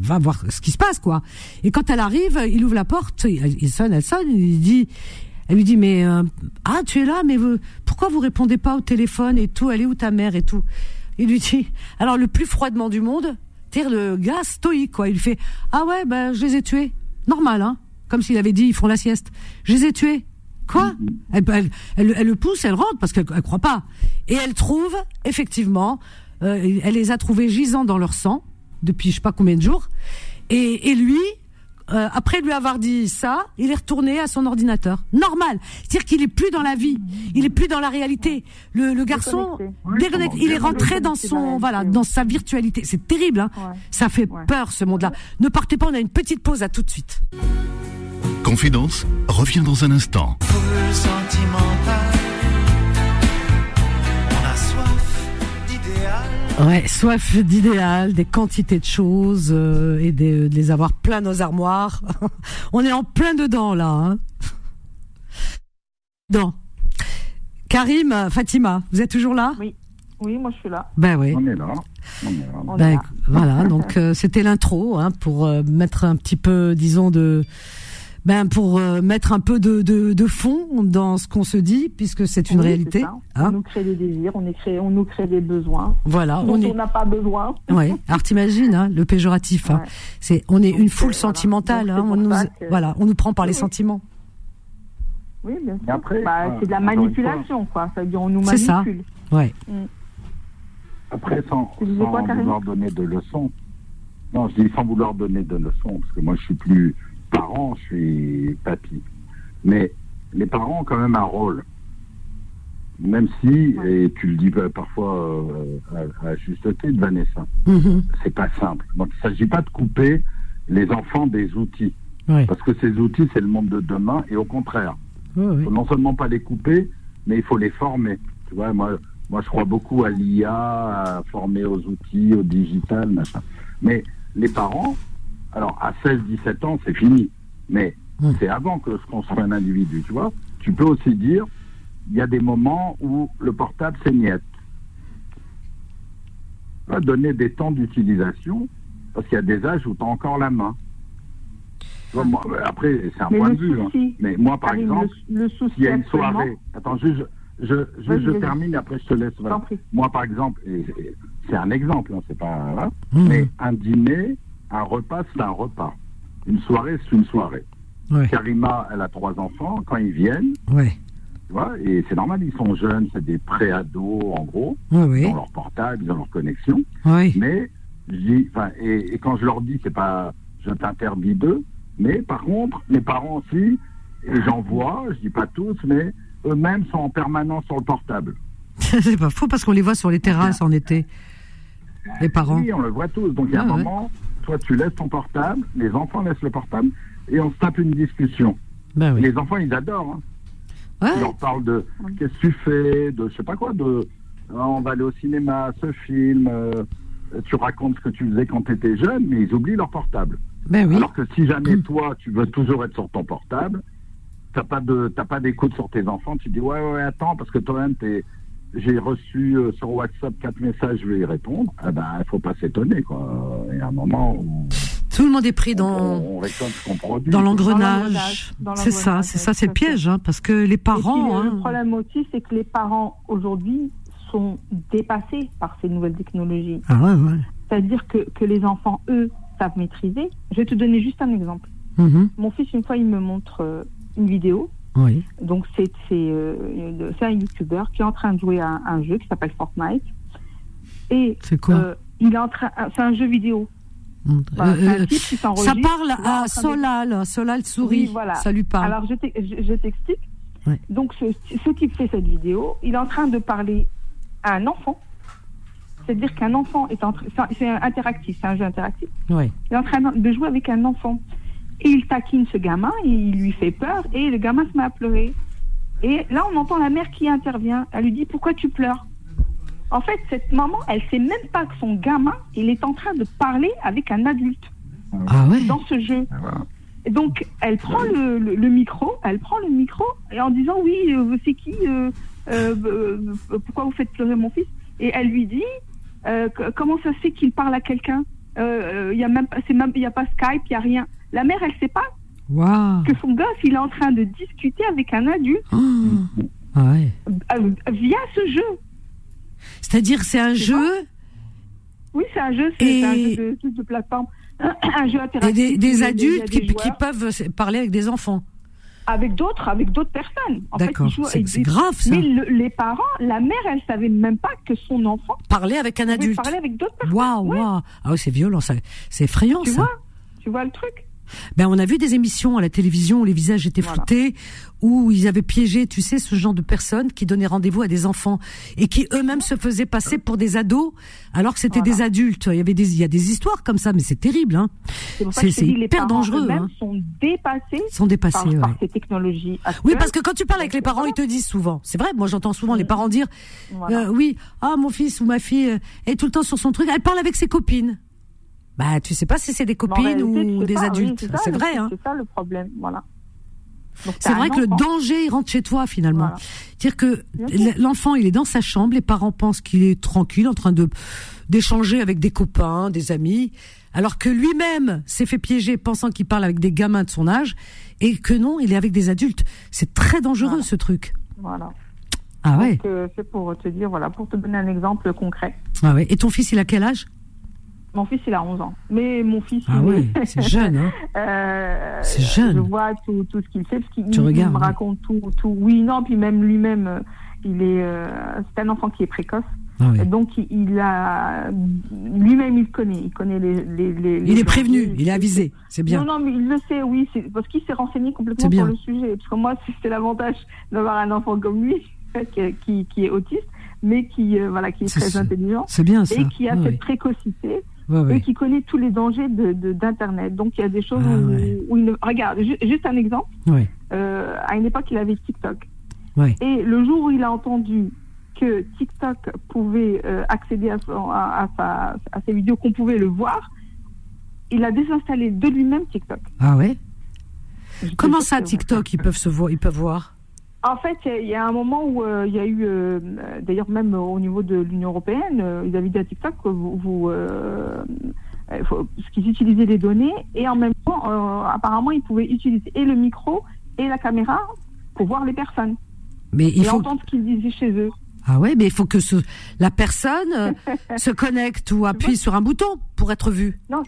[SPEAKER 2] va voir ce qui se passe, quoi. Et quand elle arrive, il ouvre la porte, il, sonne, elle sonne, il dit, elle lui dit, mais euh, ah, tu es là, mais vous, pourquoi vous répondez pas au téléphone et tout? Elle est où ta mère et tout? Il lui dit, alors le plus froidement du monde, tire le gars stoïque, quoi. Il fait, ah ouais, ben je les ai tués, normal, hein, comme s'il avait dit, ils font la sieste. Je les ai tués. Quoi? Elle, elle, elle- le pousse, elle rentre parce qu'elle elle croit pas. Et elle trouve, effectivement, euh, elle les a trouvés gisant dans leur sang depuis je sais pas combien de jours. Et, et lui, euh, après lui avoir dit ça, il est retourné à son ordinateur. Normal. C'est-à-dire qu'il est plus dans la vie. Il est plus dans la réalité. Le, le garçon, déconnecté. il est rentré dans son, voilà, dans sa virtualité. C'est terrible, hein. Ça fait peur, ce monde-là. Ne partez pas, on a une petite pause, à tout de suite.
[SPEAKER 1] Confidence revient dans un instant.
[SPEAKER 2] Ouais, soif d'idéal, des quantités de choses euh, et de, de les avoir plein nos armoires. On est en plein dedans là. Hein. Dans. Karim, euh, Fatima, vous êtes toujours là?
[SPEAKER 9] Oui. Oui, moi je suis là.
[SPEAKER 2] Ben oui.
[SPEAKER 4] On est là. On est là.
[SPEAKER 9] On
[SPEAKER 2] Ben,
[SPEAKER 9] est là.
[SPEAKER 2] voilà, donc euh, c'était l'intro hein, pour euh, mettre un petit peu, disons de, ben pour euh, mettre un peu de, de, de fond dans ce qu'on se dit, puisque c'est une
[SPEAKER 9] Oui,
[SPEAKER 2] réalité.
[SPEAKER 9] ça.
[SPEAKER 2] hein.
[SPEAKER 9] on nous crée des désirs, on, est créé, on nous crée des besoins.
[SPEAKER 2] Voilà,
[SPEAKER 9] dont
[SPEAKER 2] on est-
[SPEAKER 9] on n'a pas besoin.
[SPEAKER 2] Ouais. Alors t'imagines hein, le péjoratif. hein. C'est on est une foule sentimentale.
[SPEAKER 9] Donc,
[SPEAKER 2] hein, on nous
[SPEAKER 9] que-
[SPEAKER 2] voilà, on nous prend par les sentiments.
[SPEAKER 9] Oui, bien sûr.
[SPEAKER 4] Après,
[SPEAKER 9] Bah,
[SPEAKER 4] euh,
[SPEAKER 9] c'est de la manipulation, quoi. Ça veut dire on nous
[SPEAKER 2] C'est ça.
[SPEAKER 9] manipule.
[SPEAKER 2] Ouais.
[SPEAKER 9] Mm.
[SPEAKER 4] Après, sans,
[SPEAKER 9] quoi,
[SPEAKER 4] vouloir donner de leçons. Non, je dis sans vouloir donner de leçons, parce que moi, je suis plus parent, je suis papy. Mais les parents ont quand même un rôle. Même si, et tu le dis euh, parfois euh, à, à juste titre, Vanessa,
[SPEAKER 2] Mhm.
[SPEAKER 4] c'est pas simple. Donc, il ne s'agit pas de couper les enfants des outils. Parce que ces outils, c'est le monde de demain, et au contraire. Faut non seulement pas les couper, mais il faut les former. Tu vois, moi, moi je crois beaucoup à l'IA, à former aux outils, au digital, machin. Mais les parents, alors à 16-17 ans, c'est fini. Mais c'est avant que se construise un individu, tu vois. Tu peux aussi dire, il y a des moments où le portable s'émiette. Tu vois, Donner des temps d'utilisation, parce qu'il y a des âges où tu as encore la main. Vois, moi, après, c'est un
[SPEAKER 9] Mais
[SPEAKER 4] point de vue. hein. Mais moi, par exemple,
[SPEAKER 9] le, le souci
[SPEAKER 4] s'il y a une soirée, attends, juste, je, je, je, je termine, après je te laisse. voilà. Moi, par exemple, c'est un exemple, hein, c'est pas.
[SPEAKER 2] Mhm.
[SPEAKER 4] Mais un dîner, un repas, c'est un repas. Une soirée, c'est une soirée.
[SPEAKER 2] Ouais.
[SPEAKER 4] Karima, elle a trois enfants. Quand ils viennent,
[SPEAKER 2] Ouais.
[SPEAKER 4] tu vois, et c'est normal, ils sont jeunes, c'est des pré-ados, en gros.
[SPEAKER 2] Ouais,
[SPEAKER 4] Ils ont leur portable, ils ont leur connexion.
[SPEAKER 2] Oui.
[SPEAKER 4] Mais, je dis, et, et quand je leur dis, c'est pas, je t'interdis d'eux, mais par contre, les parents aussi, et j'en vois, je dis pas tous, mais eux-mêmes sont en permanence sur le portable.
[SPEAKER 2] c'est pas faux parce qu'on les voit sur les terrasses en été. Les parents.
[SPEAKER 4] Oui, on le voit tous. Donc il y a
[SPEAKER 2] Ah
[SPEAKER 4] un
[SPEAKER 2] ouais.
[SPEAKER 4] moment, toi tu laisses ton portable, les enfants laissent le portable, et on se tape une discussion.
[SPEAKER 2] Ben oui.
[SPEAKER 4] Les enfants, ils adorent. hein.
[SPEAKER 2] Ouais.
[SPEAKER 4] Tu leur parles de qu'est-ce que tu fais, de je sais pas quoi, de Ah, on va aller au cinéma, ce film. euh, tu racontes ce que tu faisais quand tu étais jeune, mais ils oublient leur portable.
[SPEAKER 2] Ben oui.
[SPEAKER 4] Alors que si jamais toi, tu veux toujours être sur ton portable, t'as pas de t'as pas d'écoute sur tes enfants, tu dis ouais ouais attends parce que toi-même t'es j'ai reçu euh, sur WhatsApp quatre messages, je vais y répondre. Eh ben, il faut pas s'étonner, quoi. Il y a un moment où
[SPEAKER 2] Tout le monde est pris dans,
[SPEAKER 4] on récolte ce qu'on produit.
[SPEAKER 2] dans
[SPEAKER 9] l'engrenage,
[SPEAKER 2] C'est ça, c'est ça, c'est le piège, hein, parce que les
[SPEAKER 9] puis,
[SPEAKER 2] parents.
[SPEAKER 9] le,
[SPEAKER 2] hein,
[SPEAKER 9] le problème aussi, c'est que les parents aujourd'hui sont dépassés par ces nouvelles technologies.
[SPEAKER 2] Ah ouais, ouais.
[SPEAKER 9] C'est-à-dire que, que les enfants, eux, savent maîtriser. Je vais te donner juste un exemple.
[SPEAKER 2] Mhm.
[SPEAKER 9] Mon fils, une fois, il me montre euh, une vidéo.
[SPEAKER 2] Oui.
[SPEAKER 9] Donc, c'est euh, un YouTuber qui est en train de jouer à un, un jeu qui s'appelle Fortnite. Et
[SPEAKER 2] C'est quoi
[SPEAKER 9] euh, il est en train, c'est un jeu vidéo.
[SPEAKER 2] Hum,
[SPEAKER 9] un
[SPEAKER 2] euh,
[SPEAKER 9] type qui
[SPEAKER 2] ça parle à Solal, Solal sourit.
[SPEAKER 9] Oui, voilà.
[SPEAKER 2] Ça lui parle.
[SPEAKER 9] Alors, je t'ex- je- je t'explique.
[SPEAKER 2] Ouais.
[SPEAKER 9] Donc, ce, ce type fait cette vidéo. Il est en train de parler à un enfant. C'est-à-dire qu'un enfant est en train. c'est interactif, c'est un jeu interactif.
[SPEAKER 2] Ouais.
[SPEAKER 9] Il est en train de jouer avec un enfant. Et il taquine ce gamin, il lui fait peur, et le gamin se met à pleurer. Et là, on entend la mère qui intervient. Elle lui dit Pourquoi tu pleures? En fait, cette maman, elle sait même pas que son gamin, il est en train de parler avec un adulte
[SPEAKER 2] Ah ouais.
[SPEAKER 9] dans ce jeu. Et donc, elle prend le, le- le micro, elle prend le micro, et en disant oui, euh, c'est qui, euh, euh, euh, pourquoi vous faites pleurer mon fils? Et elle lui dit euh, que- comment ça se fait qu'il parle à quelqu'un? Il y a même pas, c'est même, il y a pas Skype, il y a rien. La mère, elle sait pas que son gosse, il est en train de discuter avec un adulte
[SPEAKER 2] Oh. Ah ouais.
[SPEAKER 9] euh, via ce jeu.
[SPEAKER 2] C'est-à-dire, c'est un jeu
[SPEAKER 9] Oui, c'est un jeu, c'est
[SPEAKER 2] Et-
[SPEAKER 9] un jeu de, de plateforme, un jeu
[SPEAKER 2] et
[SPEAKER 9] interactif.
[SPEAKER 2] des,
[SPEAKER 9] Il
[SPEAKER 2] des adultes
[SPEAKER 9] des
[SPEAKER 2] qui, peuvent parler avec des enfants.
[SPEAKER 9] avec d'autres, avec d'autres personnes.
[SPEAKER 2] D'accord. C'est- grave, ça.
[SPEAKER 9] Mais le- les parents, la mère, elle savait même pas que son enfant
[SPEAKER 2] Parler avec un adulte.
[SPEAKER 9] parler avec d'autres personnes.
[SPEAKER 2] Waouh,
[SPEAKER 9] Ouais.
[SPEAKER 2] waouh. Ah oui, c'est violent. C'est effrayant,
[SPEAKER 9] Tu
[SPEAKER 2] ça.
[SPEAKER 9] vois, tu vois le truc?
[SPEAKER 2] Ben, on a vu des émissions à la télévision où les visages étaient
[SPEAKER 9] Voilà.
[SPEAKER 2] floutés, où ils avaient piégé, tu sais, ce genre de personnes qui donnaient rendez-vous à des enfants et qui eux-mêmes se faisaient passer pour des ados alors que c'était
[SPEAKER 9] Voilà.
[SPEAKER 2] des adultes. Il y avait des, il y a des histoires comme ça, mais c'est terrible, hein.
[SPEAKER 9] C'est
[SPEAKER 2] hyper dangereux, hein.
[SPEAKER 9] sont dépassés
[SPEAKER 2] sont dépassés,
[SPEAKER 9] par, ces technologies.
[SPEAKER 2] Oui, parce que quand tu parles avec les parents, ils te disent souvent. C'est vrai, moi j'entends souvent les parents dire,
[SPEAKER 9] Voilà.
[SPEAKER 2] euh, oui, ah mon fils ou ma fille euh, est tout le temps sur son truc, elle parle avec ses copines. Bah, tu sais pas si c'est des copines
[SPEAKER 9] réalité,
[SPEAKER 2] ou des
[SPEAKER 9] pas,
[SPEAKER 2] adultes.
[SPEAKER 9] c'est
[SPEAKER 2] vrai, hein.
[SPEAKER 9] C'est ça le problème, voilà.
[SPEAKER 2] C'est vrai que le danger, il rentre chez toi finalement.
[SPEAKER 9] Voilà.
[SPEAKER 2] C'est-à-dire que l'enfant, il est dans sa chambre, les parents pensent qu'il est tranquille, en train de d'échanger avec des copains, des amis, alors que lui-même s'est fait piéger pensant qu'il parle avec des gamins de son âge, et que non, il est avec des adultes. C'est très dangereux
[SPEAKER 9] Voilà.
[SPEAKER 2] ce truc.
[SPEAKER 9] Voilà.
[SPEAKER 2] Ah ouais.
[SPEAKER 9] Euh, c'est pour te dire, voilà, pour te donner un exemple concret.
[SPEAKER 2] Ah ouais. Et ton fils, il a quel âge?
[SPEAKER 9] Mon fils, il a 11 ans. Mais mon fils,
[SPEAKER 2] Ah
[SPEAKER 9] il est-
[SPEAKER 2] c'est jeune, hein.
[SPEAKER 9] Euh,
[SPEAKER 2] C'est jeune.
[SPEAKER 9] Je vois tout, tout ce qu'il fait, parce qu'il me
[SPEAKER 2] oui.
[SPEAKER 9] raconte tout, tout. Oui, non, puis même lui-même, il est, euh, c'est un enfant qui est précoce.
[SPEAKER 2] Ah
[SPEAKER 9] Donc, il, a, lui-même, il connaît, il connaît les, les, les-
[SPEAKER 2] Il est prévenu, il est avisé. C'est bien.
[SPEAKER 9] Non, non, mais il le sait, oui, parce qu'il s'est renseigné complètement sur le sujet. Parce que moi, c'est l'avantage d'avoir un enfant comme lui, qui, qui, qui est autiste, mais qui, euh, voilà, qui est très intelligent
[SPEAKER 2] C'est bien ça.
[SPEAKER 9] et qui a
[SPEAKER 2] Ouais,
[SPEAKER 9] cette précocité
[SPEAKER 2] Ouais,
[SPEAKER 9] et qui connaît tous les dangers de de- d'internet. Donc il y a des choses
[SPEAKER 2] Ah,
[SPEAKER 9] où,
[SPEAKER 2] ouais.
[SPEAKER 9] où il ne... regarde ju- juste un exemple. Euh, à une époque, il avait TikTok. Et le jour où il a entendu que TikTok pouvait euh, accéder à, son- à, à sa, à ses vidéos, qu'on pouvait le voir, il a désinstallé de lui-même TikTok.
[SPEAKER 2] Ah ouais? Comment ça, TikTok, ils peuvent se voir, ils peuvent voir?
[SPEAKER 9] En fait, il y a- il y, a un moment où euh, il y a eu, euh, euh, d'ailleurs même au niveau de l'Union européenne, euh, ils avaient dit à TikTok que vous, vous euh, euh, faut- parce qu'ils utilisaient les données et en même temps, euh, apparemment, ils pouvaient utiliser et le micro et la caméra pour voir les personnes
[SPEAKER 2] Mais il
[SPEAKER 9] et
[SPEAKER 2] faut.
[SPEAKER 9] entendre ce qu'ils disaient chez eux.
[SPEAKER 2] Ah ouais, mais il faut que ce, la personne euh, se connecte ou appuie sur un bouton pour être vue.
[SPEAKER 9] Non.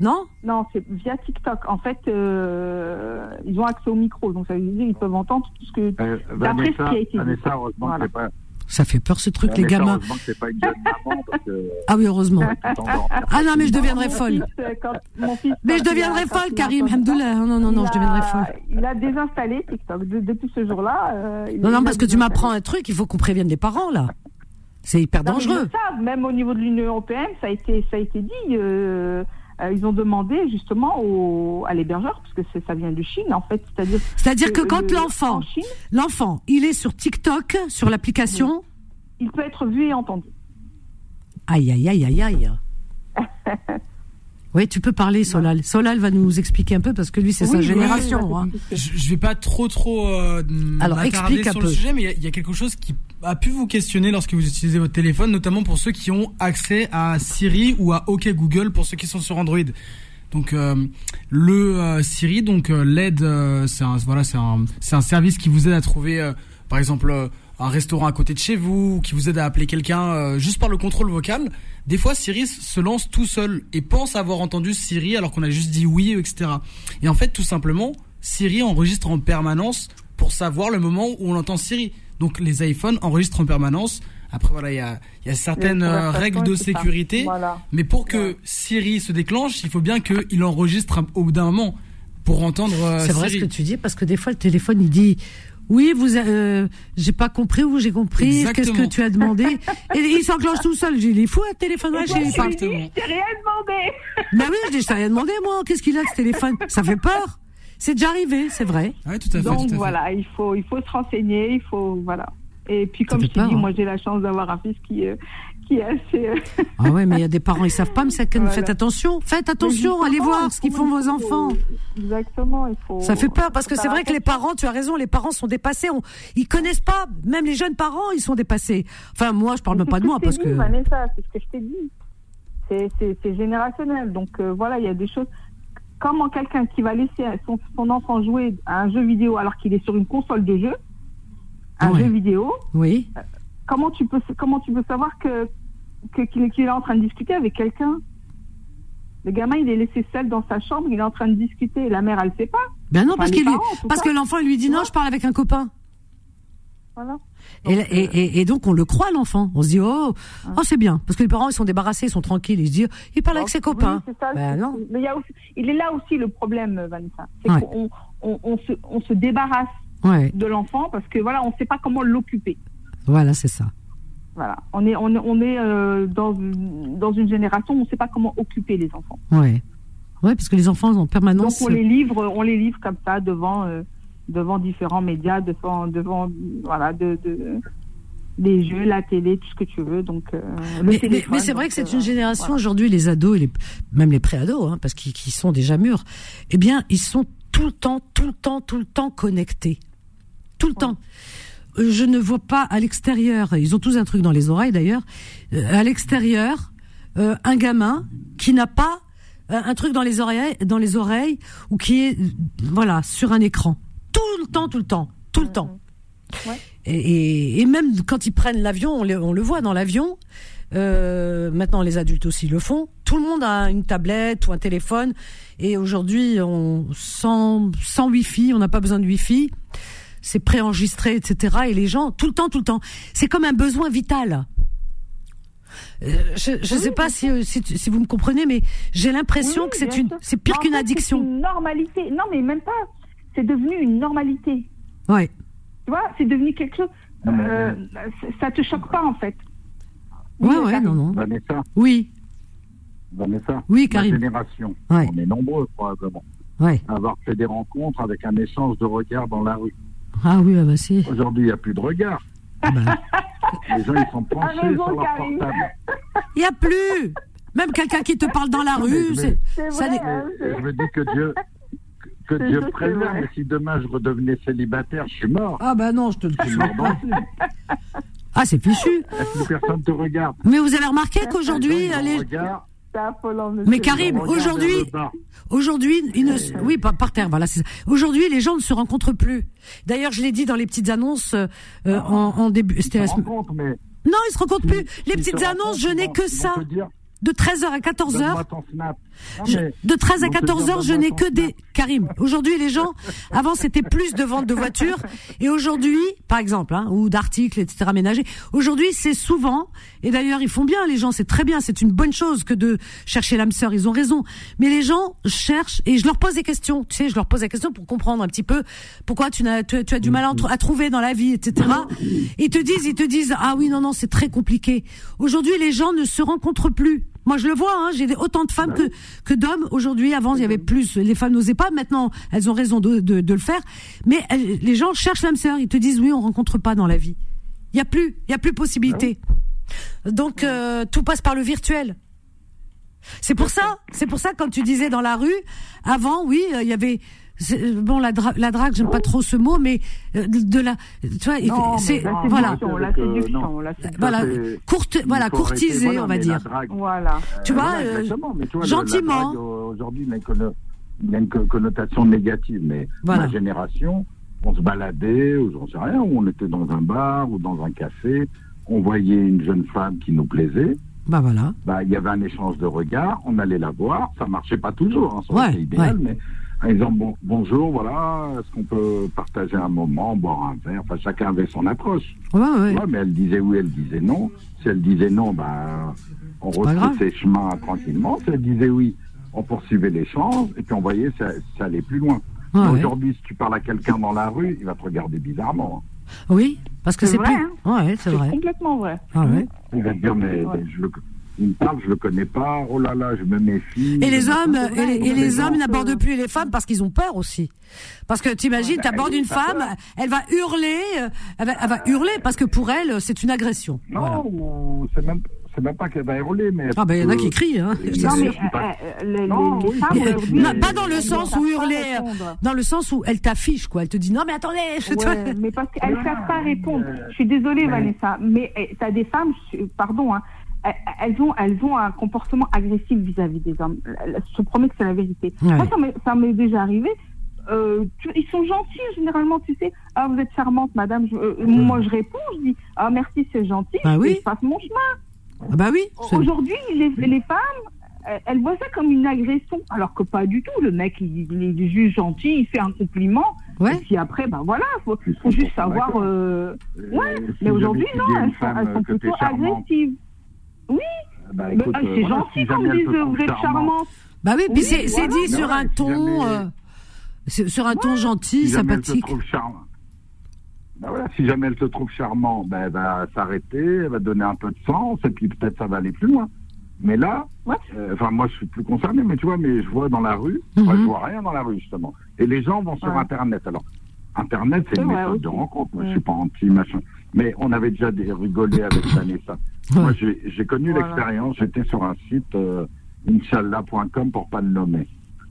[SPEAKER 2] Non
[SPEAKER 9] Non, c'est via TikTok. En fait, euh, ils ont accès au micro, donc ça veut dire ils peuvent entendre tout ce que.
[SPEAKER 4] Euh,
[SPEAKER 9] D'après ce qui
[SPEAKER 4] Vanessa,
[SPEAKER 9] a été dit.
[SPEAKER 4] Vanessa, heureusement
[SPEAKER 9] Voilà.
[SPEAKER 4] que c'est pas.
[SPEAKER 2] Ça fait peur ce truc, les gamins.
[SPEAKER 4] Heureusement que pas une jeune maman parce que.
[SPEAKER 2] Ah oui, heureusement. Ah non, mais je deviendrai folle.
[SPEAKER 9] fils, euh, quand- mon fils,
[SPEAKER 2] Mais je deviendrai folle,
[SPEAKER 9] il a
[SPEAKER 2] Karim, Hamdoulah. Non, non, non,
[SPEAKER 9] il
[SPEAKER 2] je deviendrai
[SPEAKER 9] a-
[SPEAKER 2] folle.
[SPEAKER 9] Il a désinstallé TikTok. De- depuis ce jour-là. euh,
[SPEAKER 2] Non, non, parce que tu m'apprends un truc, il faut qu'on prévienne les parents, là. C'est hyper
[SPEAKER 9] Non, mais ils
[SPEAKER 2] dangereux.
[SPEAKER 9] le savent. Même au niveau de l'Union européenne, ça a été, ça a été dit. euh, euh, ils ont demandé justement au, à l'hébergeur, parce que c'est- ça vient de Chine en fait, c'est-à-dire.
[SPEAKER 2] C'est-à-dire que quand
[SPEAKER 9] le-
[SPEAKER 2] l'enfant, l'enfant, il est sur TikTok, sur l'application.
[SPEAKER 9] il peut être vu et entendu.
[SPEAKER 2] Aïe, aïe, aïe, aïe, aïe. Oui, tu peux parler, Solal. Solal va nous expliquer un peu parce que lui, c'est sa
[SPEAKER 9] Oui,
[SPEAKER 2] génération.
[SPEAKER 9] oui,
[SPEAKER 2] hein.
[SPEAKER 11] Je, je vais pas trop trop euh,
[SPEAKER 2] Alors, explique un
[SPEAKER 11] sur
[SPEAKER 2] peu.
[SPEAKER 11] le sujet, mais il y a- il y, a quelque chose qui a pu vous questionner lorsque vous utilisez votre téléphone, notamment pour ceux qui ont accès à Siri ou à OK Google pour ceux qui sont sur Android. Donc euh, le euh, Siri, donc euh, l'aide, c'est un voilà, c'est un service qui vous aide à trouver, par exemple. un restaurant à côté de chez vous, ou qui vous aide à appeler quelqu'un juste par le contrôle vocal. Des fois, Siri se lance tout seul et pense avoir entendu Siri alors qu'on a juste dit oui, etc. Et en fait, tout simplement, Siri enregistre en permanence pour savoir le moment où on entend Siri. Donc les iPhones enregistrent en permanence. Après voilà, il y a, il y a certaines euh, règles de sécurité,
[SPEAKER 9] Voilà.
[SPEAKER 11] mais pour que Siri se déclenche, il faut bien qu'il enregistre un- au bout d'un moment pour entendre euh,
[SPEAKER 2] C'est vrai ce que tu dis parce que des fois, le téléphone, il dit. Oui, vous, euh, j'ai pas compris ou j'ai compris. Qu'est-ce que tu as demandé Et il s'enclenche tout seul. J'ai dit, il est fou, un téléphone.
[SPEAKER 9] Moi,
[SPEAKER 2] j'ai
[SPEAKER 9] rien demandé.
[SPEAKER 2] Ben oui, je dis, je t'ai rien demandé, moi. Qu'est-ce qu'il a, ce téléphone? Ça fait peur. C'est déjà arrivé, c'est vrai.
[SPEAKER 11] Ouais, tout à fait.
[SPEAKER 9] Donc
[SPEAKER 11] tout à fait.
[SPEAKER 9] voilà, il faut, il faut se renseigner, il faut voilà. Et puis comme je t'ai dit,
[SPEAKER 2] hein.
[SPEAKER 9] moi j'ai la chance d'avoir un fils qui, euh, qui est assez. euh,
[SPEAKER 2] Ah ouais, mais il y a des parents, ils savent pas, mais ça,
[SPEAKER 9] Voilà.
[SPEAKER 2] faites attention. Faites attention, allez voir ce qu'ils font vos enfants.
[SPEAKER 9] Exactement, il faut.
[SPEAKER 2] Ça fait peur parce que c'est vrai que les parents, tu as raison, les parents sont dépassés. On, ils connaissent pas, même les jeunes parents, ils sont dépassés. Enfin, moi, je parle
[SPEAKER 9] Mais
[SPEAKER 2] même pas de moi parce
[SPEAKER 9] t'ai
[SPEAKER 2] que.
[SPEAKER 9] dit, Vanessa, c'est ce que je t'ai dit. C'est générationnel. Donc euh, voilà, il y a des choses. Comment quelqu'un qui va laisser son, son enfant jouer à un jeu vidéo alors qu'il est sur une console de jeu, un
[SPEAKER 2] Ouais.
[SPEAKER 9] jeu vidéo,
[SPEAKER 2] Oui.
[SPEAKER 9] comment tu peux comment tu peux savoir que qu'il est- en train de discuter avec quelqu'un? Le gamin, il est laissé seul dans sa chambre, il est en train de discuter. La mère, elle sait pas.
[SPEAKER 2] Ben non, parce
[SPEAKER 9] parents,
[SPEAKER 2] parce que l'enfant lui dit non, je parle avec un copain.
[SPEAKER 9] Voilà.
[SPEAKER 2] Et,
[SPEAKER 9] Donc,
[SPEAKER 2] et,
[SPEAKER 9] euh,
[SPEAKER 2] et, et donc on le croit l'enfant. On se dit oh, oh c'est bien parce que les parents ils sont débarrassés, ils sont tranquilles, ils se disent il parle avec ses
[SPEAKER 9] oui,
[SPEAKER 2] copains.
[SPEAKER 9] ça,
[SPEAKER 2] Ben non.
[SPEAKER 9] Mais il, y a aussi- il est là aussi le problème, Vanessa. C'est
[SPEAKER 2] Ouais.
[SPEAKER 9] qu'on on, on se, on se débarrasse
[SPEAKER 2] Ouais,
[SPEAKER 9] de l'enfant parce que voilà, on ne sait pas comment l'occuper.
[SPEAKER 2] voilà c'est ça.
[SPEAKER 9] Voilà. On est, on, on est euh, dans, une- dans une génération où on ne sait pas comment occuper les enfants.
[SPEAKER 2] Ouais, ouais parce que les enfants en
[SPEAKER 9] Donc
[SPEAKER 2] permanence.
[SPEAKER 9] on les livre, on les livre comme ça devant, euh, devant différents médias, devant, devant voilà, de, de, les jeux, la télé, tout ce que tu veux. Donc euh, le
[SPEAKER 2] Mais, mais- c'est vrai que c'est
[SPEAKER 9] euh,
[SPEAKER 2] une génération
[SPEAKER 9] voilà.
[SPEAKER 2] aujourd'hui, les ados et les, même les pré-ados, hein, parce qu'ils sont déjà mûrs. Eh bien, ils sont tout le temps, tout le temps, tout le temps connectés, tout le temps. Euh, Je ne vois pas à l'extérieur. Ils ont tous un truc dans les oreilles d'ailleurs. euh, à l'extérieur, euh, un gamin qui n'a pas un truc dans les oreilles, dans les oreilles, ou qui est, voilà, sur un écran, tout le temps, tout le temps, tout le temps.
[SPEAKER 9] Ouais.
[SPEAKER 2] Et, même quand ils prennent l'avion, on, le- on le voit dans l'avion. euh, maintenant, les adultes aussi le font. Tout le monde a une tablette ou un téléphone. Et aujourd'hui, on sans sans wifi, on n'a pas besoin de wifi. C'est préenregistré, etc. Et les gens, tout le temps, tout le temps. C'est comme un besoin vital. Euh, je ne sais pas si, euh, si, vous me comprenez, mais j'ai l'impression
[SPEAKER 9] Oui,
[SPEAKER 2] que c'est une, c'est pire qu'une addiction.
[SPEAKER 9] C'est une normalité. Non, mais même pas. C'est devenu une normalité.
[SPEAKER 2] Ouais.
[SPEAKER 9] Tu vois, c'est devenu quelque chose. Euh, ça te choque pas en fait.
[SPEAKER 2] Ouais,
[SPEAKER 9] Oui,
[SPEAKER 2] ouais,
[SPEAKER 9] Karim.
[SPEAKER 2] non, non.
[SPEAKER 4] Vanessa,
[SPEAKER 2] Oui,
[SPEAKER 4] Vanessa,
[SPEAKER 2] Oui,
[SPEAKER 4] ma
[SPEAKER 2] Karim.
[SPEAKER 4] génération,
[SPEAKER 2] Ouais.
[SPEAKER 4] on est nombreux probablement,
[SPEAKER 2] ouais.
[SPEAKER 4] à avoir fait des rencontres avec un échange de regards dans la rue.
[SPEAKER 2] Ah oui, ah bah si.
[SPEAKER 4] Aujourd'hui, il n'y a plus de regards.
[SPEAKER 2] Ah bah.
[SPEAKER 4] Les gens, ils sont penchés sur leur
[SPEAKER 9] Karim.
[SPEAKER 4] portable.
[SPEAKER 2] Il y a plus. Même quelqu'un qui te parle dans la rue, c'est
[SPEAKER 9] vrai, hein, c'est-
[SPEAKER 4] je me dis que Dieu, que Dieu préserve, si demain je redevenais célibataire, je suis mort.
[SPEAKER 2] Ah bah non, je te le
[SPEAKER 4] Je suis mort dans le film.
[SPEAKER 2] Ah, c'est fichu.
[SPEAKER 4] Est-ce que personne te regarde
[SPEAKER 2] Mais vous avez remarqué qu'aujourd'hui,
[SPEAKER 4] Les.
[SPEAKER 2] Mais Karim, aujourd'hui, aujourd'hui, ne oui, par, par terre, voilà. c'est ça. Aujourd'hui, les gens ne se rencontrent plus. D'ailleurs, je l'ai dit dans les petites annonces euh, euh, en, en début.
[SPEAKER 4] Ils se rencontrent, mais
[SPEAKER 2] Non, ils se rencontrent plus. Les petites annonces, je n'ai que ça. De 13h à 14h. Je- de 13 à
[SPEAKER 4] ils vont te
[SPEAKER 2] 14
[SPEAKER 4] dire,
[SPEAKER 2] heures, je n'ai que des. Karim. Aujourd'hui, les gens, avant c'était plus de ventes de voitures, et aujourd'hui, par exemple, hein, ou d'articles, etc. ménagers. Aujourd'hui, c'est souvent, et d'ailleurs, ils font bien, les gens, c'est très bien, c'est une bonne chose que de chercher l'âme sœur. Ils ont raison. Mais les gens cherchent, et je leur pose des questions. Tu sais, je leur pose des questions pour comprendre un petit peu pourquoi tu as, tu, tu as du mal à trouver dans la vie, etc. Ils te disent, ils te disent, ah oui, non, non, c'est très compliqué. Aujourd'hui, les gens ne se rencontrent plus. Moi, je le vois. Hein, J'ai autant de femmes que que d'hommes aujourd'hui. Avant, il y avait plus. Les femmes n'osaient pas. Maintenant, elles ont raison de, de, de le faire. Mais elles- les gens cherchent l'âme sœur. Ils te disent oui, on rencontre pas dans la vie. Il y a plus. Il y a plus possibilité. Donc euh, tout passe par le virtuel. C'est pour ça, c'est pour ça quand tu disais dans la rue, avant, oui, euh, il y avait bon la, dra- la drague, j'aime pas trop ce mot, mais euh, de, la, tu vois,
[SPEAKER 9] Non,
[SPEAKER 2] c'est voilà,
[SPEAKER 9] séduction, la
[SPEAKER 4] Avec, euh,
[SPEAKER 9] séduction,
[SPEAKER 4] non.
[SPEAKER 9] la séduction.
[SPEAKER 2] voilà, courte,
[SPEAKER 4] il
[SPEAKER 2] voilà,
[SPEAKER 4] voilà,
[SPEAKER 2] on va dire.
[SPEAKER 4] drague,
[SPEAKER 9] Voilà.
[SPEAKER 2] Tu vois,
[SPEAKER 4] voilà,
[SPEAKER 2] euh,
[SPEAKER 4] exactement, mais tu vois, le-
[SPEAKER 2] gentiment.
[SPEAKER 4] euh, Aujourd'hui, il y a une connotation négative, mais
[SPEAKER 2] Voilà.
[SPEAKER 4] ma génération, on se baladait, ou j'en sais rien, ou on était dans un bar ou dans un café, on voyait une jeune femme qui nous plaisait,
[SPEAKER 2] Bah voilà.
[SPEAKER 4] bah, il y avait un échange de regards, on allait la voir, ça marchait pas toujours, hein, ça
[SPEAKER 2] Ouais,
[SPEAKER 4] idéal,
[SPEAKER 2] ouais.
[SPEAKER 4] mais en disant bon, bonjour, voilà, est-ce qu'on peut partager un moment, boire un verre, enfin chacun avait son approche.
[SPEAKER 2] Ouais, ouais.
[SPEAKER 4] Ouais, mais elle disait oui, elle disait non. Si elle disait non, ben, on retrouve ses chemins tranquillement. Si elle disait oui, on poursuivait l'échange et puis on voyait ça, ça allait plus loin.
[SPEAKER 2] Ouais, ouais.
[SPEAKER 4] Aujourd'hui, si tu parles à quelqu'un dans la rue, il va te regarder bizarrement.
[SPEAKER 2] Oui, parce que
[SPEAKER 9] C'est
[SPEAKER 2] plus. Ouais, c'est
[SPEAKER 9] C'est
[SPEAKER 2] vrai.
[SPEAKER 9] complètement vrai.
[SPEAKER 2] Ah ouais.
[SPEAKER 4] Il va te dire, mais
[SPEAKER 9] Ouais.
[SPEAKER 4] je le, il me parle, je le connais pas. Oh là là, je me méfie.
[SPEAKER 2] Et les hommes, et les, et hommes n'abordent plus les femmes parce qu'ils ont peur aussi. Parce que t'imagines,
[SPEAKER 4] bah,
[SPEAKER 2] t'abordes une femme,
[SPEAKER 4] peur.
[SPEAKER 2] elle va hurler, euh, elle va, elle va hurler parce que pour elle, c'est une agression.
[SPEAKER 4] Non,
[SPEAKER 2] Voilà.
[SPEAKER 4] c'est même, c'est même pas qu'elle va hurler, mais.
[SPEAKER 2] Ah ben il y en a qui crient, hein.
[SPEAKER 9] Non, mais
[SPEAKER 4] pas-
[SPEAKER 9] les,
[SPEAKER 4] Non,
[SPEAKER 9] femmes
[SPEAKER 2] Non, pas dans le sens où hurler, euh, dans le sens où elle t'affiche quoi. Elle te dit non mais attendez, je te-
[SPEAKER 9] Ouais, mais parce qu'elles ne savent pas répondre. Je suis désolée,
[SPEAKER 4] Mais-
[SPEAKER 9] Vanessa, mais tu as des femmes, pardon, hein, elles- ont, elles ont un comportement agressif vis-à-vis des hommes. Je te promets que c'est la vérité.
[SPEAKER 2] Ouais.
[SPEAKER 9] Moi, ça m'est- déjà arrivé. Euh, tu- ils sont gentils généralement, tu sais. Ah, vous êtes charmante, madame. Je- euh, Moi, je réponds, je dis ah merci, c'est gentil.
[SPEAKER 2] Bah oui.
[SPEAKER 9] Je passe mon chemin.
[SPEAKER 2] Ah bah oui. c'est-
[SPEAKER 9] Aujourd'hui, les, les femmes, elles- voient ça comme une agression, alors que pas du tout. Le mec, il, il est juste gentil, il fait un compliment.
[SPEAKER 2] Ouais.
[SPEAKER 9] Et puis après, ben voilà, faut, faut juste savoir. euh,
[SPEAKER 4] Euh,
[SPEAKER 9] Ouais,
[SPEAKER 4] si
[SPEAKER 9] mais aujourd'hui, non, elles sont, elles sont plutôt agressives. Oui,
[SPEAKER 4] bah,
[SPEAKER 9] mais,
[SPEAKER 4] écoute,
[SPEAKER 9] ah,
[SPEAKER 4] euh,
[SPEAKER 9] c'est
[SPEAKER 4] voilà,
[SPEAKER 9] gentil
[SPEAKER 4] si
[SPEAKER 9] qu'on me dise euh, vous êtes
[SPEAKER 4] charmante,
[SPEAKER 9] charmante.
[SPEAKER 2] Bah oui, puis
[SPEAKER 9] Oui,
[SPEAKER 2] c'est c'est
[SPEAKER 9] voilà.
[SPEAKER 2] dit sur
[SPEAKER 4] Mais
[SPEAKER 2] un ton,
[SPEAKER 4] jamais-
[SPEAKER 2] euh, sur un ton gentil,
[SPEAKER 4] si jamais elle te
[SPEAKER 2] sympathique.
[SPEAKER 4] trouve charmant. Bah voilà, si jamais elle te trouve charmant, ben, elle va s'arrêter, elle va donner un peu de sens, et puis peut-être ça va aller plus loin. Mais là, euh, enfin moi je suis plus concerné, mais tu vois, mais je vois dans la rue,
[SPEAKER 2] Mhm.
[SPEAKER 4] moi je vois rien dans la rue justement. Et les gens vont sur
[SPEAKER 9] Ouais.
[SPEAKER 4] Internet. Alors, Internet c'est une méthode de rencontre. Moi je suis pas anti machin. Mais on avait déjà des rigolé avec Vanessa.
[SPEAKER 2] Ouais.
[SPEAKER 4] Moi j'ai connu
[SPEAKER 9] Voilà.
[SPEAKER 4] l'expérience, j'étais sur un site euh, Inch'Allah.com pour pas le nommer.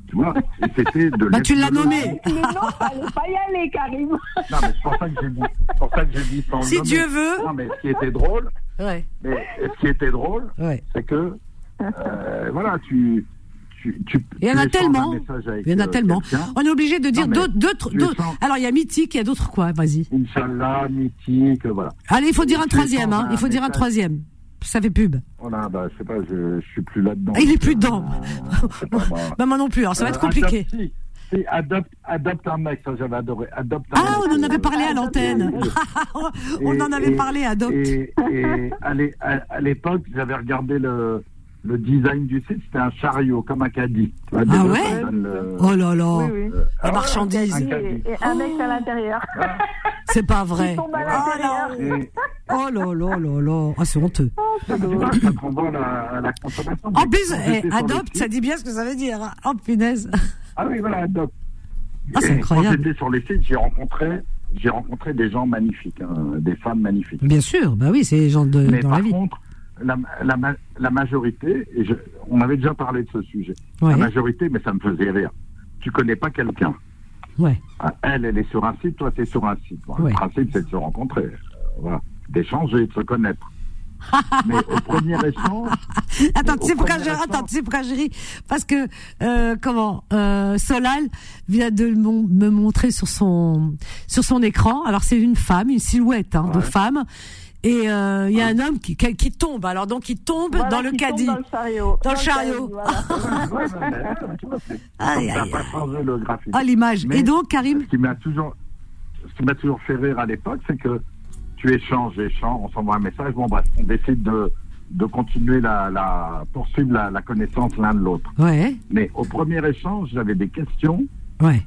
[SPEAKER 4] Tu vois, et c'était de
[SPEAKER 2] Bah tu l'as nommé.
[SPEAKER 9] Mais non, fallait pas y aller, Karim.
[SPEAKER 4] Non, mais c'est pour ça que j'ai dit, c'est pour ça que j'ai dit sans le
[SPEAKER 2] Si
[SPEAKER 4] nommer.
[SPEAKER 2] Dieu veut.
[SPEAKER 4] Non, mais ce qui était drôle,
[SPEAKER 2] Ouais,
[SPEAKER 4] mais ce qui était drôle,
[SPEAKER 2] ouais.
[SPEAKER 4] c'est que, euh, voilà, tu, tu, tu
[SPEAKER 2] Il y en a
[SPEAKER 4] échanges
[SPEAKER 2] tellement. Il y en a
[SPEAKER 4] euh,
[SPEAKER 2] tellement. On est obligé de dire d'autres, Alors il y a mythique, il y a d'autres quoi? Vas-y.
[SPEAKER 4] Inch'Allah, mythique, voilà.
[SPEAKER 2] Allez, il faut dire un troisième. Hein. Il faut dire un troisième. Ça fait pub.
[SPEAKER 4] Voilà, bah, je sais pas, je, je suis plus là-dedans.
[SPEAKER 2] Ah, il est plus dedans.
[SPEAKER 4] Euh, moi.
[SPEAKER 2] Bah moi non plus. Alors ça va être
[SPEAKER 4] Euh,
[SPEAKER 2] compliqué.
[SPEAKER 4] Adopte, si, adopte, adopte un mec, ça j'avais adoré. Adopte un
[SPEAKER 2] Ah,
[SPEAKER 4] mec,
[SPEAKER 2] on en avait
[SPEAKER 4] euh,
[SPEAKER 2] parlé à l'antenne. on
[SPEAKER 4] Et-
[SPEAKER 2] en avait
[SPEAKER 4] et-
[SPEAKER 2] parlé à Doc.
[SPEAKER 4] Et, à l'époque, j'avais regardé le, le design du site, c'était un chariot, comme un caddie. Tu vois, des
[SPEAKER 2] Ah ouais
[SPEAKER 4] le-
[SPEAKER 2] Oh là là.
[SPEAKER 9] Oui, oui.
[SPEAKER 2] La
[SPEAKER 4] Ah,
[SPEAKER 2] marchandise.
[SPEAKER 4] un
[SPEAKER 9] Et, un mec à l'intérieur.
[SPEAKER 2] C'est pas vrai. Oh là
[SPEAKER 9] l'intérieur.
[SPEAKER 4] Et
[SPEAKER 2] oh là là là là. Ah, c'est honteux.
[SPEAKER 4] ça à la, consommation.
[SPEAKER 2] En plus, eh, adopte,
[SPEAKER 4] site-
[SPEAKER 2] ça dit bien ce que ça veut dire. hein. Oh punaise.
[SPEAKER 4] Ah oui, voilà, adopte.
[SPEAKER 2] Ah, c'est incroyable.
[SPEAKER 4] Quand j'étais sur les sites, j'ai rencontré, j'ai rencontré des gens magnifiques, hein, des femmes magnifiques.
[SPEAKER 2] Bien sûr, bah oui, c'est les gens de,
[SPEAKER 4] Mais
[SPEAKER 2] dans
[SPEAKER 4] par
[SPEAKER 2] la vie.
[SPEAKER 4] contre, la, la, ma- la majorité, et je, on avait déjà parlé de ce sujet,
[SPEAKER 2] Ouais.
[SPEAKER 4] la majorité, mais ça me faisait rire. Tu connais pas quelqu'un.
[SPEAKER 2] Ouais.
[SPEAKER 4] Ah, Elle, elle est sur un site, toi, tu es sur un site. Bon,
[SPEAKER 2] Ouais.
[SPEAKER 4] Le principe, c'est de se rencontrer, euh, voilà, d'échanger, de se connaître. mais au premier échange,
[SPEAKER 2] Attends, tu sais pourquoi je, attends,
[SPEAKER 4] instant-
[SPEAKER 2] tu sais pourquoi je ris? Parce que euh, comment euh, Solal vient de me montrer sur son sur son écran. Alors c'est une femme, une silhouette hein, de femme. Et euh, il y a un homme qui, qui, tombe. Alors donc il tombe
[SPEAKER 9] Voilà,
[SPEAKER 2] dans le caddie.
[SPEAKER 9] Dans le chariot.
[SPEAKER 2] Dans le chariot.
[SPEAKER 4] changé le graphique.
[SPEAKER 2] Ah l'image. Et donc Karim
[SPEAKER 4] Ce qui m'a toujours, ce qui m'a toujours fait rire à l'époque, c'est que tu échanges, échanges, on s'envoie un message, bon bref, on décide de, de continuer la, la poursuivre la, la connaissance l'un de l'autre.
[SPEAKER 2] Ouais,
[SPEAKER 4] Mais au premier échange, j'avais des questions
[SPEAKER 2] ouais.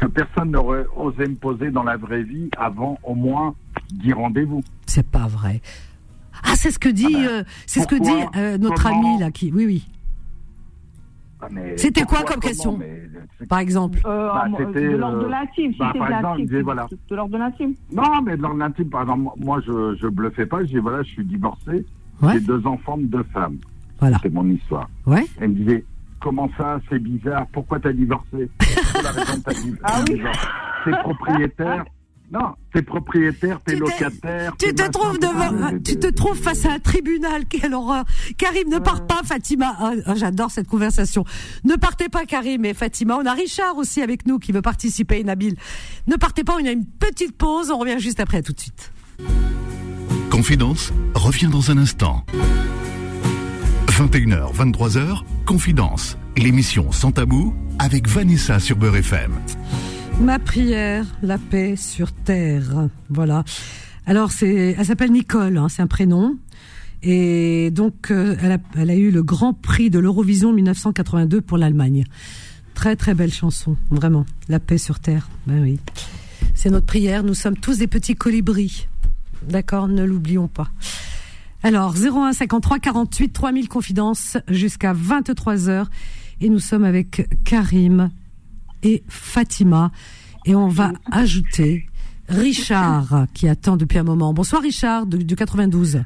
[SPEAKER 4] Que personne n'aurait osé me poser dans la vraie vie avant au moins 10 rendez-vous.
[SPEAKER 2] C'est pas vrai. Ah, c'est ce que dit,
[SPEAKER 4] Ah ben,
[SPEAKER 2] euh, c'est ce que dit euh, notre
[SPEAKER 4] comment
[SPEAKER 2] ami là qui. Oui, oui.
[SPEAKER 4] Ah,
[SPEAKER 2] C'était quoi comme question
[SPEAKER 4] mais c'est-
[SPEAKER 2] Par exemple.
[SPEAKER 9] Euh,
[SPEAKER 4] Bah, c'était,
[SPEAKER 9] de l'ordre de
[SPEAKER 4] euh,
[SPEAKER 9] l'intime, si
[SPEAKER 4] bah, par
[SPEAKER 9] de
[SPEAKER 4] exemple,
[SPEAKER 9] l'intime.
[SPEAKER 4] disait, voilà.
[SPEAKER 9] De l'ordre de l'intime.
[SPEAKER 4] Non, mais de l'ordre intime, par exemple, moi, je, je bluffais pas. Je dis, voilà, je suis divorcé.
[SPEAKER 2] Ouais.
[SPEAKER 4] J'ai deux enfants de deux femmes.
[SPEAKER 2] Voilà.
[SPEAKER 4] C'est mon histoire.
[SPEAKER 2] Ouais.
[SPEAKER 4] Elle me disait, comment ça, c'est bizarre, pourquoi t'as divorcé? C'est la raison de ta div-
[SPEAKER 9] Ah oui.
[SPEAKER 4] T'es propriétaire? Non, t'es propriétaire, t'es locataire.
[SPEAKER 2] Tu te trouves devant, tu te trouves face à un tribunal, quelle horreur. Karim, ne part pas, Fatima. Ah, ah, J'adore cette conversation. Ne partez pas, Karim et Fatima. On a Richard aussi avec nous qui veut participer, Nabil. Ne partez pas, on a une petite pause. On revient juste après, à tout de suite.
[SPEAKER 1] Confidence revient dans un instant. 21h, 23h, Confidence, l'émission sans tabou avec Vanessa sur Beurre FM.
[SPEAKER 2] Ma prière, la paix sur terre. Voilà. Alors, c'est, elle s'appelle Nicole, hein, c'est un prénom. Et donc, euh, elle, a, elle a eu le grand prix de l'Eurovision 1982 pour l'Allemagne. Très, très belle chanson, vraiment. La paix sur terre. Ben oui. C'est notre prière. Nous sommes tous des petits colibris. D'accord? Ne l'oublions pas. Alors, 01 53 48 3000 confidences jusqu'à 23 heures. Et nous sommes avec Karim et Fatima. Et on va ajouter Richard, qui attend depuis un moment. Bonsoir Richard, du 92.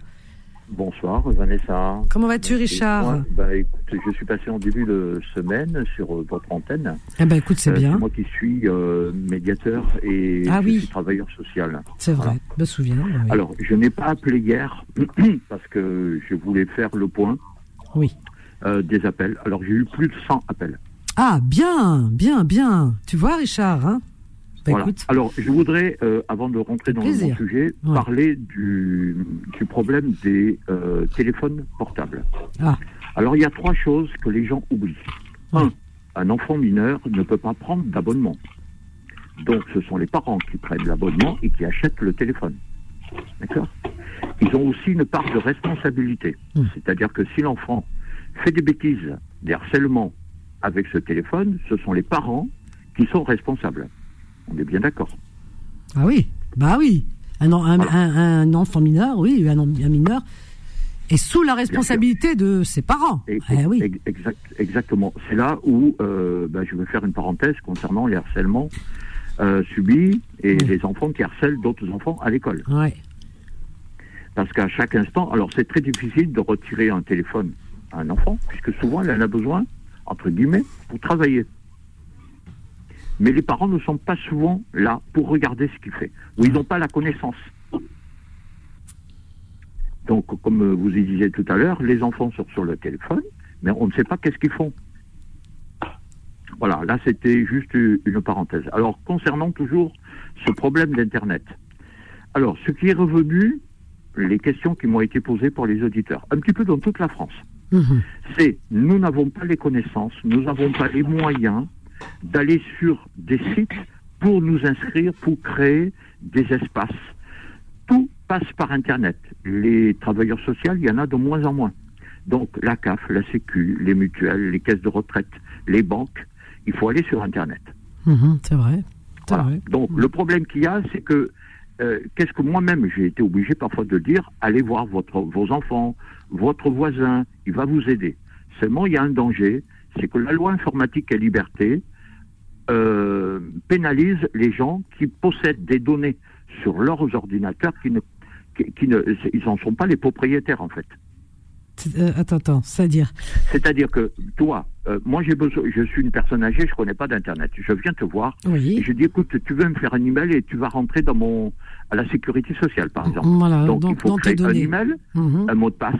[SPEAKER 12] Bonsoir Vanessa.
[SPEAKER 2] Comment vas-tu Richard
[SPEAKER 12] Moi, bah, écoute, je suis passé en début de semaine sur euh, votre antenne.
[SPEAKER 2] Eh ben écoute, c'est
[SPEAKER 12] Euh,
[SPEAKER 2] bien.
[SPEAKER 12] moi qui suis euh, médiateur et
[SPEAKER 2] Ah
[SPEAKER 12] je
[SPEAKER 2] oui.
[SPEAKER 12] suis travailleur social.
[SPEAKER 2] C'est vrai, je me souviens. oui.
[SPEAKER 12] Alors, je n'ai pas appelé hier parce que je voulais faire le point
[SPEAKER 2] Oui.
[SPEAKER 12] des appels. Alors, j'ai eu plus de 100 appels.
[SPEAKER 2] Ah, bien, bien, bien. Tu vois Richard, hein Bah,
[SPEAKER 12] Voilà.
[SPEAKER 2] écoute,
[SPEAKER 12] Alors, je voudrais, euh, avant de rentrer dans
[SPEAKER 2] plaisir.
[SPEAKER 12] mon sujet,
[SPEAKER 2] Ouais.
[SPEAKER 12] parler du, du problème des euh, téléphones portables.
[SPEAKER 2] Ah.
[SPEAKER 12] Alors, il y a trois choses que les gens oublient. Un, un enfant mineur ne peut pas prendre d'abonnement. Donc, ce sont les parents qui prennent l'abonnement et qui achètent le téléphone. D'accord? Ils ont aussi une part de responsabilité.
[SPEAKER 2] Hmm.
[SPEAKER 12] C'est-à-dire que si l'enfant fait des bêtises, des harcèlements avec ce téléphone, ce sont les parents qui sont responsables. On est bien d'accord.
[SPEAKER 2] ah oui, bah oui. Un, un, un- un enfant mineur, oui, un, mineur est sous la responsabilité de ses parents.
[SPEAKER 12] Et-
[SPEAKER 2] Eh oui.
[SPEAKER 12] exact- exactement. C'est là où euh, ben, je veux faire une parenthèse concernant les harcèlements euh, subis et les enfants qui harcèlent d'autres enfants à l'école.
[SPEAKER 2] Ouais.
[SPEAKER 12] Parce qu'à chaque instant, alors c'est très difficile de retirer un téléphone à un enfant, puisque souvent elle en a besoin, entre guillemets, pour travailler. Mais les parents ne sont pas souvent là pour regarder ce qu'il fait, ou ils n'ont pas la connaissance. Donc, comme vous y disiez tout à l'heure, les enfants sont sur le téléphone, mais on ne sait pas qu'est-ce qu'ils font. Voilà, là c'était juste une parenthèse. Alors, concernant toujours ce problème d'Internet. Alors, ce qui est revenu, les questions qui m'ont été posées par les auditeurs, un petit peu dans toute la France,
[SPEAKER 2] Mhm.
[SPEAKER 12] c'est nous n'avons pas les connaissances, nous n'avons pas les moyens d'aller sur des sites pour nous inscrire, pour créer des espaces. Tout passe par Internet. Les travailleurs sociaux, il y en a de moins en moins. Donc la CAF, la Sécu, les mutuelles, les caisses de retraite, les banques, il faut aller sur Internet.
[SPEAKER 2] Mhm, c'est vrai.
[SPEAKER 12] Voilà.
[SPEAKER 2] vrai.
[SPEAKER 12] Donc le problème qu'il y a, c'est que euh, qu'est-ce que moi-même j'ai été obligé parfois de dire allez voir votre, vos enfants, votre voisin, il va vous aider. Seulement il y a un danger, c'est que la loi informatique et liberté euh, pénalise les gens qui possèdent des données sur leurs ordinateurs qui ne qui, qui ne ils en sont pas les propriétaires en fait.
[SPEAKER 2] Euh, attends, attends, c'est-à-dire
[SPEAKER 12] C'est-à-dire que toi, euh, moi j'ai besoin, je suis une personne âgée, je connais pas d'internet. Je viens te voir
[SPEAKER 2] Oui.
[SPEAKER 12] et je dis écoute, tu veux me faire un email et tu vas rentrer dans mon à la sécurité sociale par exemple.
[SPEAKER 2] Voilà,
[SPEAKER 12] Donc
[SPEAKER 2] dans-
[SPEAKER 12] il faut créer un email,
[SPEAKER 2] Mhm.
[SPEAKER 12] un mot de passe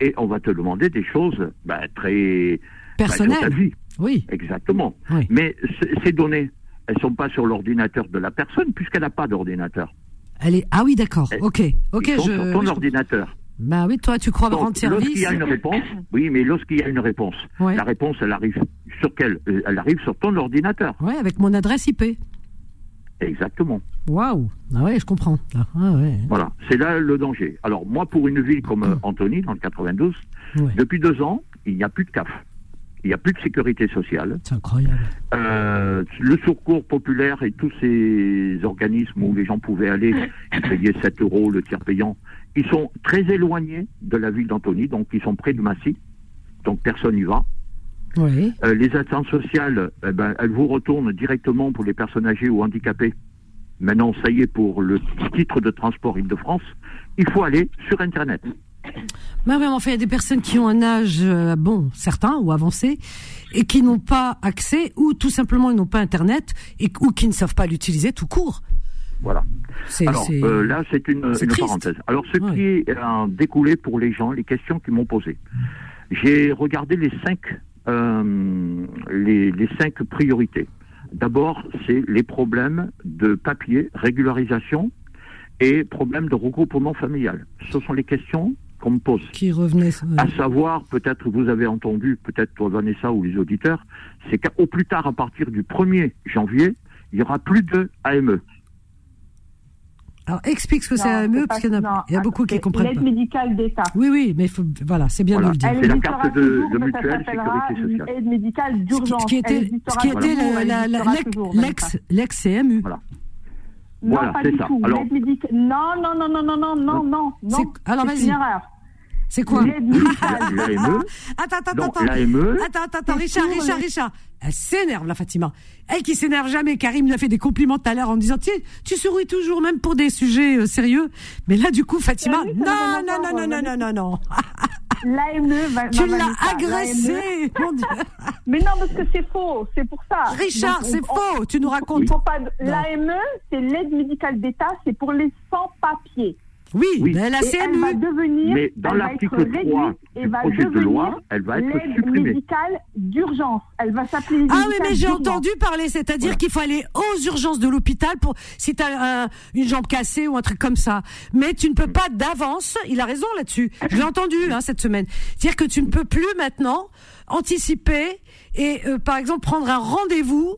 [SPEAKER 12] et on va te demander des choses bah, très bah, ta vie.
[SPEAKER 2] Oui.
[SPEAKER 12] Exactement.
[SPEAKER 2] Oui.
[SPEAKER 12] Mais ces données, elles sont pas sur l'ordinateur de la personne puisqu'elle n'a pas d'ordinateur.
[SPEAKER 2] Elle est. Ah oui, d'accord. Ok, ok,
[SPEAKER 12] Ils sont
[SPEAKER 2] je.
[SPEAKER 12] sur
[SPEAKER 2] oui,
[SPEAKER 12] ton
[SPEAKER 2] je-
[SPEAKER 12] ordinateur.
[SPEAKER 2] Bah oui, toi, tu crois rendre service.
[SPEAKER 12] Lorsqu'il y a une réponse, oui, mais lorsqu'il y a une réponse,
[SPEAKER 2] Ouais.
[SPEAKER 12] la réponse, elle arrive sur quelle Euh, Elle arrive sur ton ordinateur.
[SPEAKER 2] Ouais, avec mon adresse IP.
[SPEAKER 12] Exactement.
[SPEAKER 2] Waouh. Ah ouais, je comprends. Ah ah ouais.
[SPEAKER 12] Voilà, c'est là le danger. Alors moi, pour une ville comme euh, Antony, dans le 92,
[SPEAKER 2] Ouais.
[SPEAKER 12] depuis deux ans, il n'y a plus de CAF. Il n'y a plus de sécurité sociale.
[SPEAKER 2] C'est incroyable.
[SPEAKER 12] Euh, le secours populaire et tous ces organismes où les gens pouvaient aller, ils payaient 7 euros le tiers payant, ils sont très éloignés de la ville d'Antony, donc ils sont près de Massy, donc personne n'y va.
[SPEAKER 2] Oui.
[SPEAKER 12] Euh, les attentes sociales, eh ben, elles vous retournent directement pour les personnes âgées ou handicapées. Maintenant, ça y est, pour le titre de transport Île-de-France, il faut aller sur Internet.
[SPEAKER 2] Enfin, il y a des personnes qui ont un âge, euh, bon, certain ou avancé, et qui n'ont pas accès, ou tout simplement ils n'ont pas Internet, et, ou qui ne savent pas l'utiliser tout court.
[SPEAKER 12] Voilà. Alors euh, là, c'est une, parenthèse. Alors, ce qui est euh, découlé pour les gens, les questions qu'ils m'ont posées. J'ai regardé les cinq, euh, les, les cinq priorités. D'abord, c'est les problèmes de papier, régularisation et problèmes de regroupement familial. Ce sont les questions qu'on me pose.
[SPEAKER 2] Qui revenaient.
[SPEAKER 12] À savoir, peut-être vous avez entendu, peut-être toi Vanessa ou les auditeurs, c'est qu'au plus tard, à partir du 1er janvier, il y aura plus de. AME.
[SPEAKER 2] Alors, explique ce que c'est AME, parce qu'il y a, il y a beaucoup qui
[SPEAKER 9] c'est
[SPEAKER 2] comprennent
[SPEAKER 9] L'aide médicale d'État.
[SPEAKER 2] Oui, oui, mais faut, voilà, c'est bien
[SPEAKER 12] Voilà.
[SPEAKER 2] de le dire.
[SPEAKER 12] C'est la carte de-
[SPEAKER 9] toujours,
[SPEAKER 12] de mutuelle sécurité sociale.
[SPEAKER 9] une aide médicale d'urgence.
[SPEAKER 2] Ce qui était, ce qui était l'ex-CMU.
[SPEAKER 12] Voilà.
[SPEAKER 9] Non,
[SPEAKER 12] Voilà,
[SPEAKER 9] pas
[SPEAKER 12] c'est
[SPEAKER 9] du
[SPEAKER 12] ça.
[SPEAKER 9] tout.
[SPEAKER 12] Alors-
[SPEAKER 9] L'aide médicale. Non, non, non, non, non, non, non, non, non.
[SPEAKER 2] C'est- alors,
[SPEAKER 9] C'est
[SPEAKER 2] vas-y.
[SPEAKER 9] une erreur.
[SPEAKER 2] C'est quoi.
[SPEAKER 12] L'AME,
[SPEAKER 2] Attends, attends,
[SPEAKER 12] Donc,
[SPEAKER 2] attends.
[SPEAKER 12] l'AME,
[SPEAKER 2] Attends, attends, attends,
[SPEAKER 9] c'est
[SPEAKER 2] Richard, Richard,
[SPEAKER 9] le-
[SPEAKER 2] Richard. Elle s'énerve, la Fatima. Elle qui s'énerve jamais. Karim lui a fait des compliments tout à l'heure en me disant, tu, tu souris toujours, même pour des sujets euh, sérieux. Mais là, du coup, Fatima,
[SPEAKER 9] Oui,
[SPEAKER 2] non, non, non, non, non,
[SPEAKER 9] Vanessa.
[SPEAKER 2] non, non, non.
[SPEAKER 9] L'AME va.
[SPEAKER 2] Tu
[SPEAKER 9] va-
[SPEAKER 2] l'as agressé, mon Dieu.
[SPEAKER 9] Mais non, parce que c'est faux, c'est pour ça.
[SPEAKER 2] Richard, c'est faux. Tu nous racontes.
[SPEAKER 9] L'AME, c'est l'aide médicale d'État, c'est pour les sans-papiers.
[SPEAKER 2] Oui,
[SPEAKER 12] Oui.
[SPEAKER 2] mais la
[SPEAKER 9] Et elle va
[SPEAKER 2] CMU.
[SPEAKER 9] devenir.
[SPEAKER 12] Mais dans
[SPEAKER 9] elle va
[SPEAKER 12] l'article
[SPEAKER 9] être réduite
[SPEAKER 12] 3
[SPEAKER 9] et
[SPEAKER 12] du
[SPEAKER 9] va
[SPEAKER 12] projet de
[SPEAKER 9] devenir
[SPEAKER 12] loi, elle va être supprimée.
[SPEAKER 9] médicale d'urgence. Elle va s'appeler.
[SPEAKER 2] Ah oui, mais j'ai entendu parler, c'est-à-dire qu'il faut aller aux urgences de l'hôpital pour si tu as une jambe cassée ou un truc comme ça. Mais tu ne peux pas d'avance, il a raison là-dessus. Je l'ai entendu hein, cette semaine. C'est-à-dire que tu ne peux plus maintenant anticiper et euh, par exemple prendre un rendez-vous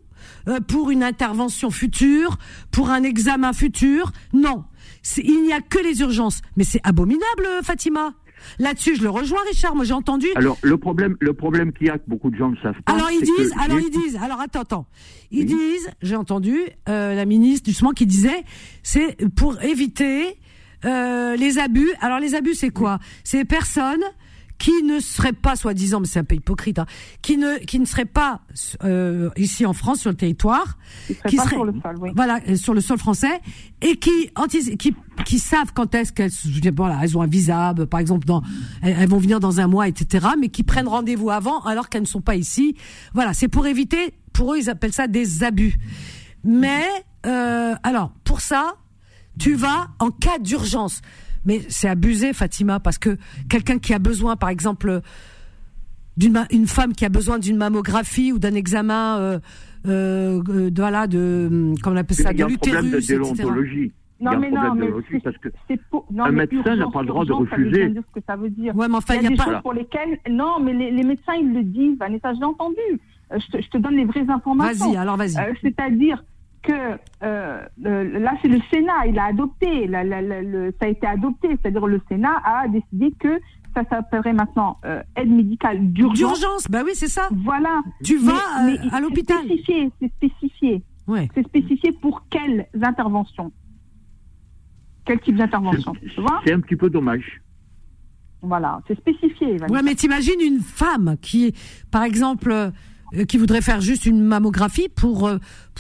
[SPEAKER 2] euh, pour une intervention future, pour un examen futur. Non, il n'y a que les urgences. Mais c'est abominable, Fatima. Là-dessus, je le rejoins, Richard. Moi, j'ai entendu.
[SPEAKER 12] Alors, le problème, le problème qu'il y a, que beaucoup de gens ne savent pas.
[SPEAKER 2] Alors ils disent, alors ils disent, alors attends, attends, ils disent, j'ai entendu euh, la ministre justement qui disait, c'est pour éviter euh, les abus. Alors les abus, c'est quoi? C'est personnes qui ne seraient pas, soi-disant, mais c'est un peu hypocrite, hein, qui ne qui ne seraient pas euh, ici en France sur le territoire,
[SPEAKER 9] Qui serait pas sur le sol, oui.
[SPEAKER 2] voilà, euh, sur le sol français, et qui qui qui savent quand est-ce qu'elles, voilà, elles ont un visa, euh, par exemple, dans, elles, elles vont venir dans un mois, etc., mais qui prennent rendez-vous avant alors qu'elles ne sont pas ici. Voilà, c'est pour éviter, pour eux, ils appellent ça des abus. Mais euh, alors, pour ça, tu vas en cas d'urgence. Mais c'est abusé, Fatima, parce que quelqu'un qui a besoin, par exemple, d'une ma- une femme qui a besoin d'une mammographie ou d'un examen, euh, euh, euh, de, voilà, de, comment on appelle ça, de
[SPEAKER 12] a un problème de
[SPEAKER 2] l'utérus, etc.
[SPEAKER 12] déontologie. Il y
[SPEAKER 9] Non,
[SPEAKER 12] a un
[SPEAKER 9] mais non,
[SPEAKER 12] problème de
[SPEAKER 9] mais
[SPEAKER 12] déontologie
[SPEAKER 9] c'est-
[SPEAKER 12] parce que
[SPEAKER 9] c'est pour- non,
[SPEAKER 12] un
[SPEAKER 9] mais
[SPEAKER 12] médecin n'a pas le droit de refuser.
[SPEAKER 9] dire ce que ça veut dire.
[SPEAKER 2] Ouais, mais enfin,
[SPEAKER 9] il y a,
[SPEAKER 2] il y a
[SPEAKER 9] des
[SPEAKER 2] pas-
[SPEAKER 9] choses pour lesquelles. Non, mais les, les médecins, ils le disent, Vanessa, je l'ai entendu. Euh, Je te, je te donne les vraies informations.
[SPEAKER 2] Vas-y, alors vas-y.
[SPEAKER 9] Euh, C'est-à-dire que euh, euh, là, c'est le Sénat, il a adopté, la- la- la- le- ça a été adopté, c'est-à-dire le Sénat a décidé que ça s'appellerait maintenant euh, aide médicale d'urgence.
[SPEAKER 2] D'urgence, bah oui, c'est ça.
[SPEAKER 9] Voilà.
[SPEAKER 2] Tu vas
[SPEAKER 9] mais
[SPEAKER 2] euh, à l'hôpital.
[SPEAKER 9] C'est spécifié, c'est spécifié.
[SPEAKER 2] Ouais.
[SPEAKER 9] C'est spécifié pour quelles interventions? Quel type d'intervention Tu vois?
[SPEAKER 12] c'est un petit peu dommage.
[SPEAKER 9] Voilà, c'est spécifié. Vanessa.
[SPEAKER 2] Ouais, mais t'imagines une femme qui, par exemple, euh, qui voudrait faire juste une mammographie pour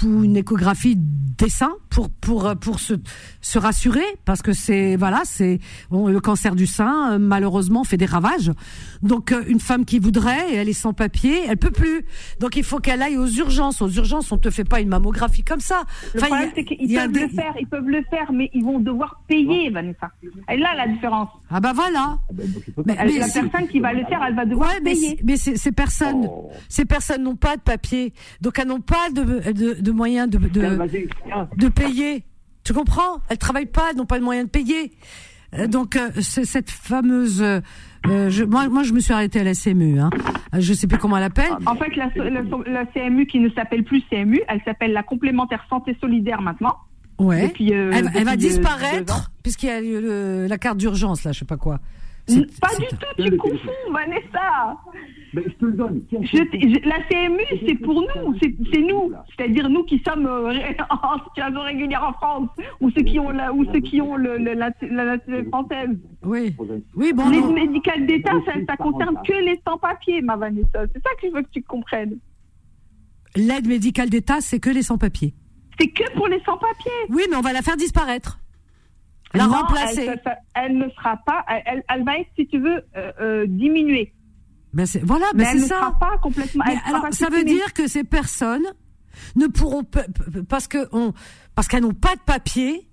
[SPEAKER 2] pour une échographie des seins, pour pour pour se se rassurer, parce que c'est voilà, c'est bon, le cancer du sein euh, malheureusement fait des ravages. Donc euh, une femme qui voudrait, elle est sans papier, elle peut plus. Donc il faut qu'elle aille aux urgences. Aux urgences, on te fait pas une mammographie comme ça.
[SPEAKER 9] Le
[SPEAKER 2] Enfin,
[SPEAKER 9] problème,
[SPEAKER 2] a-
[SPEAKER 9] c'est qu'ils
[SPEAKER 2] a
[SPEAKER 9] peuvent
[SPEAKER 2] des-
[SPEAKER 9] le faire, ils peuvent le faire, mais ils vont devoir payer, Vanessa. Et là, la différence.
[SPEAKER 2] Ah bah voilà. Mais-
[SPEAKER 9] Elle-
[SPEAKER 2] mais
[SPEAKER 9] la personne qui va le faire, elle va devoir
[SPEAKER 2] Ouais, mais,
[SPEAKER 9] payer.
[SPEAKER 2] mais c'est- ces personnes, ces personnes n'ont pas de papier, donc elles n'ont pas de, de, de moyens de, de, de payer. Tu comprends? Elles travaillent pas, elles n'ont pas de moyens de payer. Euh, Donc euh, c'est cette fameuse, euh, euh, je, moi, moi je me suis arrêtée à la CMU, hein. Je sais plus comment elle appelle.
[SPEAKER 9] En fait, la, la- la CMU qui ne s'appelle plus CMU, elle s'appelle la complémentaire santé solidaire maintenant.
[SPEAKER 2] Ouais.
[SPEAKER 9] Depuis, euh,
[SPEAKER 2] elle, elle va disparaître puisqu'il y a eu le- la carte d'urgence là, je sais pas quoi.
[SPEAKER 9] Pas du tout, tu confonds, Vanessa.
[SPEAKER 4] Mais je te le donne. Tiens,
[SPEAKER 9] Je t- je- la CMU, c'est pour nous, c'est nous, c'est-à-dire nous qui sommes euh, ré- en situation régulière en France, ou ceux qui ont la, ou ceux qui ont le, le- la, la nationalité française.
[SPEAKER 2] Oui. Oui, bon.
[SPEAKER 9] L'aide
[SPEAKER 2] non.
[SPEAKER 9] médicale d'État, ça, ça concerne que les sans-papiers, ma Vanessa. C'est ça que je veux que tu comprennes.
[SPEAKER 2] L'aide médicale d'État, c'est que les sans-papiers.
[SPEAKER 9] C'est que pour les sans-papiers.
[SPEAKER 2] Oui, mais on va la faire disparaître. La
[SPEAKER 9] Non,
[SPEAKER 2] remplacer.
[SPEAKER 9] Elle, ça- ça- elle ne sera pas, elle, elle- elle va être, si tu veux, euh, euh, diminuée.
[SPEAKER 2] Ben c'est- voilà,
[SPEAKER 9] Mais
[SPEAKER 2] ben c'est
[SPEAKER 9] ne
[SPEAKER 2] ça.
[SPEAKER 9] sera pas complètement. Elle
[SPEAKER 2] alors,
[SPEAKER 9] pas
[SPEAKER 2] ça veut dire que ces personnes ne pourront parce que on, parce qu'elles n'ont pas de papier,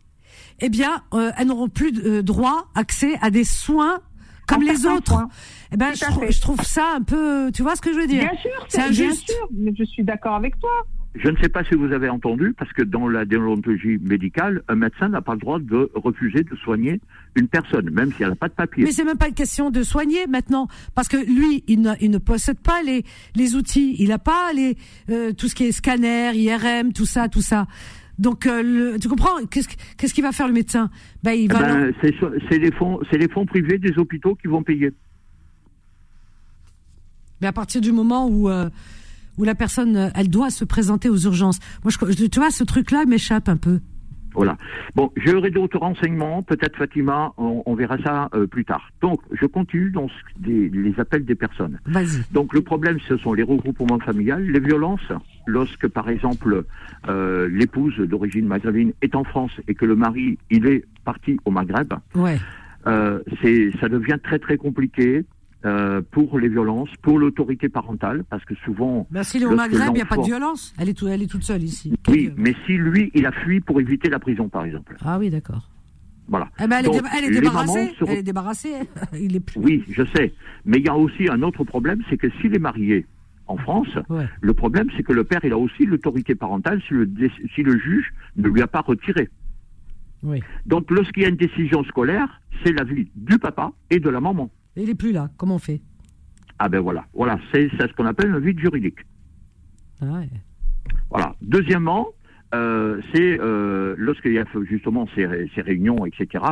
[SPEAKER 2] eh bien, euh, elles n'auront plus de, euh, droit, accès à des soins comme les autres. Eh ben, je, je trouve ça un peu, tu vois ce que je veux dire?
[SPEAKER 9] Bien sûr,
[SPEAKER 2] c'est
[SPEAKER 9] c'est bien
[SPEAKER 2] injuste.
[SPEAKER 9] sûr, mais je suis d'accord avec toi.
[SPEAKER 12] Je ne sais pas si vous avez entendu, parce que dans la déontologie médicale, un médecin n'a pas le droit de refuser de soigner une personne, même si elle n'a pas de papier.
[SPEAKER 2] Mais c'est même pas une question de soigner maintenant, parce que lui, il ne, il ne possède pas les, les outils, il n'a pas les, euh, tout ce qui est scanner, IRM, tout ça, tout ça. Donc, euh, le- tu comprends? Qu'est-ce que- qu'est-ce qu'il va faire le médecin? Ben, il
[SPEAKER 12] Eh
[SPEAKER 2] va.
[SPEAKER 12] ben, c'est les fonds, c'est les fonds privés des hôpitaux qui vont payer.
[SPEAKER 2] Mais à partir du moment où euh, où la personne, euh, elle doit se présenter aux urgences. Moi, je, je- tu vois, ce truc-là m'échappe un peu.
[SPEAKER 12] Voilà. Bon, j'aurai d'autres renseignements, peut-être Fatima, on, on verra ça euh, plus tard. Donc, je continue dans ce- des- les appels des personnes.
[SPEAKER 2] Vas-y.
[SPEAKER 12] Donc, le problème, ce sont les regroupements familiales, les violences. Lorsque, par exemple, euh, l'épouse d'origine maghrébine est en France et que le mari, il est parti au Maghreb,
[SPEAKER 2] Ouais.
[SPEAKER 12] euh, c'est, ça devient très très compliqué euh, pour les violences, pour l'autorité parentale, parce que souvent.
[SPEAKER 2] Ben, s'il est au Maghreb, il n'y a pas de violence. Elle est, tout- elle est toute seule ici.
[SPEAKER 12] Oui, mais si lui, il a fui pour éviter la prison, par exemple.
[SPEAKER 2] Ah oui, d'accord.
[SPEAKER 12] Voilà.
[SPEAKER 2] Eh ben, elle, est
[SPEAKER 12] Donc,
[SPEAKER 2] déba- elle est
[SPEAKER 12] les
[SPEAKER 2] débarrassée.
[SPEAKER 12] mamans se re-
[SPEAKER 2] Elle est débarrassée. il est plus.
[SPEAKER 12] Oui, je sais. Mais il y a aussi un autre problème, c'est que s'il est marié en France,
[SPEAKER 2] Ouais.
[SPEAKER 12] le problème, c'est que le père, il a aussi l'autorité parentale si le, si le juge ne lui a pas retiré.
[SPEAKER 2] Oui.
[SPEAKER 12] Donc, lorsqu'il y a une décision scolaire, c'est l'avis du papa et de la maman.
[SPEAKER 2] Et il est plus là. Comment on fait?
[SPEAKER 12] Ah ben voilà. Voilà, c'est ce qu'on appelle un vide juridique.
[SPEAKER 2] Ah ouais.
[SPEAKER 12] Voilà. Deuxièmement, euh, c'est euh, lorsqu'il y a justement ces, ces réunions, etc.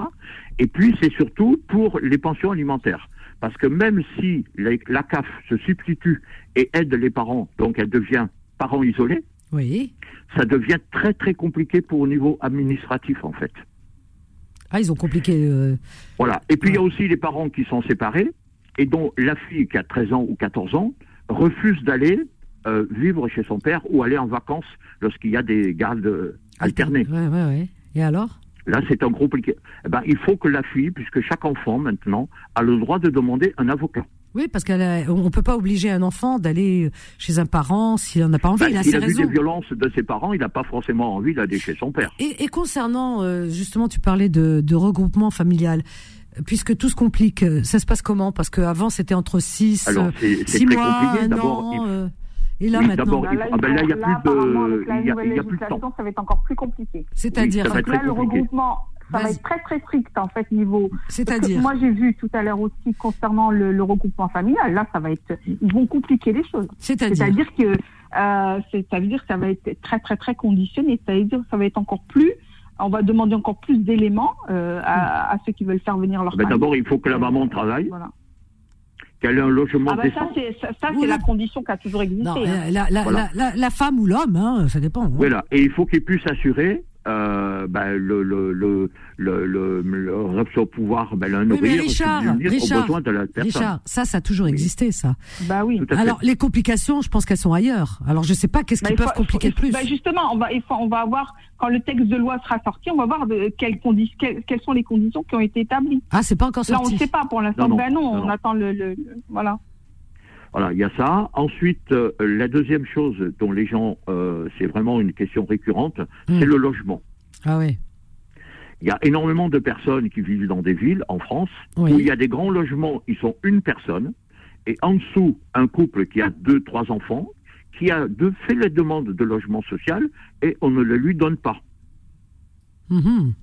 [SPEAKER 12] Et puis, c'est surtout pour les pensions alimentaires. Parce que même si la CAF se substitue et aide les parents, donc elle devient parent isolé,
[SPEAKER 2] Oui.
[SPEAKER 12] ça devient très très compliqué pour au niveau administratif en fait.
[SPEAKER 2] Ah, ils ont compliqué. euh,
[SPEAKER 12] Voilà. Et puis il y a aussi les parents qui sont séparés et dont la fille qui a 13 ans ou 14 ans refuse d'aller euh, vivre chez son père ou aller en vacances lorsqu'il y a des gardes euh, alternés.
[SPEAKER 2] Ouais, ouais, ouais. Et alors?
[SPEAKER 12] Là, c'est un gros compliqué. Eh ben, il faut que la fille, puisque chaque enfant maintenant a le droit de demander un avocat.
[SPEAKER 2] Oui, parce qu'on ne peut pas obliger un enfant d'aller chez un parent s'il n'en a pas envie.
[SPEAKER 12] Ben,
[SPEAKER 2] il a
[SPEAKER 12] S'il
[SPEAKER 2] ses
[SPEAKER 12] a vu des violences de ses parents, il n'a pas forcément envie d'aller chez son père.
[SPEAKER 2] Et, et concernant, euh, justement, tu parlais de, de regroupement familial. Euh, Puisque tout se complique, euh, ça se passe comment? Parce qu'avant, c'était entre 6
[SPEAKER 12] Alors, c'est- c'est très compliqué. D'abord, il-
[SPEAKER 2] euh, et là,
[SPEAKER 12] Oui,
[SPEAKER 2] maintenant.
[SPEAKER 12] d'abord, il- ah ben là, il y a il a- il a plus de
[SPEAKER 9] législation, ça va être encore plus compliqué.
[SPEAKER 2] C'est-à-dire
[SPEAKER 12] Oui, être
[SPEAKER 9] là, le regroupement, ça va être très très strict en fait niveau.
[SPEAKER 2] C'est-à-dire
[SPEAKER 9] Moi, j'ai vu tout à l'heure aussi concernant le, le regroupement familial. Là, ça va être, ils vont compliquer les choses.
[SPEAKER 2] C'est-à-dire
[SPEAKER 9] C'est-à-dire que euh, c'est- ça veut dire que ça va être très très très conditionné. Ça veut dire que ça va être encore plus. On va demander encore plus d'éléments euh, à, à ceux qui veulent faire venir leur
[SPEAKER 12] Ben,
[SPEAKER 9] famille.
[SPEAKER 12] D'abord, il faut que la maman travaille,
[SPEAKER 9] Voilà.
[SPEAKER 12] qu'elle ait un logement
[SPEAKER 9] Ah bah ça
[SPEAKER 12] décent.
[SPEAKER 9] c'est ça, ça,
[SPEAKER 2] Oui,
[SPEAKER 9] c'est
[SPEAKER 2] là-
[SPEAKER 9] la condition qui a toujours existé.
[SPEAKER 2] Non,
[SPEAKER 9] hein.
[SPEAKER 2] la, la,
[SPEAKER 12] Voilà.
[SPEAKER 2] la, la, la femme ou l'homme, hein, ça dépend. hein.
[SPEAKER 12] Voilà. Et il faut qu'il puisse assurer euh, ben, le, le, le, le, le, le, le pouvoir ben, le
[SPEAKER 2] Oui, mais
[SPEAKER 12] nourrir,
[SPEAKER 2] Richard,
[SPEAKER 12] subvenir aux
[SPEAKER 2] Richard,
[SPEAKER 12] besoins de la personne.
[SPEAKER 2] Richard, ça, ça a toujours existé, ça.
[SPEAKER 9] Bah oui.
[SPEAKER 2] Alors, les complications, je pense qu'elles sont ailleurs. Alors, je sais pas qu'est-ce
[SPEAKER 9] Bah,
[SPEAKER 2] qui
[SPEAKER 9] il
[SPEAKER 2] peuvent
[SPEAKER 9] faut-
[SPEAKER 2] compliquer
[SPEAKER 9] faut-
[SPEAKER 2] le plus.
[SPEAKER 9] bah, justement, on va, il faut- on va voir quand le texte de loi sera sorti, on va voir de quelles, condi- quelles, quelles sont les conditions qui ont été établies.
[SPEAKER 2] Ah, c'est pas encore
[SPEAKER 9] Là, on
[SPEAKER 2] sorti.
[SPEAKER 9] ne sait pas pour l'instant. Ben non,
[SPEAKER 12] non,
[SPEAKER 9] on
[SPEAKER 12] non.
[SPEAKER 9] attend le, le- le- voilà.
[SPEAKER 12] Voilà, il y a ça. Ensuite, euh, la deuxième chose dont les gens, euh, c'est vraiment une question récurrente,
[SPEAKER 2] Hmm.
[SPEAKER 12] c'est le logement.
[SPEAKER 2] Ah oui.
[SPEAKER 12] Il y a énormément de personnes qui vivent dans des villes en France
[SPEAKER 2] Oui.
[SPEAKER 12] où il y a des grands logements, ils sont une personne, et en dessous, un couple qui a deux, trois enfants, qui a de, fait les demandes de logement social et on ne le lui donne pas.
[SPEAKER 2] Mhm.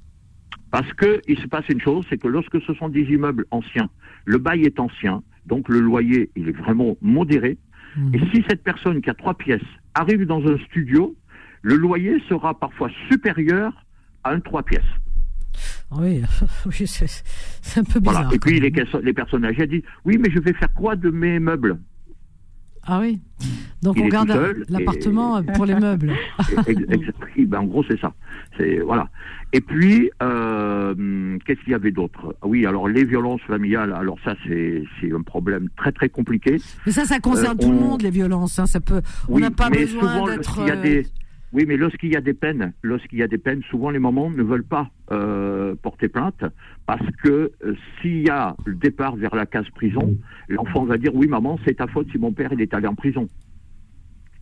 [SPEAKER 12] Parce que il se passe une chose, c'est que lorsque ce sont des immeubles anciens, le bail est ancien, donc le loyer il est vraiment modéré.
[SPEAKER 2] Mhm.
[SPEAKER 12] Et si cette personne qui a trois pièces arrive dans un studio, le loyer sera parfois supérieur à un trois pièces.
[SPEAKER 2] Oui, oui c'est un peu bizarre.
[SPEAKER 12] Voilà. Et puis les, perso- les personnes âgées disent oui, mais je vais faire quoi de mes meubles?
[SPEAKER 2] Ah oui. Donc
[SPEAKER 12] Il
[SPEAKER 2] on garde l'appartement
[SPEAKER 12] et-
[SPEAKER 2] pour les meubles.
[SPEAKER 12] Oui, ben, en gros, c'est ça. C'est voilà. Et puis, euh, qu'est-ce qu'il y avait d'autre? Ah Oui, alors les violences familiales. Alors ça, c'est un problème très très compliqué.
[SPEAKER 2] Mais ça, ça concerne
[SPEAKER 12] Euh,
[SPEAKER 2] tout le
[SPEAKER 12] on-
[SPEAKER 2] monde, les violences. hein. Ça peut. On n'a pas
[SPEAKER 12] mais
[SPEAKER 2] besoin d'être.
[SPEAKER 12] y a
[SPEAKER 2] euh,
[SPEAKER 12] des- Oui, mais lorsqu'il y a des peines, lorsqu'il y a des peines, souvent les mamans ne veulent pas euh, porter plainte parce que euh, s'il y a le départ vers la case prison, l'enfant va dire oui maman, c'est ta faute si mon père il est allé en prison.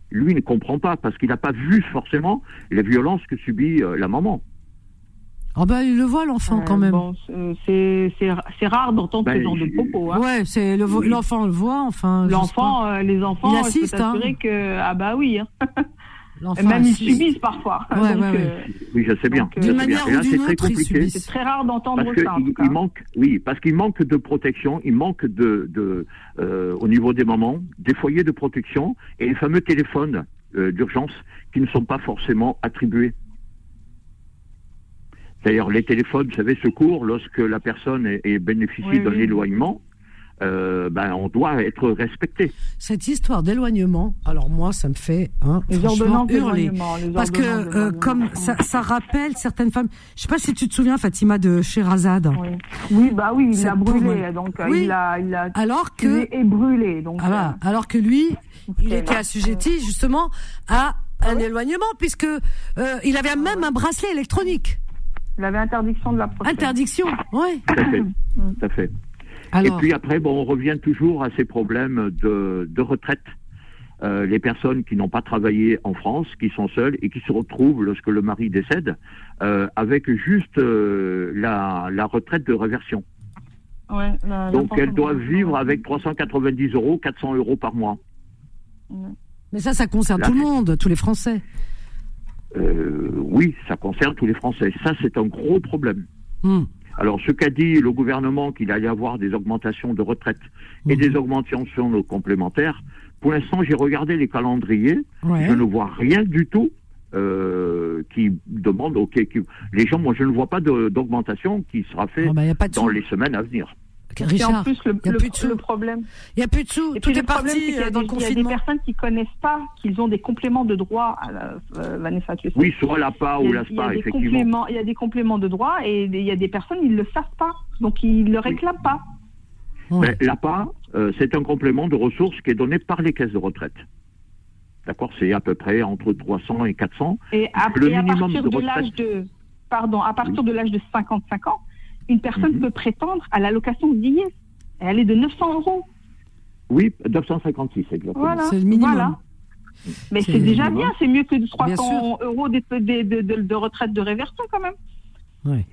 [SPEAKER 12] Lui il ne comprend pas parce qu'il n'a pas vu forcément les violences que subit euh, la maman.
[SPEAKER 2] Oh ben, il le voit l'enfant quand même.
[SPEAKER 9] Bon, c'est- rare d'entendre
[SPEAKER 12] Ben,
[SPEAKER 9] ce genre de propos. Hein.
[SPEAKER 2] Ouais, c'est le vo- l'enfant le voit, enfin.
[SPEAKER 9] L'enfant, euh, les enfants,
[SPEAKER 2] Il assiste, hein.
[SPEAKER 9] que ah bah oui. hein. Même ils subissent parfois.
[SPEAKER 2] Ouais,
[SPEAKER 9] Donc,
[SPEAKER 2] ouais, ouais.
[SPEAKER 9] euh,
[SPEAKER 12] Oui, je sais bien.
[SPEAKER 9] D'une
[SPEAKER 2] ou
[SPEAKER 12] c'est
[SPEAKER 2] d'une
[SPEAKER 12] très
[SPEAKER 2] autre, ils
[SPEAKER 12] compliqué.
[SPEAKER 2] subissent.
[SPEAKER 9] c'est très rare d'entendre ça en
[SPEAKER 12] il, il manque, oui, parce qu'il manque de protection, il manque de, de euh, au niveau des mamans, des foyers de protection et les fameux téléphones euh, d'urgence qui ne sont pas forcément attribués. D'ailleurs, les téléphones, vous savez, secours, lorsque la personne est, est bénéficie
[SPEAKER 9] Oui,
[SPEAKER 12] d'un
[SPEAKER 9] oui.
[SPEAKER 12] éloignement, euh, ben, on doit être respecté.
[SPEAKER 2] Cette histoire d'éloignement, alors moi, ça me fait hein,
[SPEAKER 9] Les
[SPEAKER 2] franchement
[SPEAKER 9] ordonnances
[SPEAKER 2] hurler.
[SPEAKER 9] les
[SPEAKER 2] Parce que euh, comme ça, ça rappelle certaines femmes. Je sais pas si tu te souviens, Fatima, de Sherazade.
[SPEAKER 9] Oui. Oui, bah oui, il l'a brûlé, donc euh,
[SPEAKER 2] Oui.
[SPEAKER 9] il a, il a
[SPEAKER 2] Alors que,
[SPEAKER 9] et brûlé. Donc,
[SPEAKER 2] ah bah, alors que lui, il était assujetti justement à un éloignement puisque euh, il avait même un bracelet électronique.
[SPEAKER 9] euh, il avait interdiction de la prochaine.
[SPEAKER 2] Interdiction, ouais.
[SPEAKER 12] Tout à fait. Tout à fait.
[SPEAKER 2] Alors,
[SPEAKER 12] Et puis après, bon, on revient toujours à ces problèmes de, de retraite. Euh, les personnes qui n'ont pas travaillé en France, qui sont seules et qui se retrouvent lorsque le mari décède, euh, avec juste euh, la, la retraite de réversion.
[SPEAKER 9] Ouais, la- la
[SPEAKER 12] Donc elles doivent vivre avec 390 euros, 400 euros par mois.
[SPEAKER 2] mais ça, ça concerne tout le monde, tous les Français.
[SPEAKER 12] Euh, oui, ça concerne tous les Français. Ça, c'est un gros problème.
[SPEAKER 2] Hmm.
[SPEAKER 12] Alors, ce qu'a dit le gouvernement, qu'il allait y avoir des augmentations de retraite et des augmentations de complémentaires, pour l'instant, j'ai regardé les calendriers,
[SPEAKER 2] Ouais.
[SPEAKER 12] je ne vois rien du tout euh, qui demande, ok, qui- les gens, moi, je ne vois pas d'augmentation qui sera faite
[SPEAKER 2] bah, de
[SPEAKER 12] dans les semaines à venir.
[SPEAKER 9] Et en
[SPEAKER 2] Richard,
[SPEAKER 9] plus, le,
[SPEAKER 2] y a
[SPEAKER 9] le-
[SPEAKER 2] plus de sous.
[SPEAKER 9] le problème.
[SPEAKER 2] il y a plus de sous.
[SPEAKER 9] Et
[SPEAKER 2] Tout
[SPEAKER 9] puis
[SPEAKER 2] est
[SPEAKER 9] le problème, c'est
[SPEAKER 2] parti
[SPEAKER 9] qu'il y a
[SPEAKER 2] euh, dans
[SPEAKER 9] des-
[SPEAKER 2] le
[SPEAKER 9] il y a des
[SPEAKER 2] confinement.
[SPEAKER 9] personnes qui connaissent pas qu'ils ont des compléments de droit, à la- euh, Vanessa, tu sais.
[SPEAKER 12] Oui, soit l'APA ou l'ASPA, effectivement.
[SPEAKER 9] il y a des compléments de droit et il y a des personnes ils le savent pas, donc ils le réclament pas.
[SPEAKER 12] L'APA, euh, c'est un complément de ressources qui est donné par les caisses de retraite. D'accord C'est à peu près entre 300 et 400.
[SPEAKER 9] Et à,
[SPEAKER 12] Le
[SPEAKER 9] et à partir
[SPEAKER 12] de
[SPEAKER 9] l'âge de, pardon, à partir de l'âge de 55 ans, une personne
[SPEAKER 12] Mhm.
[SPEAKER 9] peut prétendre à l'allocation vieillesse. Et elle est de 900 euros.
[SPEAKER 12] Oui, 956 exactement.
[SPEAKER 9] Voilà.
[SPEAKER 2] C'est le minimum.
[SPEAKER 9] Voilà. Mais
[SPEAKER 2] C'est
[SPEAKER 9] déjà
[SPEAKER 12] minimum.
[SPEAKER 9] bien, c'est mieux que de
[SPEAKER 2] Bien
[SPEAKER 9] 300 euros de, de, de, de- de retraite de réversion quand même.
[SPEAKER 2] Ouais.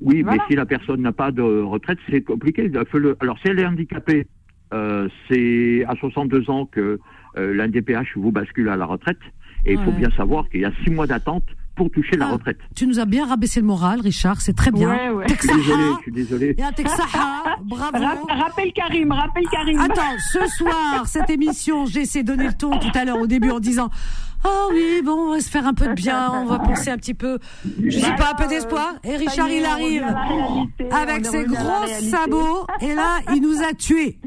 [SPEAKER 12] Oui,
[SPEAKER 9] Voilà.
[SPEAKER 12] mais si la personne n'a pas de retraite, c'est compliqué. Alors, si elle est handicapée, euh, c'est à 62 ans que euh, l'NDPH vous bascule à la retraite. Et il faut bien savoir qu'il y a six mois d'attente pour toucher la
[SPEAKER 2] Ah,
[SPEAKER 12] retraite.
[SPEAKER 2] Tu nous as bien rabaissé le moral, Richard, c'est très bien.
[SPEAKER 9] Ouais, ouais.
[SPEAKER 12] Je suis désolé, je suis désolé.
[SPEAKER 2] Et Texaha, bravo.
[SPEAKER 9] Ra- rappelle Karim, rappelle Karim.
[SPEAKER 2] Attends, ce soir, cette émission, j'ai essayé de donner le ton tout à l'heure au début en disant Oh oui, bon, on va se faire un peu de bien, on va penser un petit peu. Je sais pas, un peu d'espoir. Et Richard, il arrive
[SPEAKER 9] réalité,
[SPEAKER 2] avec ses gros sabots. Et là, il nous a tués.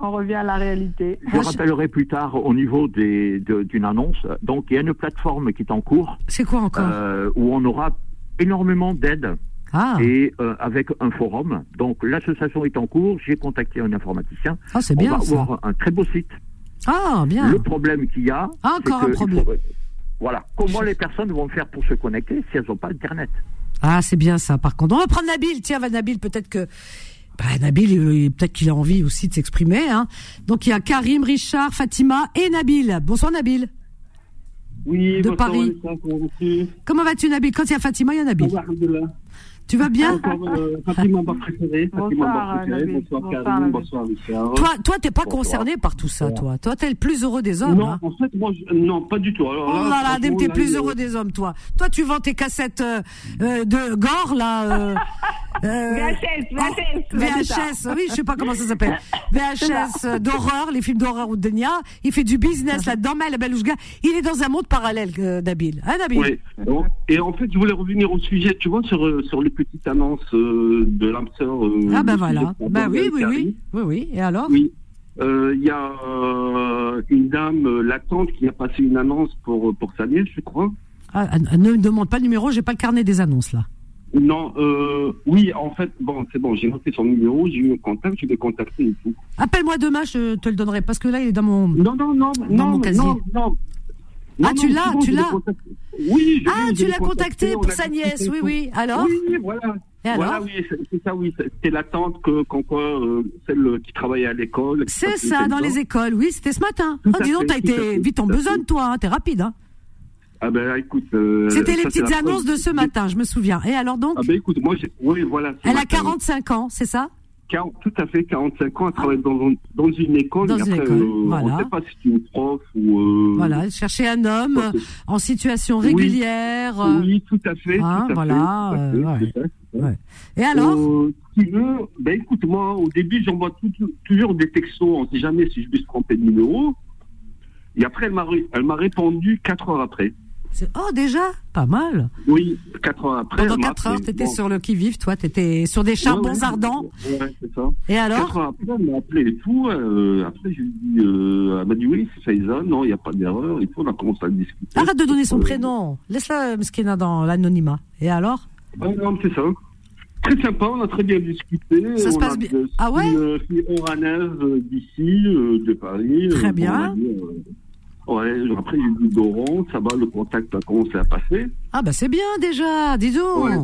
[SPEAKER 9] On revient à la réalité.
[SPEAKER 12] Je rappellerai plus tard au niveau de- d'une annonce. Donc, il y a une plateforme qui est en cours
[SPEAKER 2] C'est quoi encore?
[SPEAKER 12] Euh, où on aura énormément d'aide
[SPEAKER 2] Ah,
[SPEAKER 12] et euh, avec un forum. Donc, l'association est en cours. J'ai contacté un informaticien.
[SPEAKER 2] Ah, c'est
[SPEAKER 12] on
[SPEAKER 2] bien
[SPEAKER 12] va
[SPEAKER 2] ça.
[SPEAKER 12] avoir un très beau site.
[SPEAKER 2] Ah, bien.
[SPEAKER 12] Le problème qu'il y a,
[SPEAKER 2] Ah, encore un
[SPEAKER 12] que
[SPEAKER 2] problème.
[SPEAKER 12] faut- voilà, comment les personnes vont faire pour se connecter si elles n'ont pas Internet?
[SPEAKER 2] Ah, c'est bien ça. Par contre, on va prendre Nabil. Tiens, Nabil, peut-être que bah, Nabil, il- peut-être qu'il a envie aussi de s'exprimer. Hein. Donc il y a Karim, Richard, Fatima et Nabil. Bonsoir Nabil.
[SPEAKER 13] Oui,
[SPEAKER 2] De
[SPEAKER 13] bonsoir,
[SPEAKER 2] Paris.
[SPEAKER 13] Vanessa, comment vas-tu?
[SPEAKER 2] Comment vas-tu Nabil? Quand il y a Fatima, il y a Nabil. Tu vas bien
[SPEAKER 13] Encore euh, Fatima, ma préférée. Fatima,
[SPEAKER 9] Bonsoir,
[SPEAKER 13] ma préférée.
[SPEAKER 9] Nabil.
[SPEAKER 13] Bonsoir.
[SPEAKER 9] Nabil.
[SPEAKER 13] Bonsoir, Richard.
[SPEAKER 2] Toi, toi, t'es pas
[SPEAKER 13] Bonsoir.
[SPEAKER 2] concerné par tout ça, toi. Toi, t'es le plus heureux des hommes.
[SPEAKER 13] Non,
[SPEAKER 2] hein.
[SPEAKER 13] en fait, moi, je- non, pas du tout. Alors,
[SPEAKER 2] Oh là là, t'es
[SPEAKER 13] là,
[SPEAKER 2] plus heureux des hommes, toi. Toi, tu vends tes cassettes euh, euh, de gore, là. euh,
[SPEAKER 9] VHS, VHS,
[SPEAKER 2] VHS, oui, je sais pas comment ça s'appelle. VHS euh, d'horreur, les films d'horreur ou de Denia. Il fait du business là-dedans, mais la Belouchga, il est dans un monde parallèle, euh, Nabil. Hein, Nabil
[SPEAKER 13] Oui. Et en fait, je voulais revenir au sujet, tu vois, sur, sur les petites annonces euh, de l'âme sœur. euh,
[SPEAKER 2] Ah ben voilà. Ben oui, oui, oui. Oui, oui. Et alors?
[SPEAKER 13] Oui. Euh, Il y a euh, une dame, euh, la tante, qui a passé une annonce pour, pour sa nièce, je crois.
[SPEAKER 2] Ah, ah, Ne me demande pas le numéro, j'ai pas le carnet des annonces là.
[SPEAKER 13] Non, oui, en fait, bon, c'est bon, j'ai noté son numéro, j'ai eu un contact, je l'ai contacté et tout.
[SPEAKER 2] Appelle-moi demain, je te le donnerai parce que là, il est dans mon.
[SPEAKER 13] Non, non, non,
[SPEAKER 2] dans
[SPEAKER 13] non,
[SPEAKER 2] mon casier.
[SPEAKER 13] non, non.
[SPEAKER 2] Ah,
[SPEAKER 13] Non,
[SPEAKER 2] tu l'as, tu l'as
[SPEAKER 13] contacté. Oui, je
[SPEAKER 2] Ah, tu l'as contacté
[SPEAKER 13] on
[SPEAKER 2] pour
[SPEAKER 13] a
[SPEAKER 2] sa nièce, oui, oui. Alors
[SPEAKER 13] Oui, voilà.
[SPEAKER 2] Et
[SPEAKER 13] voilà,
[SPEAKER 2] alors
[SPEAKER 13] oui, c'est ça, oui. C'était la tante que, qu'on quoi, euh, celle qui travaillait à l'école.
[SPEAKER 2] C'est ça, dans les écoles, oui, c'était ce matin.
[SPEAKER 13] Tout
[SPEAKER 2] Oh, dis donc, t'as été vite en besogne, toi, hein, t'es rapide, hein.
[SPEAKER 13] Ah ben écoute. euh,
[SPEAKER 2] C'était les petites annonces de ce matin, je me souviens. Et alors donc
[SPEAKER 13] Ah ben écoute, moi, j'ai- oui, voilà.
[SPEAKER 2] Elle a
[SPEAKER 13] matin,
[SPEAKER 2] 45 ans, c'est ça?
[SPEAKER 13] 40 tout à fait, 45 ans, elle travaille dans, dans une école.
[SPEAKER 2] Dans
[SPEAKER 13] et
[SPEAKER 2] une
[SPEAKER 13] après,
[SPEAKER 2] école,
[SPEAKER 13] euh,
[SPEAKER 2] voilà.
[SPEAKER 13] On ne sait pas si c'est une prof ou. euh,
[SPEAKER 2] Voilà, cherchait un homme euh, en situation régulière.
[SPEAKER 13] Oui, tout à fait.
[SPEAKER 2] Hein,
[SPEAKER 13] tout à
[SPEAKER 2] voilà,
[SPEAKER 13] fait, tout à fait,
[SPEAKER 2] ouais.
[SPEAKER 13] c'est ça, c'est ça.
[SPEAKER 2] Ouais. Et alors?
[SPEAKER 13] Euh, si tu veux, ben écoute, moi, au début, j'envoie toujours des textos, on ne sait jamais si je vais se tromper de numéro. Et après, elle m'a ré- elle m'a répondu 4 heures après.
[SPEAKER 2] Oh, déjà? Pas mal.
[SPEAKER 13] Oui, 4 heures après.
[SPEAKER 2] Pendant 4 heures, t'étais
[SPEAKER 13] Bon.
[SPEAKER 2] sur le qui-vive, toi, t'étais sur des charbons
[SPEAKER 13] Ouais, ouais,
[SPEAKER 2] ardents.
[SPEAKER 13] Ouais, c'est ça.
[SPEAKER 2] Et alors
[SPEAKER 13] 4 heures après, elle m'a appelé et tout. euh, après, je lui ai dit, euh, elle m'a dit oui, c'est Faïza. Non, il n'y a pas d'erreur. Et tout, on a commencé à discuter.
[SPEAKER 2] Arrête de donner son
[SPEAKER 13] Euh,
[SPEAKER 2] prénom. Laisse-la, Mskina, dans l'anonymat. Et alors
[SPEAKER 13] Ouais, non, c'est ça. Très sympa, on a très bien discuté.
[SPEAKER 2] Ça se
[SPEAKER 13] On
[SPEAKER 2] passe bien. Ah ouais
[SPEAKER 13] Une fille oranaise euh, d'ici, euh, de Paris.
[SPEAKER 2] Très
[SPEAKER 13] euh,
[SPEAKER 2] bien.
[SPEAKER 13] on euh, Ouais, après j'ai dit Doron, ça va, le contact a commencé à passer.
[SPEAKER 2] Ah, bah c'est bien déjà, dis donc.
[SPEAKER 13] Ouais.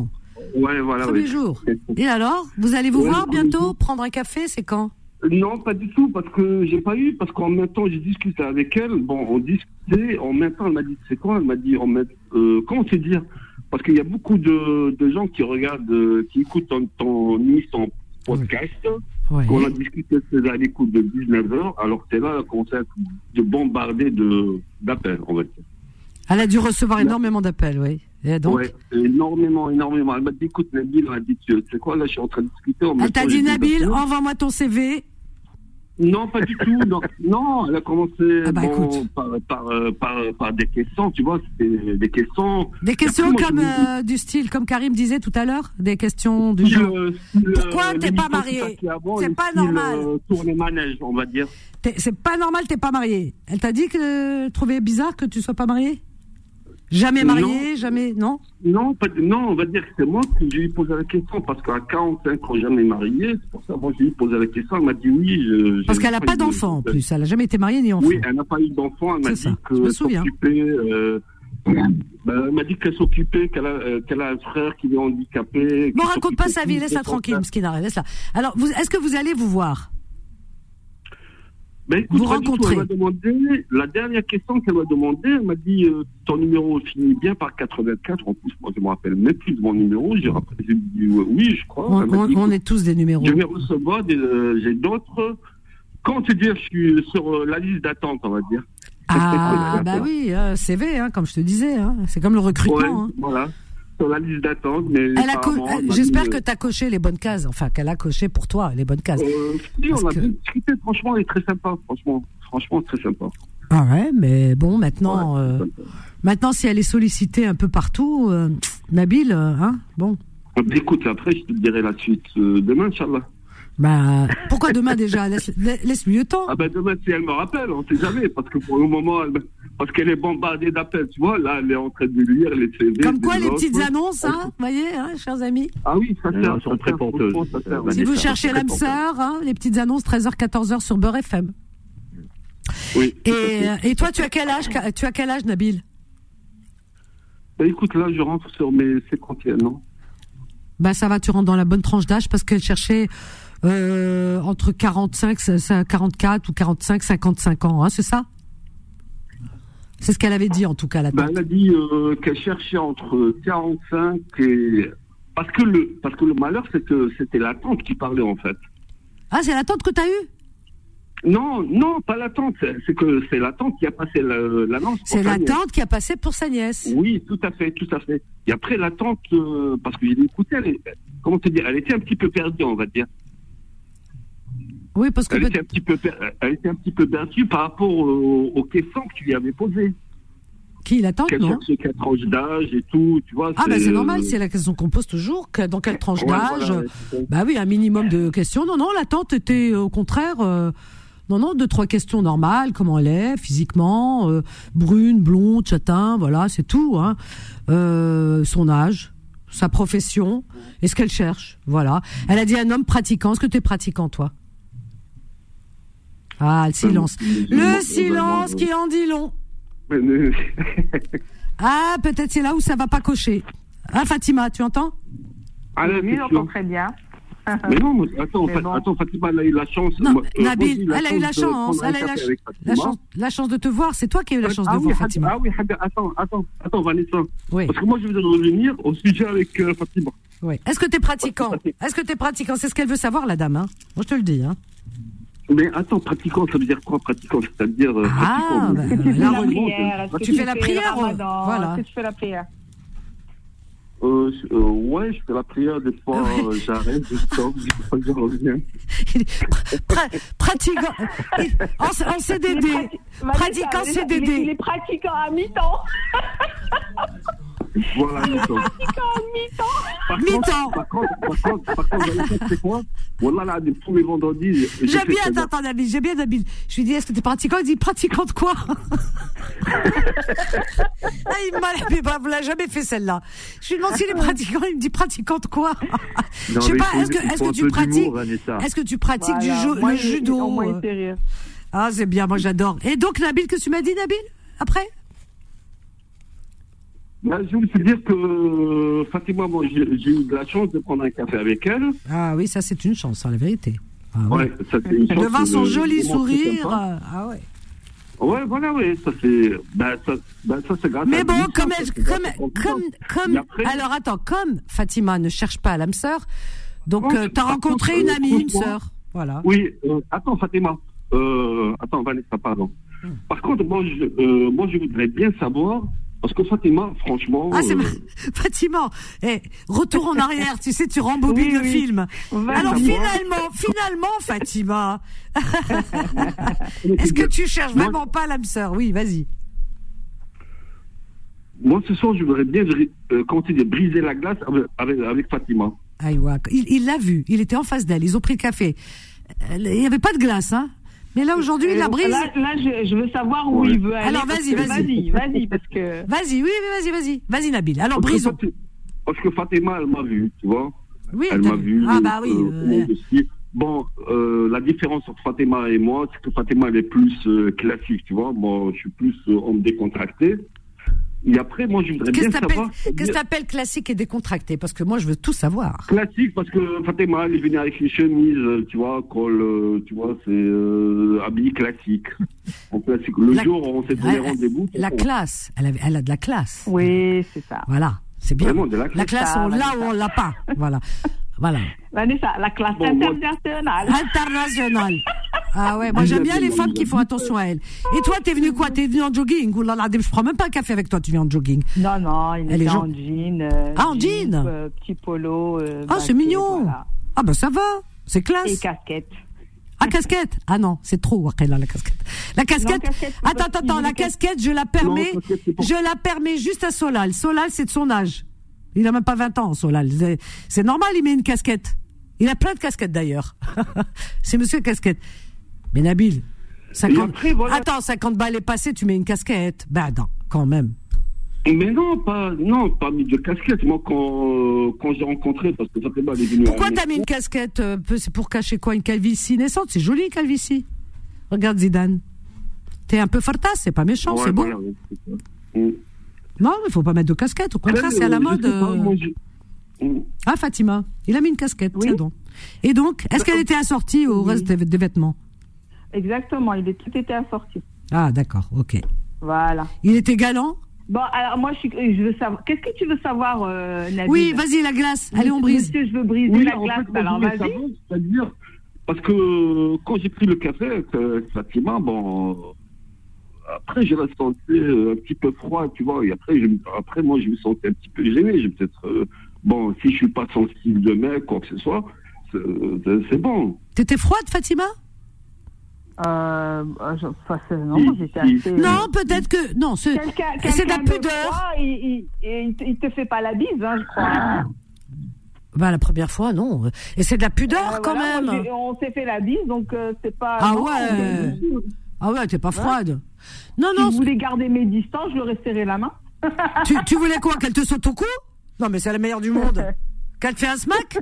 [SPEAKER 13] Ouais, voilà.
[SPEAKER 2] Premier
[SPEAKER 13] ouais.
[SPEAKER 2] jour. Et alors Vous allez vous
[SPEAKER 13] Ouais,
[SPEAKER 2] voir bientôt. Prendre un café, c'est quand?
[SPEAKER 13] Non, pas du tout, parce que j'ai pas eu, parce qu'en même temps, j'ai discuté avec elle. Bon, on discutait, en même temps, elle m'a dit, c'est quoi Elle m'a dit, en même, euh, comment c'est dire? Parce qu'il y a beaucoup de, de gens qui regardent, euh, qui écoutent ton, ton podcast.
[SPEAKER 2] Ouais.
[SPEAKER 13] On a discuté c'est à l'écoute de 19h, alors que t'es là, commencé à de bombarder de, d'appels, on va dire.
[SPEAKER 2] Elle a dû recevoir énormément d'appels, oui. Et donc
[SPEAKER 13] ouais, énormément, énormément. Elle m'a dit, écoute, Nabil, elle m'a dit, tu sais quoi, là, je suis en train de discuter.
[SPEAKER 2] Elle t'a dit, Nabil, envoie-moi ton CV.
[SPEAKER 13] Non, pas du tout. Non, non elle a commencé
[SPEAKER 2] Ah bah,
[SPEAKER 13] bon, par, par, euh, par, par des questions, tu vois, c'était des questions.
[SPEAKER 2] Des questions
[SPEAKER 13] Après,
[SPEAKER 2] comme euh, du style, comme Karim disait tout à l'heure, des questions du genre.
[SPEAKER 13] le-
[SPEAKER 2] Pourquoi t'es pas marié C'est pas normal.
[SPEAKER 13] euh, tourner manège, on va dire.
[SPEAKER 2] C'est pas normal, t'es pas marié. Elle t'a dit que euh, trouvait bizarre que tu sois pas marié? Jamais
[SPEAKER 13] Non.
[SPEAKER 2] marié, jamais, non
[SPEAKER 13] Non, pas, non, on va dire que c'est moi qui lui ai posé la question, parce qu'à 45 ans, jamais marié, c'est pour ça que moi, je lui ai posé la question, elle m'a dit oui. je-
[SPEAKER 2] Parce qu'elle a pas d'enfant en plus. Elle a jamais été mariée ni enfant.
[SPEAKER 13] Oui, elle n'a pas eu d'enfant, elle m'a dit
[SPEAKER 2] ça, je me
[SPEAKER 13] que
[SPEAKER 2] souviens.
[SPEAKER 13] s'occuper. Euh, ben, elle m'a dit qu'elle s'occupait, qu'elle a, euh, qu'elle a un frère qui est handicapé.
[SPEAKER 2] Bon, raconte pas
[SPEAKER 13] s'occupait
[SPEAKER 2] sa vie, laisse-la tranquille. Mskina, laisse-la. Alors, est-ce que vous allez vous voir?
[SPEAKER 13] Ben, écoute,
[SPEAKER 2] Vous
[SPEAKER 13] tout,
[SPEAKER 2] rencontrez.
[SPEAKER 13] Elle m'a demandé, la dernière question qu'elle m'a demandé, elle m'a dit euh, ton numéro finit bien par 84. En plus, moi, je me rappelle même plus de mon numéro. J'ai rappelé- j'ai dit euh, oui, je crois.
[SPEAKER 2] on, on-
[SPEAKER 13] dit,
[SPEAKER 2] on est tous des numéros.
[SPEAKER 13] Je vais recevoir, des, euh, j'ai d'autres. Comment te dire, je suis sur euh, la liste d'attente, on va dire.
[SPEAKER 2] Ah, bah oui, euh, CV, hein, comme je te disais. hein. C'est comme le recrutement.
[SPEAKER 13] Ouais,
[SPEAKER 2] hein.
[SPEAKER 13] voilà. Sur la liste d'attente, mais.
[SPEAKER 2] J'espère que tu as coché les bonnes cases. Enfin, qu'elle a coché pour toi les bonnes cases.
[SPEAKER 13] Euh, on a
[SPEAKER 2] que-
[SPEAKER 13] bien discuté, franchement, elle est très sympa, franchement. Franchement, très sympa.
[SPEAKER 2] Ah ouais, mais bon, maintenant, euh, maintenant, si elle est sollicitée un peu partout, euh, Nabil, euh, hein, bon.
[SPEAKER 13] Écoute, après, je te dirai la suite euh, demain, Inch'Allah.
[SPEAKER 2] Bah, pourquoi demain déjà? Laisse- la- Laisse-lui le temps.
[SPEAKER 13] Ah ben demain, si elle me rappelle, on sait jamais, parce que pour le moment, elle- parce qu'elle est bombardée d'appels, tu vois, là, elle est en train de lire les CV.
[SPEAKER 2] Comme quoi, les
[SPEAKER 13] autres.
[SPEAKER 2] petites annonces, hein, vous voyez, hein, chers amis?
[SPEAKER 13] Ah oui, ça sert,
[SPEAKER 12] elles sont très porteuses.
[SPEAKER 13] franchement, ça sert.
[SPEAKER 2] Si vous cherchez l'âme sœur, hein, les petites annonces 13h, 14h sur Beurre FM.
[SPEAKER 13] Oui.
[SPEAKER 2] Et, euh, et toi, tu as quel âge Tu as quel âge, Nabil?
[SPEAKER 13] Ben, écoute, là, je rentre sur mes 51 ans.
[SPEAKER 2] Bah ça va, tu rentres dans la bonne tranche d'âge parce qu'elle cherchait euh, entre 45, ça- ça- 44 ou 45, 55 ans, hein, c'est ça? C'est ce qu'elle avait dit en tout cas la
[SPEAKER 13] Ben,
[SPEAKER 2] tante.
[SPEAKER 13] elle a dit euh, qu'elle cherchait entre 45 et... Parce que le, parce que le malheur, c'est que c'était la tante qui parlait, en fait.
[SPEAKER 2] Ah, c'est la tante que t'as eue?
[SPEAKER 13] Non, non, pas la tante. C'est que c'est la tante qui a passé la- l'annonce.
[SPEAKER 2] C'est la tante qui a passé pour sa nièce.
[SPEAKER 13] Oui, tout à fait, tout à fait. Et après, la tante, euh, parce que j'ai écouté, elle, comment te dire, elle était un petit peu perdue, on va dire.
[SPEAKER 2] Oui, parce que
[SPEAKER 13] Elle était un petit peu, elle était un petit peu perdue par rapport aux, aux questions que tu lui avais posées.
[SPEAKER 2] Qui la tante,
[SPEAKER 13] Qu'elle
[SPEAKER 2] non
[SPEAKER 13] quelle tranche d'âge et tout, tu vois.
[SPEAKER 2] Ah bah c'est
[SPEAKER 13] euh,
[SPEAKER 2] normal, c'est la question qu'on pose toujours. que- dans quelle tranche
[SPEAKER 13] Ouais,
[SPEAKER 2] d'âge
[SPEAKER 13] voilà, ça.
[SPEAKER 2] Bah oui, un minimum de questions. Non, non, la tante était euh, au contraire. euh, non, non, deux, trois questions normales. Comment elle est physiquement euh, Brune, blonde, châtain, voilà, c'est tout. Hein. Euh, son âge, sa profession, et ce qu'elle cherche. Voilà. Elle a dit un homme pratiquant. Est-ce que tu es pratiquant, toi? Ah, le silence. Le silence qui en dit long. Ah, peut-être c'est là où ça va pas cocher. Ah, Fatima, tu entends?
[SPEAKER 13] Ah, là,
[SPEAKER 9] Oui, j'entends très bien.
[SPEAKER 13] Mais non, mais attends,
[SPEAKER 9] Mais
[SPEAKER 13] Fa-
[SPEAKER 9] bon.
[SPEAKER 13] attends, Fatima, elle a eu la chance.
[SPEAKER 2] Non,
[SPEAKER 13] moi, euh, moi,
[SPEAKER 2] Nabil, elle a eu la
[SPEAKER 13] de
[SPEAKER 2] chance. Elle a eu la, ch- chance, la chance de te voir. C'est toi qui as eu la chance
[SPEAKER 13] ah
[SPEAKER 2] de
[SPEAKER 13] oui,
[SPEAKER 2] voir Fatima.
[SPEAKER 13] Ah oui, attends, attends, attends, Vanessa.
[SPEAKER 2] Oui.
[SPEAKER 13] Parce que moi, je voudrais revenir au sujet avec euh, Fatima.
[SPEAKER 2] Oui. Est-ce que tu es pratiquant? Est-ce que tu es pratiquant? C'est ce qu'elle veut savoir, la dame. Hein Moi, je te le dis. Hein.
[SPEAKER 13] Mais attends, pratiquant, ça veut dire quoi, pratiquant? C'est-à-dire. euh,
[SPEAKER 2] Ah,
[SPEAKER 13] pratiquant,
[SPEAKER 2] bah,
[SPEAKER 13] mais-
[SPEAKER 9] Tu fais la
[SPEAKER 2] on-
[SPEAKER 9] prière. est-ce que
[SPEAKER 2] tu fais la prière,
[SPEAKER 9] ramadan?
[SPEAKER 2] voilà.
[SPEAKER 9] Est-ce que tu fais la prière?
[SPEAKER 13] Euh, je- euh, ouais, je fais la prière, des fois, euh, j'arrête, je sors, des fois, je reviens.
[SPEAKER 2] Pra- pratiquant. En, en CDD. Pratiquant
[SPEAKER 9] Vanessa, Il
[SPEAKER 2] CDD.
[SPEAKER 9] est pratiquant à mi-temps.
[SPEAKER 13] Voilà, mi-temps.
[SPEAKER 9] Mi-temps.
[SPEAKER 13] Par
[SPEAKER 2] Mi-temps.
[SPEAKER 13] contre, par contre, par contre, par contre, Vanessa, c'est quoi? Voilà, là, de tous les vendredis. je
[SPEAKER 2] J'aime
[SPEAKER 13] fais
[SPEAKER 2] bien, attends, attends, Nabil, j'aime bien Nabil. Je lui dis, est-ce que tu es pratiquant? Il dit, pratiquant de quoi? Ah, il m'a, bah, l'avez jamais fait celle-là. Je lui demande s'il est pratiquant, il me dit, pratiquant de quoi? Je
[SPEAKER 12] Non,
[SPEAKER 2] sais
[SPEAKER 12] mais
[SPEAKER 2] pas, est-ce que,
[SPEAKER 12] faut
[SPEAKER 2] que tu pratiques. Est-ce que tu pratiques du
[SPEAKER 9] Voilà, moi,
[SPEAKER 2] le judo euh. Ah, c'est bien, moi j'adore. Et donc, Nabil, qu'est-ce que tu m'as dit, Nabil? Après?
[SPEAKER 13] Bah, je voulais te dire que Fatima, moi, j'ai eu de la chance de prendre un café avec elle.
[SPEAKER 2] Ah oui, ça c'est une chance, hein, la vérité. Ah.
[SPEAKER 13] Ouais, ça c'est une chance.
[SPEAKER 2] Devant son joli sourire. euh, Ah ouais.
[SPEAKER 13] Ouais, voilà, ouais, ça c'est. Bah, ça, bah, ça c'est grâce à
[SPEAKER 2] Mais bon, comme elle, comme, comme, comme,
[SPEAKER 13] après-
[SPEAKER 2] alors attends, comme Fatima ne cherche pas l'âme sœur, donc
[SPEAKER 13] Non,
[SPEAKER 2] euh, t'as rencontré
[SPEAKER 13] contre,
[SPEAKER 2] une
[SPEAKER 13] euh,
[SPEAKER 2] amie, une sœur, voilà.
[SPEAKER 13] Oui, euh, attends, Fatima. Euh, attends, Vanessa, pardon.
[SPEAKER 2] Hmm.
[SPEAKER 13] Par contre, moi je, moi, je voudrais bien savoir, parce que Fatima, franchement.
[SPEAKER 2] Ah, c'est
[SPEAKER 13] euh,
[SPEAKER 2] ma- Fatima, eh, retour en arrière, tu sais, tu rembobines
[SPEAKER 9] Oui,
[SPEAKER 2] le
[SPEAKER 9] oui.
[SPEAKER 2] film. Alors finalement, finalement, Fatima, est-ce que tu cherches
[SPEAKER 13] Moi-
[SPEAKER 2] vraiment pas l'âme sœur? Oui, vas-y.
[SPEAKER 13] Moi, ce soir, je voudrais bien euh, continuer de briser la glace avec, avec, avec Fatima.
[SPEAKER 2] Il l'a vu, il était en face d'elle, ils ont pris le café. Euh, Il n'y avait pas de glace, hein? Mais là, aujourd'hui, il la brise.
[SPEAKER 9] Là, là, je, je veux savoir où il veut aller.
[SPEAKER 2] Alors, vas-y,
[SPEAKER 9] que-
[SPEAKER 2] vas-y.
[SPEAKER 9] Vas-y, vas-y, parce que.
[SPEAKER 2] Vas-y, oui, vas-y, vas-y. Vas-y, Nabil. Alors,
[SPEAKER 13] Parce que
[SPEAKER 2] brisons.
[SPEAKER 13] Fati- Parce que Fatima, elle m'a vu, tu vois.
[SPEAKER 2] Oui,
[SPEAKER 13] elle m'a vu.
[SPEAKER 2] Ah, bah oui.
[SPEAKER 13] euh,
[SPEAKER 2] euh.
[SPEAKER 13] Bon, euh, la différence entre Fatima et moi, c'est que Fatima, elle est plus euh, classique, tu vois. Moi, je suis plus homme décontracté. Et après, moi, je voudrais bien savoir.
[SPEAKER 2] qu'est-ce que t'appelles classique et décontracté? Parce que moi, je veux tout savoir.
[SPEAKER 13] Classique parce que Fatima, elle est venue avec les chemises, euh, tu vois, col, euh, tu vois, c'est euh, habillé classique. En classique. Le
[SPEAKER 2] La-
[SPEAKER 13] jour où on s'est donné
[SPEAKER 2] La-
[SPEAKER 13] rendez-vous.
[SPEAKER 2] La classe. Elle, avait- elle a de la classe.
[SPEAKER 9] Oui, c'est ça.
[SPEAKER 2] Voilà. C'est bien.
[SPEAKER 13] Vraiment, de la classe.
[SPEAKER 2] classe,
[SPEAKER 9] Ça,
[SPEAKER 2] on l'a ou on l'a pas. Voilà. Voilà.
[SPEAKER 9] Vanessa, la classe
[SPEAKER 13] Bon, moi-
[SPEAKER 9] internationale.
[SPEAKER 2] International. Ah ouais, moi j'aime bien les femmes qui font attention à elles. Et toi, t'es venu quoi? T'es venu en jogging? Ouh là là, je prends même pas un café avec toi, tu viens en jogging.
[SPEAKER 9] Non, non, il
[SPEAKER 2] Elle est
[SPEAKER 9] était
[SPEAKER 2] gen-
[SPEAKER 9] en jean. euh,
[SPEAKER 2] Ah, en jean
[SPEAKER 9] euh, Petit polo. euh,
[SPEAKER 2] Ah, c'est mignon.
[SPEAKER 9] voilà.
[SPEAKER 2] Ah bah ça va, c'est
[SPEAKER 9] Et
[SPEAKER 2] classe.
[SPEAKER 9] casquette.
[SPEAKER 2] Ah, casquette? Ah non, c'est trop, Wakela, la casquette. La casquette, attends, attends, attends, la casquette, je la permets,
[SPEAKER 13] Non,
[SPEAKER 2] je la permets juste à Solal. Solal, c'est de son âge. Il a même pas 20 ans, Solal. C'est- normal, il met une casquette. Il a plein de casquettes d'ailleurs. c'est monsieur casquette. Mais Nabil, 50...
[SPEAKER 13] Et après, voilà.
[SPEAKER 2] attends, 50 balles est passé, tu mets une casquette. Ben non, quand même.
[SPEAKER 13] Mais non, pas, non, pas mis de casquette. Moi, quand, euh, quand j'ai rencontré, parce que Fatima, elle est venue.
[SPEAKER 2] Pourquoi t'as mis une casquette euh, C'est pour cacher quoi Une calvitie naissante? C'est joli, une calvitie. Regarde Zidane. T'es un peu fartasse, c'est pas méchant,
[SPEAKER 13] Ouais,
[SPEAKER 2] c'est beau.
[SPEAKER 13] voilà,
[SPEAKER 2] Non, il faut pas mettre de casquette. Au contraire, c'est à la mode. euh.
[SPEAKER 13] moi, je- Mm.
[SPEAKER 2] Ah, Fatima, il a mis une casquette,
[SPEAKER 9] Oui.
[SPEAKER 2] tiens donc. Et donc, est-ce qu'elle était assortie au
[SPEAKER 9] Oui.
[SPEAKER 2] reste des, des vêtements?
[SPEAKER 9] Exactement, il est tout était assorti.
[SPEAKER 2] Ah, d'accord, ok.
[SPEAKER 9] Voilà.
[SPEAKER 2] Il était galant?
[SPEAKER 9] Bon, alors moi, je, suis, je veux savoir. Qu'est-ce que tu veux savoir, euh, Nabil?
[SPEAKER 2] Oui, vas-y, la glace. Allez, on brise.
[SPEAKER 9] Monsieur, je veux briser
[SPEAKER 13] Oui,
[SPEAKER 9] la glace,
[SPEAKER 13] fait, moi,
[SPEAKER 9] alors vas-y.
[SPEAKER 13] C'est-à-dire, Parce que quand j'ai pris le café avec euh, Fatima, bon, euh, après je la sentais euh, un petit peu froid, tu vois. Et après, je, après moi, je me sentais un petit peu gêné. J'ai peut-être, euh, bon, si je suis pas sensible de mec, quoi que ce soit, c'est c'est- c'est bon.
[SPEAKER 2] T'étais froide, Fatima?
[SPEAKER 9] Euh, je- enfin, c'est- non, j'étais assez.
[SPEAKER 2] Non, peut-être que non. C'est
[SPEAKER 9] Quelqu'un,
[SPEAKER 2] c'est de la pudeur.
[SPEAKER 9] froid, il, il, il, te- fait pas la bise, hein, je crois.
[SPEAKER 2] Bah la première fois, non. Et c'est de la pudeur
[SPEAKER 9] Euh,
[SPEAKER 2] quand
[SPEAKER 9] voilà,
[SPEAKER 2] même.
[SPEAKER 9] on s'est fait la bise, donc euh, c'est pas.
[SPEAKER 2] Ah
[SPEAKER 9] non,
[SPEAKER 2] ouais. Ah ouais, t'es pas froide. Non,
[SPEAKER 9] si
[SPEAKER 2] non.
[SPEAKER 9] je voulais garder mes distances, je leur ai serré la main.
[SPEAKER 2] Tu, tu voulais quoi Qu'elle te saute au cou? Non, mais c'est la meilleure du monde. Qu'elle te fait un smack?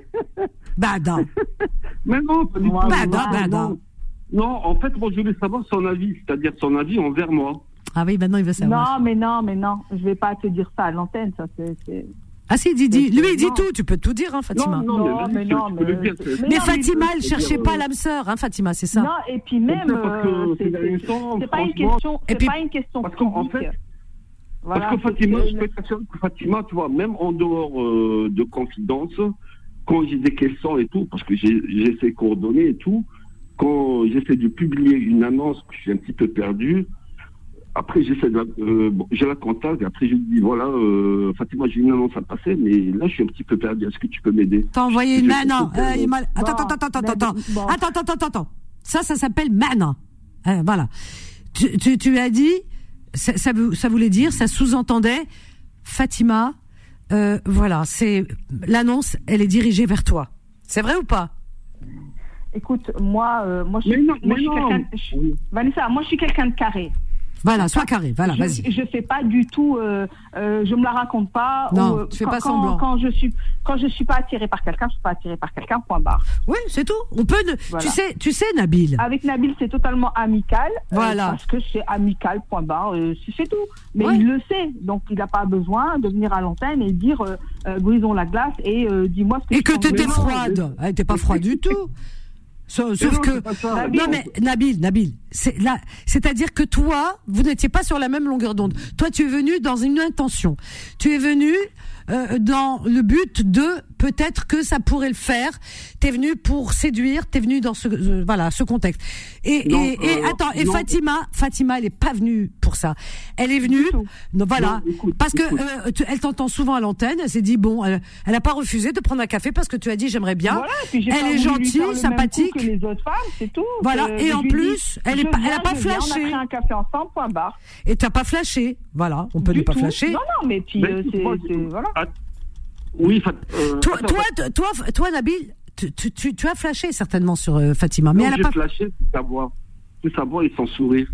[SPEAKER 2] Bah non.
[SPEAKER 13] Mais non, pas du tout.
[SPEAKER 2] Bah non, bah
[SPEAKER 13] non.
[SPEAKER 2] Non,
[SPEAKER 13] en fait, moi, je voulais savoir son avis, c'est-à-dire son avis envers moi.
[SPEAKER 2] Ah oui, maintenant il veut savoir.
[SPEAKER 9] Non, mais non, mais non, je vais pas te dire ça à l'antenne, ça c'est.
[SPEAKER 2] Ah si, dis, dis. Lui, il dit
[SPEAKER 9] Non.
[SPEAKER 2] tout. Tu peux tout dire, hein, Fatima.
[SPEAKER 13] Non, non, mais vas-y,
[SPEAKER 9] mais non,
[SPEAKER 13] tu peux
[SPEAKER 9] mais-
[SPEAKER 13] le dire, c'est-
[SPEAKER 2] Mais
[SPEAKER 9] Mais non,
[SPEAKER 2] Fatima, elle cherchait pas l'âme sœur, hein, Fatima, c'est ça.
[SPEAKER 9] Non, et puis même,
[SPEAKER 13] ça, parce que
[SPEAKER 9] euh,
[SPEAKER 13] ces
[SPEAKER 9] c'est- pas une question,
[SPEAKER 2] Et
[SPEAKER 9] c'est
[SPEAKER 2] puis-
[SPEAKER 9] pas une question
[SPEAKER 13] Parce qu'en fait,
[SPEAKER 9] Voilà,
[SPEAKER 13] Parce que Fatima, je peux t'assurer que Fatima, tu vois, même en dehors euh, de confidence, quand j'ai des questions et tout, parce que j'ai j'ai ses coordonnées et tout, quand j'essaie de publier une annonce que je suis un petit peu perdu, après j'essaie de la, euh, bon, je la contacte et après je lui dis voilà euh, Fatima j'ai une annonce à passer mais là je suis un petit peu perdu est-ce que tu peux m'aider?
[SPEAKER 2] T'as envoyé une non. euh, il mal-
[SPEAKER 9] Bon,
[SPEAKER 2] attends, attends, attends, attends.
[SPEAKER 9] bon.
[SPEAKER 2] Attends, attends, attends, attends. Ça, ça s'appelle mana. Hein, voilà. Tu, tu, tu as dit, ça, ça, vou- ça voulait dire, ça sous-entendait, Fatima, euh, voilà, c'est l'annonce, elle est dirigée vers toi. C'est vrai ou pas?
[SPEAKER 9] Écoute, moi, euh, moi, je,
[SPEAKER 13] Mais non,
[SPEAKER 9] moi, je
[SPEAKER 13] mais
[SPEAKER 9] suis
[SPEAKER 13] non.
[SPEAKER 9] quelqu'un. je- Vanessa, moi, je suis quelqu'un de carré.
[SPEAKER 2] Voilà, sois carré. Voilà, vas-y.
[SPEAKER 9] je fais pas du tout. Euh, euh, je me la raconte pas.
[SPEAKER 2] Non,
[SPEAKER 9] ou,
[SPEAKER 2] tu fais
[SPEAKER 9] quand,
[SPEAKER 2] pas semblant.
[SPEAKER 9] Quand je suis, quand je suis pas attirée par quelqu'un, je suis pas attirée par quelqu'un. Point barre.
[SPEAKER 2] Oui, c'est tout. On peut. ne-
[SPEAKER 9] Voilà.
[SPEAKER 2] Tu sais, tu sais, Nabil.
[SPEAKER 9] Avec Nabil, c'est totalement amical. euh,
[SPEAKER 2] Voilà.
[SPEAKER 9] parce que c'est amical. Point barre. euh, c'est- tout. Mais
[SPEAKER 2] Ouais.
[SPEAKER 9] il le sait, donc il n'a pas besoin de venir à l'antenne et dire euh, brisons la glace et dis-moi ce que
[SPEAKER 2] Et
[SPEAKER 9] tu
[SPEAKER 2] que
[SPEAKER 9] penses de
[SPEAKER 2] t'étais froide. Elle était pas froide du tout. Sauf, sauf
[SPEAKER 13] non,
[SPEAKER 2] que
[SPEAKER 13] ça.
[SPEAKER 2] non mais Nabil, Nabil, c'est là, c'est-à-dire que toi, vous n'étiez pas sur la même longueur d'onde. Toi, tu es venu dans une intention. Tu es venu euh, dans le but de peut-être que ça pourrait le faire. T'es venu pour séduire. T'es venu dans ce euh, voilà ce contexte. Et,
[SPEAKER 13] Non,
[SPEAKER 2] et, et
[SPEAKER 13] euh,
[SPEAKER 2] attends, et
[SPEAKER 13] non.
[SPEAKER 2] Fatima, Fatima, elle est pas venue pour ça. Elle est venue, non, voilà,
[SPEAKER 13] Non, écoute,
[SPEAKER 2] parce que euh, tu- elle t'entend souvent à l'antenne. Elle s'est dit bon, elle, elle a pas refusé de prendre un café parce que tu as dit j'aimerais bien.
[SPEAKER 9] Voilà, et puis j'ai
[SPEAKER 2] Elle est gentille, sympathique.
[SPEAKER 9] que les autres femmes, c'est tout.
[SPEAKER 2] Voilà,
[SPEAKER 9] Euh,
[SPEAKER 2] et en plus,
[SPEAKER 9] dis,
[SPEAKER 2] elle est pas- elle a
[SPEAKER 9] viens,
[SPEAKER 2] pas
[SPEAKER 9] je viens,
[SPEAKER 2] flashé.
[SPEAKER 9] On a pris un café ensemble, point barre.
[SPEAKER 2] Et t'as pas flashé, voilà. On peut
[SPEAKER 9] Du
[SPEAKER 2] ne pas
[SPEAKER 9] tout.
[SPEAKER 2] flasher.
[SPEAKER 9] Non, non, mais puis euh, c'est- voilà.
[SPEAKER 13] Ah, oui Fat- euh,
[SPEAKER 2] Toi,
[SPEAKER 13] attends,
[SPEAKER 2] toi, t- toi, toi, Nabil, tu, tu, tu, tu as flashé certainement sur euh, Fatima, mais
[SPEAKER 13] Non,
[SPEAKER 2] elle a pas.
[SPEAKER 13] flashé pour savoir, pour savoir et son sourire.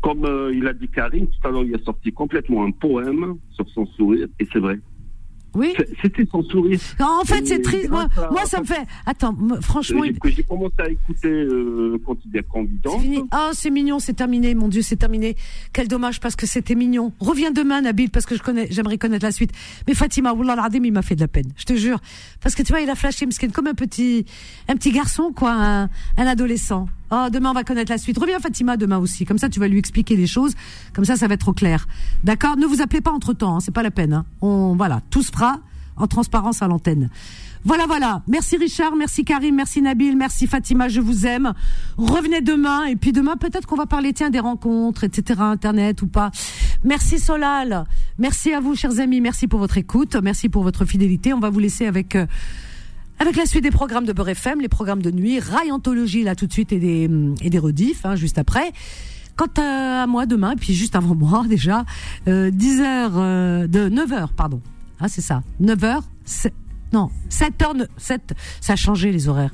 [SPEAKER 13] Comme euh, il a dit Karine, tout à l'heure, il a sorti complètement un poème sur son sourire, et c'est vrai.
[SPEAKER 2] Oui.
[SPEAKER 13] C'était son sourire.
[SPEAKER 2] En fait, c'est triste. Moi,
[SPEAKER 13] à-
[SPEAKER 2] moi, ça me fait. Attends, franchement,
[SPEAKER 13] Euh,
[SPEAKER 2] il-
[SPEAKER 13] j'ai- commencé à écouter euh, quand il candidat.
[SPEAKER 2] fini. Ah, c'est mignon, c'est terminé. Mon Dieu, c'est terminé. Quel dommage parce que c'était mignon. Reviens demain, Nabil, parce que je connais, j'aimerais connaître la suite. Mais Fatima, Wallah al-Adim, il m'a fait de la peine. Je te jure. Parce que tu vois, il a flashé, comme un petit, un petit garçon, quoi, un, un adolescent. Oh, demain, on va connaître la suite. Reviens, Fatima, demain aussi. Comme ça, tu vas lui expliquer les choses. Comme ça, ça va être au clair. D'accord? Ne vous appelez pas entre temps, c'est pas la peine, hein. On, voilà. Tout se fera en transparence à l'antenne. Voilà, voilà. Merci Richard, merci Karim, merci Nabil, merci Fatima, je vous aime. Revenez demain, et puis demain, peut-être qu'on va parler, tiens, des rencontres, etc., Internet ou pas. Merci Solal. Merci à vous, chers amis. Merci pour votre écoute. Merci pour votre fidélité. On va vous laisser avec, euh, avec la suite des programmes de Beurre FM, les programmes de nuit, Rail Anthologie, là, tout de suite, et des, et des rediffs, hein, juste après. Quant à moi, demain, puis juste avant moi, déjà, euh, 10 heures, euh, de 9 heures, pardon. Ah, c'est ça. 9 heures, c'est- non, 7 heures, ne- 7, ça a changé les horaires.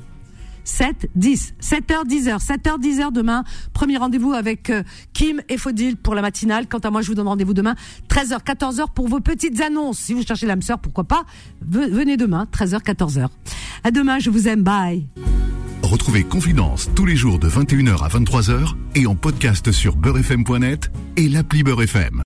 [SPEAKER 2] 7, 10, 7 heures, 10 heures, 7 heures, 10 heures demain. Premier rendez-vous avec euh, Kim et Faudil pour la matinale. Quant à moi, je vous donne rendez-vous demain, 13h, 14h pour vos petites annonces. Si vous cherchez l'âme sœur, pourquoi pas, ve- venez demain, 13h, 14h. À demain, je vous aime, bye.
[SPEAKER 1] Retrouvez Confidence tous les jours de 21h à 23h et en podcast sur beurrefm.net et l'appli Beurre FM.